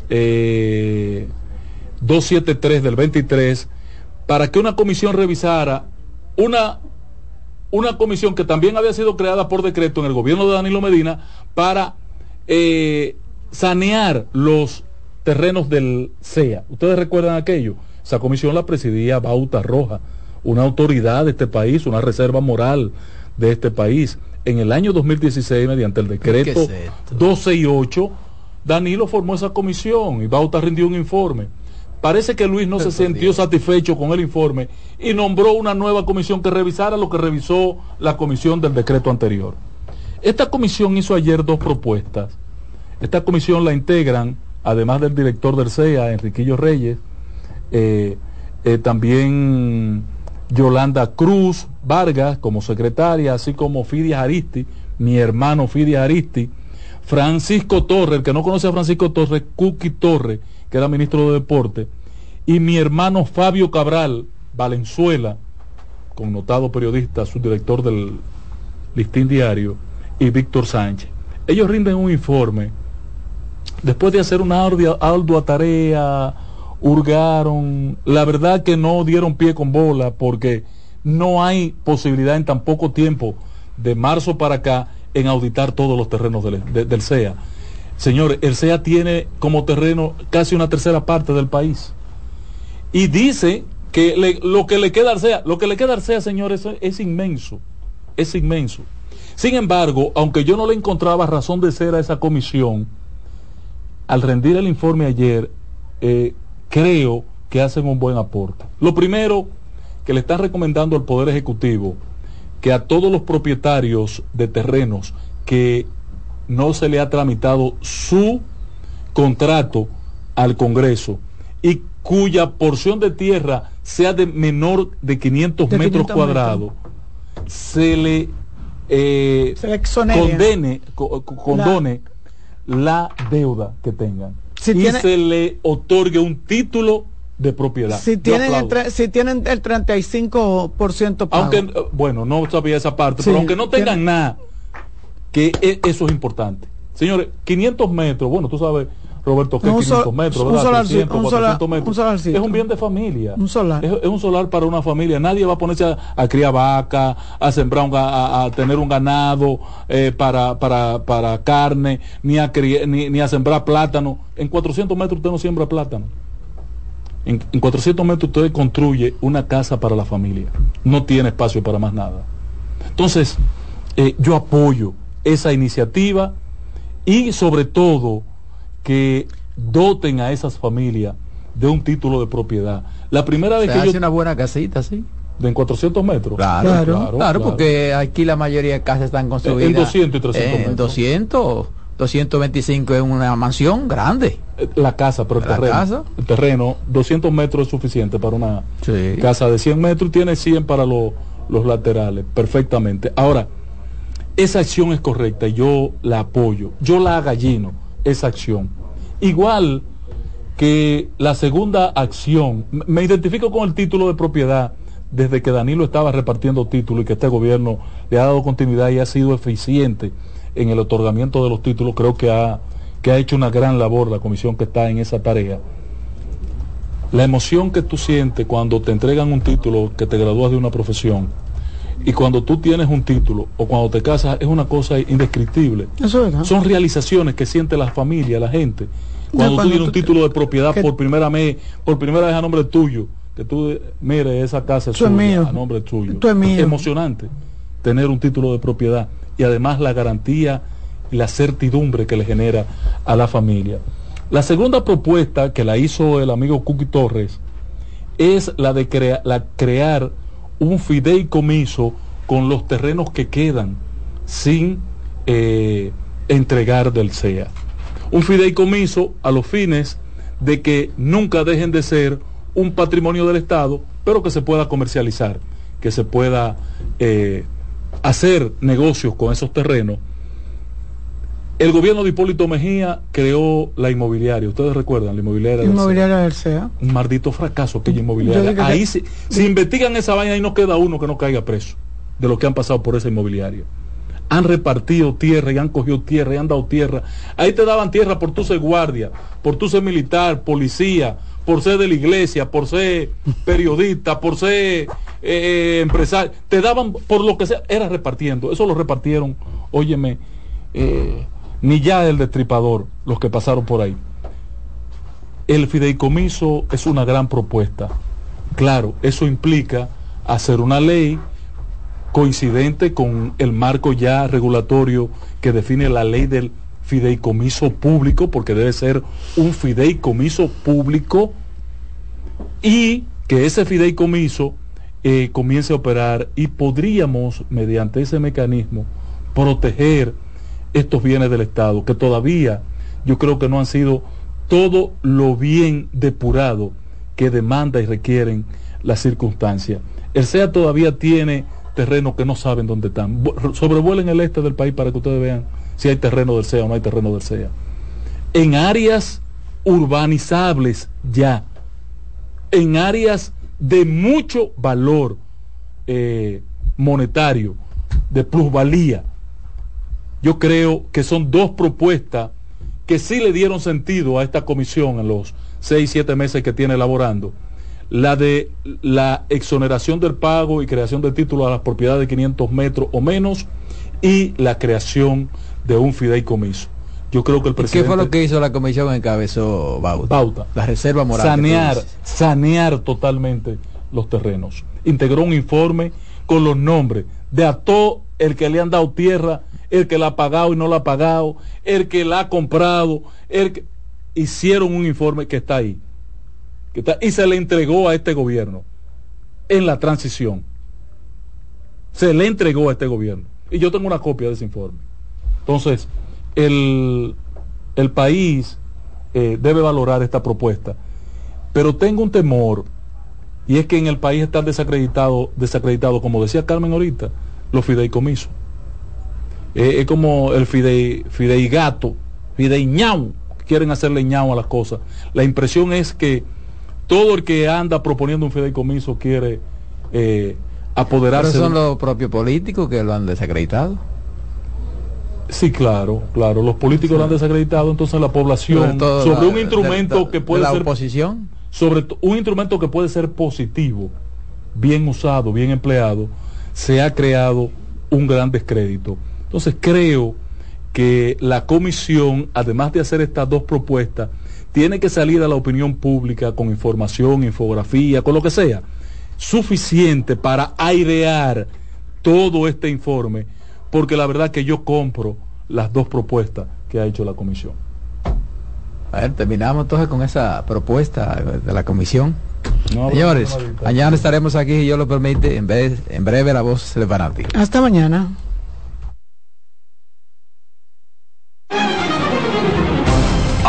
273 eh, del 23 para que una comisión revisara una, una comisión que también había sido creada por decreto en el gobierno de Danilo Medina para eh, sanear los terrenos del CEA. ¿Ustedes recuerdan aquello? Esa comisión la presidía Bauta Roja, una autoridad de este país, una reserva moral de este país. En el año 2016, mediante el decreto 268, Danilo formó esa comisión y Bauta rindió un informe. Parece que Luis no se sintió satisfecho con el informe y nombró una nueva comisión que revisara lo que revisó la comisión del decreto anterior. Esta comisión hizo ayer dos propuestas. Esta comisión la integran, además del director del CEA, Enriquillo Reyes, eh, eh, también Yolanda Cruz Vargas como secretaria, así como Fidia Aristi, mi hermano Fidia Aristi, Francisco Torres, el que no conoce a Francisco Torres, Cookie Torres, que era ministro de Deporte, y mi hermano Fabio Cabral Valenzuela, connotado periodista, subdirector del Listín Diario, y Víctor Sánchez. Ellos rinden un informe. Después de hacer una ardua, tarea, hurgaron, la verdad que no dieron pie con bola porque no hay posibilidad en tan poco tiempo, de marzo para acá, en auditar todos los terrenos del, CEA. Señores, el CEA tiene como terreno casi una tercera parte del país. Y dice que lo que le queda al CEA, lo que le queda al CEA, señores, es, inmenso. Es inmenso. Sin embargo, aunque yo no le encontraba razón de ser a esa comisión, al rendir el informe ayer, eh, creo que hacen un buen aporte. Lo primero que le están recomendando al Poder Ejecutivo que a todos los propietarios de terrenos que no se le ha tramitado su contrato al Congreso y cuya porción de tierra sea de menor de 500 metros cuadrados, se le, eh, condene, condone la... deuda que tengan y se le otorgue un título de propiedad. Si tienen, el, si tienen el 35% pago. Aunque, eh, bueno, no sabía esa parte, pero aunque no tengan nada, que e, eso es importante. Señores, 500 metros, bueno, tú sabes, Roberto, que 500 metros, un solar, 300, un 400 metros, es un bien de familia. Un solar. Es, un solar para una familia. Nadie va a ponerse a, criar vaca, a sembrar, un, a, tener un ganado eh, para, para, para carne, ni a, ni, ni a sembrar plátano. En 400 metros usted no siembra plátano. En, 400 metros usted construye una casa para la familia. No tiene espacio para más nada. Entonces, eh, yo apoyo esa iniciativa y sobre todo que doten a esas familias de un título de propiedad. La primera vez que hace una buena casita, sí. De en 400 metros. Claro, claro, claro, porque aquí la mayoría de casas están construidas. En 200 y 300 metros. En 200, 225 es una mansión grande. Eh, la casa, pero el terreno. El terreno, 200 metros es suficiente para una casa de 100 metros y tiene 100 para los, los laterales, perfectamente. Ahora, esa acción es correcta y yo la apoyo. Yo la agallino, esa acción. Igual que la segunda acción, me identifico con el título de propiedad desde que Danilo estaba repartiendo títulos y que este gobierno le ha dado continuidad y ha sido eficiente en el otorgamiento de los títulos, creo que ha, que ha hecho una gran labor la comisión que está en esa tarea. La emoción que tú sientes cuando te entregan un título, que te gradúas de una profesión, y cuando tú tienes un título o cuando te casas es una cosa indescriptible. Son realizaciones que siente la familia, la gente cuando, tú tienes un título de propiedad por primera vez, por primera vez a nombre tuyo, que tú mire esa casa es a nombre tuyo. Es emocionante tener un título de propiedad y además la garantía y la certidumbre que le genera a la familia. La segunda propuesta que la hizo el amigo Cookie Torres es la de la crear un fideicomiso con los terrenos que quedan sin eh, entregar del SEA un fideicomiso a los fines de que nunca dejen de ser un patrimonio del Estado, pero que se pueda comercializar, que se pueda eh, hacer negocios con esos terrenos. El gobierno de Hipólito Mejía creó la inmobiliaria, ustedes recuerdan, la inmobiliaria, inmobiliaria del CEA. Un maldito fracaso aquella inmobiliaria. Ahí si, si investigan esa vaina y no queda uno que no caiga preso de lo que han pasado por esa inmobiliaria han repartido tierra y han cogido tierra y han dado tierra. Ahí te daban tierra por tu ser guardia, por tu ser militar, policía, por ser de la iglesia, por ser periodista, por ser eh, eh, empresario. Te daban por lo que sea, era repartiendo. Eso lo repartieron, óyeme, eh, ni ya el destripador, los que pasaron por ahí. El fideicomiso es una gran propuesta. Claro, eso implica hacer una ley coincidente con el marco ya regulatorio que define la ley del fideicomiso público, porque debe ser un fideicomiso público, y que ese fideicomiso eh, comience a operar y podríamos, mediante ese mecanismo, proteger estos bienes del Estado, que todavía yo creo que no han sido todo lo bien depurado que demanda y requieren las circunstancias. El SEA todavía tiene terrenos que no saben dónde están. Sobrevuelen el este del país para que ustedes vean si hay terreno del SEA o no hay terreno del SEA. En áreas urbanizables ya, en áreas de mucho valor eh, monetario, de plusvalía. Yo creo que son dos propuestas que sí le dieron sentido a esta comisión en los seis, siete meses que tiene elaborando la de la exoneración del pago y creación de títulos a las propiedades de 500 metros o menos y la creación de un fideicomiso. Yo creo que el presidente... ¿Qué fue lo que hizo la comisión que encabezó Bauta? Bauta. La reserva moral. Sanear, sanear totalmente los terrenos. Integró un informe con los nombres de a todo el que le han dado tierra, el que la ha pagado y no la ha pagado, el que la ha comprado, el que... Hicieron un informe que está ahí y se le entregó a este gobierno en la transición. Se le entregó a este gobierno. Y yo tengo una copia de ese informe. Entonces, el, el país eh, debe valorar esta propuesta. Pero tengo un temor, y es que en el país están desacreditados, desacreditado, como decía Carmen ahorita, los fideicomisos. Eh, es como el fidei, fideigato, fideiñao, quieren hacerle ñao a las cosas. La impresión es que todo el que anda proponiendo un fideicomiso quiere eh, apoderarse. ¿Pero son los propios políticos que lo han desacreditado? Sí, claro, claro. Los políticos lo han desacreditado, entonces la población sobre un instrumento que puede la ser oposición, sobre un instrumento que puede ser positivo, bien usado, bien empleado, se ha creado un gran descrédito. Entonces creo que la comisión, además de hacer estas dos propuestas, tiene que salir a la opinión pública con información, infografía, con lo que sea, suficiente para airear todo este informe, porque la verdad que yo compro las dos propuestas que ha hecho la comisión. terminamos entonces con esa propuesta de la comisión. Señores, mañana estaremos aquí, y yo lo permite, en, vez, en breve la voz del fanático. Hasta mañana.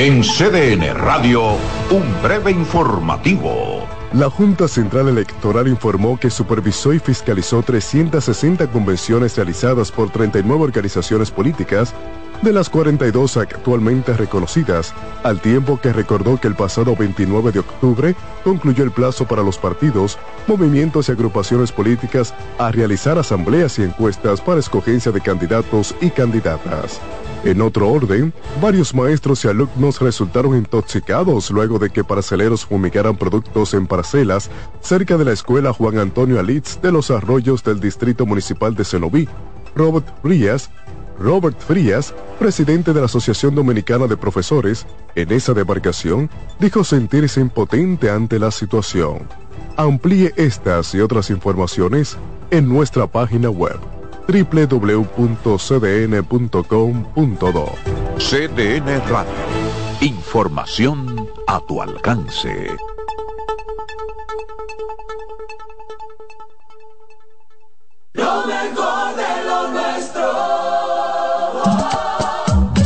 En CDN Radio, un breve informativo. La Junta Central Electoral informó que supervisó y fiscalizó 360 convenciones realizadas por 39 organizaciones políticas, de las 42 actualmente reconocidas, al tiempo que recordó que el pasado 29 de octubre concluyó el plazo para los partidos, movimientos y agrupaciones políticas a realizar asambleas y encuestas para escogencia de candidatos y candidatas. En otro orden, varios maestros y alumnos resultaron intoxicados luego de que parceleros fumigaran productos en parcelas cerca de la escuela Juan Antonio Alitz de los Arroyos del Distrito Municipal de Cenoví. Robert Frías, Robert Frías, presidente de la Asociación Dominicana de Profesores, en esa demarcación, dijo sentirse impotente ante la situación. Amplíe estas y otras informaciones en nuestra página web www.cdn.com.do. CDN Radio. Información a tu alcance. Lo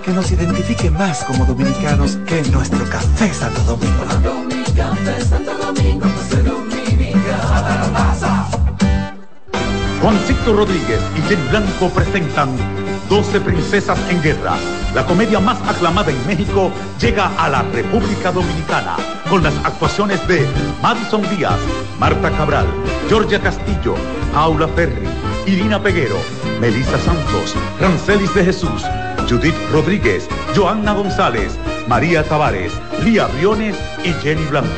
que nos identifique más como dominicanos que nuestro café Santo Domingo. Juancito Rodríguez y Jenny Blanco presentan 12 Princesas en Guerra. La comedia más aclamada en México llega a la República Dominicana con las actuaciones de Madison Díaz, Marta Cabral, Georgia Castillo, Paula Ferri, Irina Peguero, Melissa Santos, Rancelis de Jesús, Judith Rodríguez, Joanna González, María Tavares, Lía Briones y Jenny Blanco.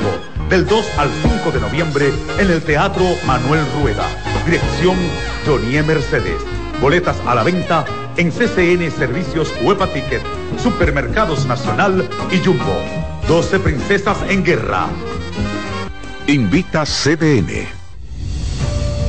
Del 2 al 5 de noviembre en el Teatro Manuel Rueda. Dirección Jonie Mercedes. Boletas a la venta en CCN Servicios Huepa Ticket, Supermercados Nacional y Jumbo. 12 Princesas en Guerra. Invita CDN.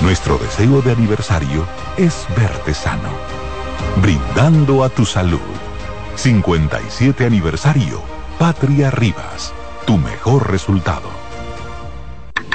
Nuestro deseo de aniversario es verte sano, brindando a tu salud. 57 aniversario, Patria Rivas, tu mejor resultado.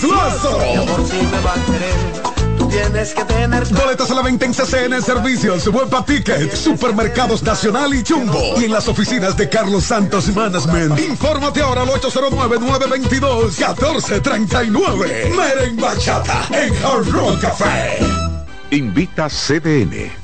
Suazo. Mi amor, si me va a querer. Tú tienes que tener. Boletas a la venta en CCN Servicios, Huepa Ticket, Supermercados Nacional y Jumbo. Y en las oficinas de Carlos Santos Management. Infórmate ahora al 809-922-1439. Meren Bachata en Hard Rock Café. Invita CDN.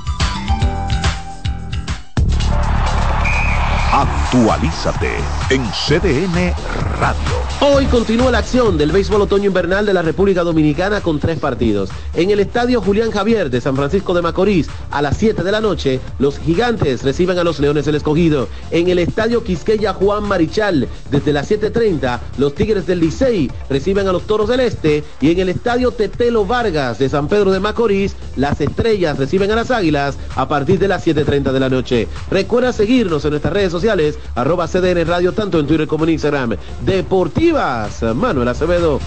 Actualízate en CDN Radio. Hoy continúa la acción del béisbol otoño invernal de la República Dominicana con tres partidos. En el estadio Julián Javier de San Francisco de Macorís, a las 7 de la noche, los gigantes reciben a los Leones del Escogido. En el estadio Quisqueya Juan Marichal, desde las 7.30, los Tigres del Licey reciben a los Toros del Este. Y en el estadio Tetelo Vargas de San Pedro de Macorís, las Estrellas reciben a las Águilas a partir de las 7.30 de la noche. Recuerda seguirnos en nuestras redes sociales, arroba CDN Radio, tanto en Twitter como en Instagram. Deportivas, Manuel Acevedo.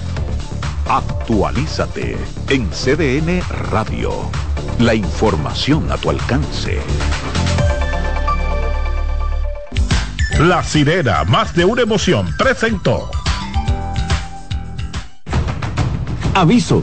Actualízate en CDN Radio. La información a tu alcance. La sirena, más de una emoción, presentó. Aviso,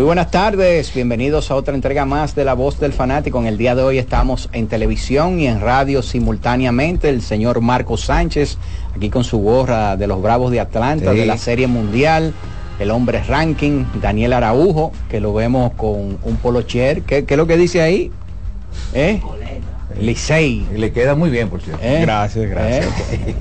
Muy buenas tardes, bienvenidos a otra entrega más de La Voz del Fanático. En el día de hoy estamos en televisión y en radio simultáneamente. El señor Marco Sánchez, aquí con su gorra de los Bravos de Atlanta, Sí. de la Serie Mundial, el hombre ranking, Daniel Araujo, que lo vemos con un polocher. ¿Qué, qué es lo que dice ahí? ¿Eh? Licey. Le queda muy bien, por cierto. ¿Eh? Gracias, gracias. ¿Eh?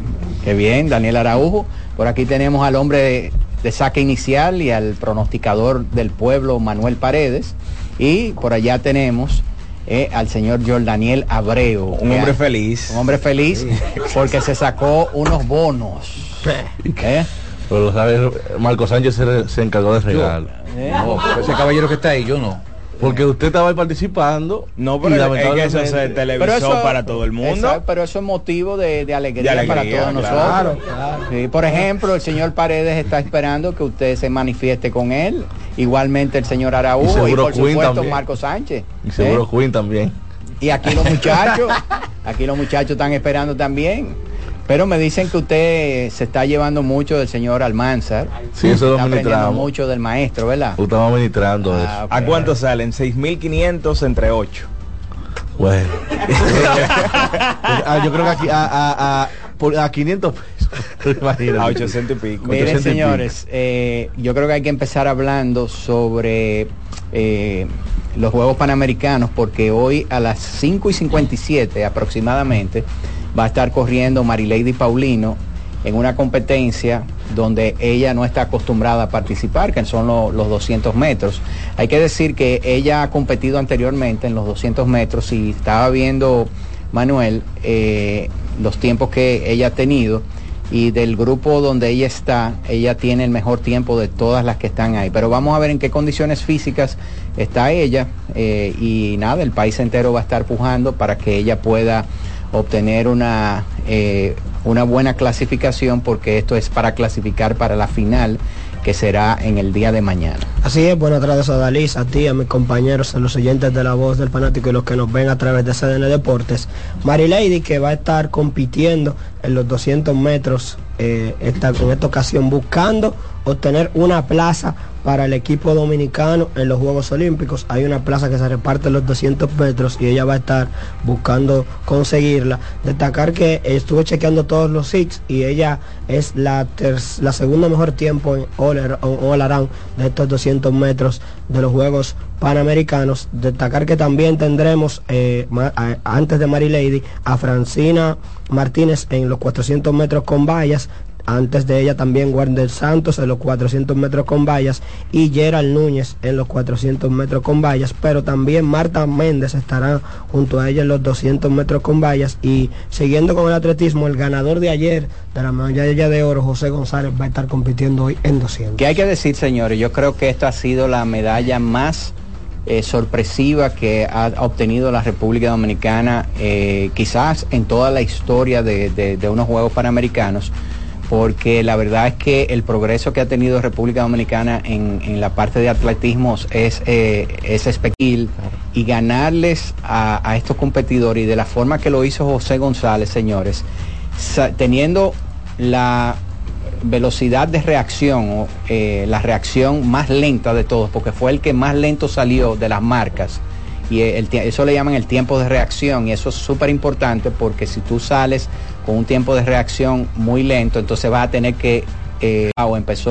Qué bien, Daniel Araujo. Por aquí tenemos al hombre de, saque inicial y al pronosticador del pueblo, Manuel Paredes. Y por allá tenemos eh, al señor Jordaniel Abreu. Un hombre feliz. Un hombre feliz porque se sacó unos bonos. ¿Eh? Pero lo sabes, Marco Sánchez se, se encargó de regalo. ¿Eh? No, ese caballero que está ahí, yo no. Porque usted estaba ahí participando. No, pero es que eso es el televisor para todo el mundo. pero eso es motivo de, de alegría, De alegría, para todos claro, nosotros. Sí, por ejemplo, el señor Paredes está esperando que usted se manifieste con él. Igualmente el señor Araújo y, seguro por supuesto también. Marco Sánchez. Y seguro ¿Eh? Quinn también. Y aquí los muchachos, aquí los muchachos están esperando también. Pero me dicen que usted se está llevando mucho del señor Almanzar. Sí, eso lo está aprendiendo administramos. mucho del maestro, ¿verdad? Estamos administrando eso. Ah, ok. ¿A cuánto salen? 6.500 entre 8. Bueno. Ah, yo creo que aquí a, a, a, por- a 500 pesos. A 800 y pico. Miren, 800 y pico. señores, eh, yo creo que hay que empezar hablando sobre eh, los Juegos Panamericanos porque hoy a las 5 y 57 aproximadamente va a estar corriendo Marilady Paulino en una competencia donde ella no está acostumbrada a participar, que son lo- los 200 metros. Hay que decir que ella ha competido anteriormente en los 200 metros y estaba viendo, Manuel, eh, los tiempos que ella ha tenido y del grupo donde ella está, ella tiene el mejor tiempo de todas las que están ahí. Pero vamos a ver en qué condiciones físicas está ella eh, y nada, el país entero va a estar pujando para que ella pueda obtener una, eh, una buena clasificación porque esto es para clasificar para la final que será en el día de mañana. Así es, buenas tardes a Dalis, a ti, a mis compañeros, a los oyentes de la voz del fanático y los que nos ven a través de CDN Deportes. Marilady que va a estar compitiendo en los 200 metros eh, esta, en esta ocasión buscando obtener una plaza para el equipo dominicano en los Juegos Olímpicos. Hay una plaza que se reparte los 200 metros y ella va a estar buscando conseguirla. Destacar que estuve chequeando todos los hits y ella es la, la segunda mejor tiempo en all, ar- all around de estos 200 metros de los Juegos Panamericanos. Destacar que también tendremos, eh, antes de Mary Lady, a Francina Martínez en los 400 metros con vallas. Antes de ella también Wander Santos en los 400 metros con vallas y Gerald Núñez en los 400 metros con vallas, pero también Marta Méndez estará junto a ella en los 200 metros con vallas y siguiendo con el atletismo, el ganador de ayer de la medalla de oro, José González, va a estar compitiendo hoy en 200. ¿Qué hay que decir, señores? Yo creo que esta ha sido la medalla más eh, sorpresiva que ha obtenido la República Dominicana, eh, quizás en toda la historia de unos Juegos Panamericanos, porque la verdad es que el progreso que ha tenido República Dominicana en, en la parte de atletismo es, eh, es espectacular y ganarles a, a estos competidores y de la forma que lo hizo José González, señores, teniendo la velocidad de reacción, o, eh, la reacción más lenta de todos, porque fue el que más lento salió de las marcas. Y eso le llaman el tiempo de reacción y eso es súper importante porque si tú sales con un tiempo de reacción muy lento, entonces vas a tener que, eh, o empezó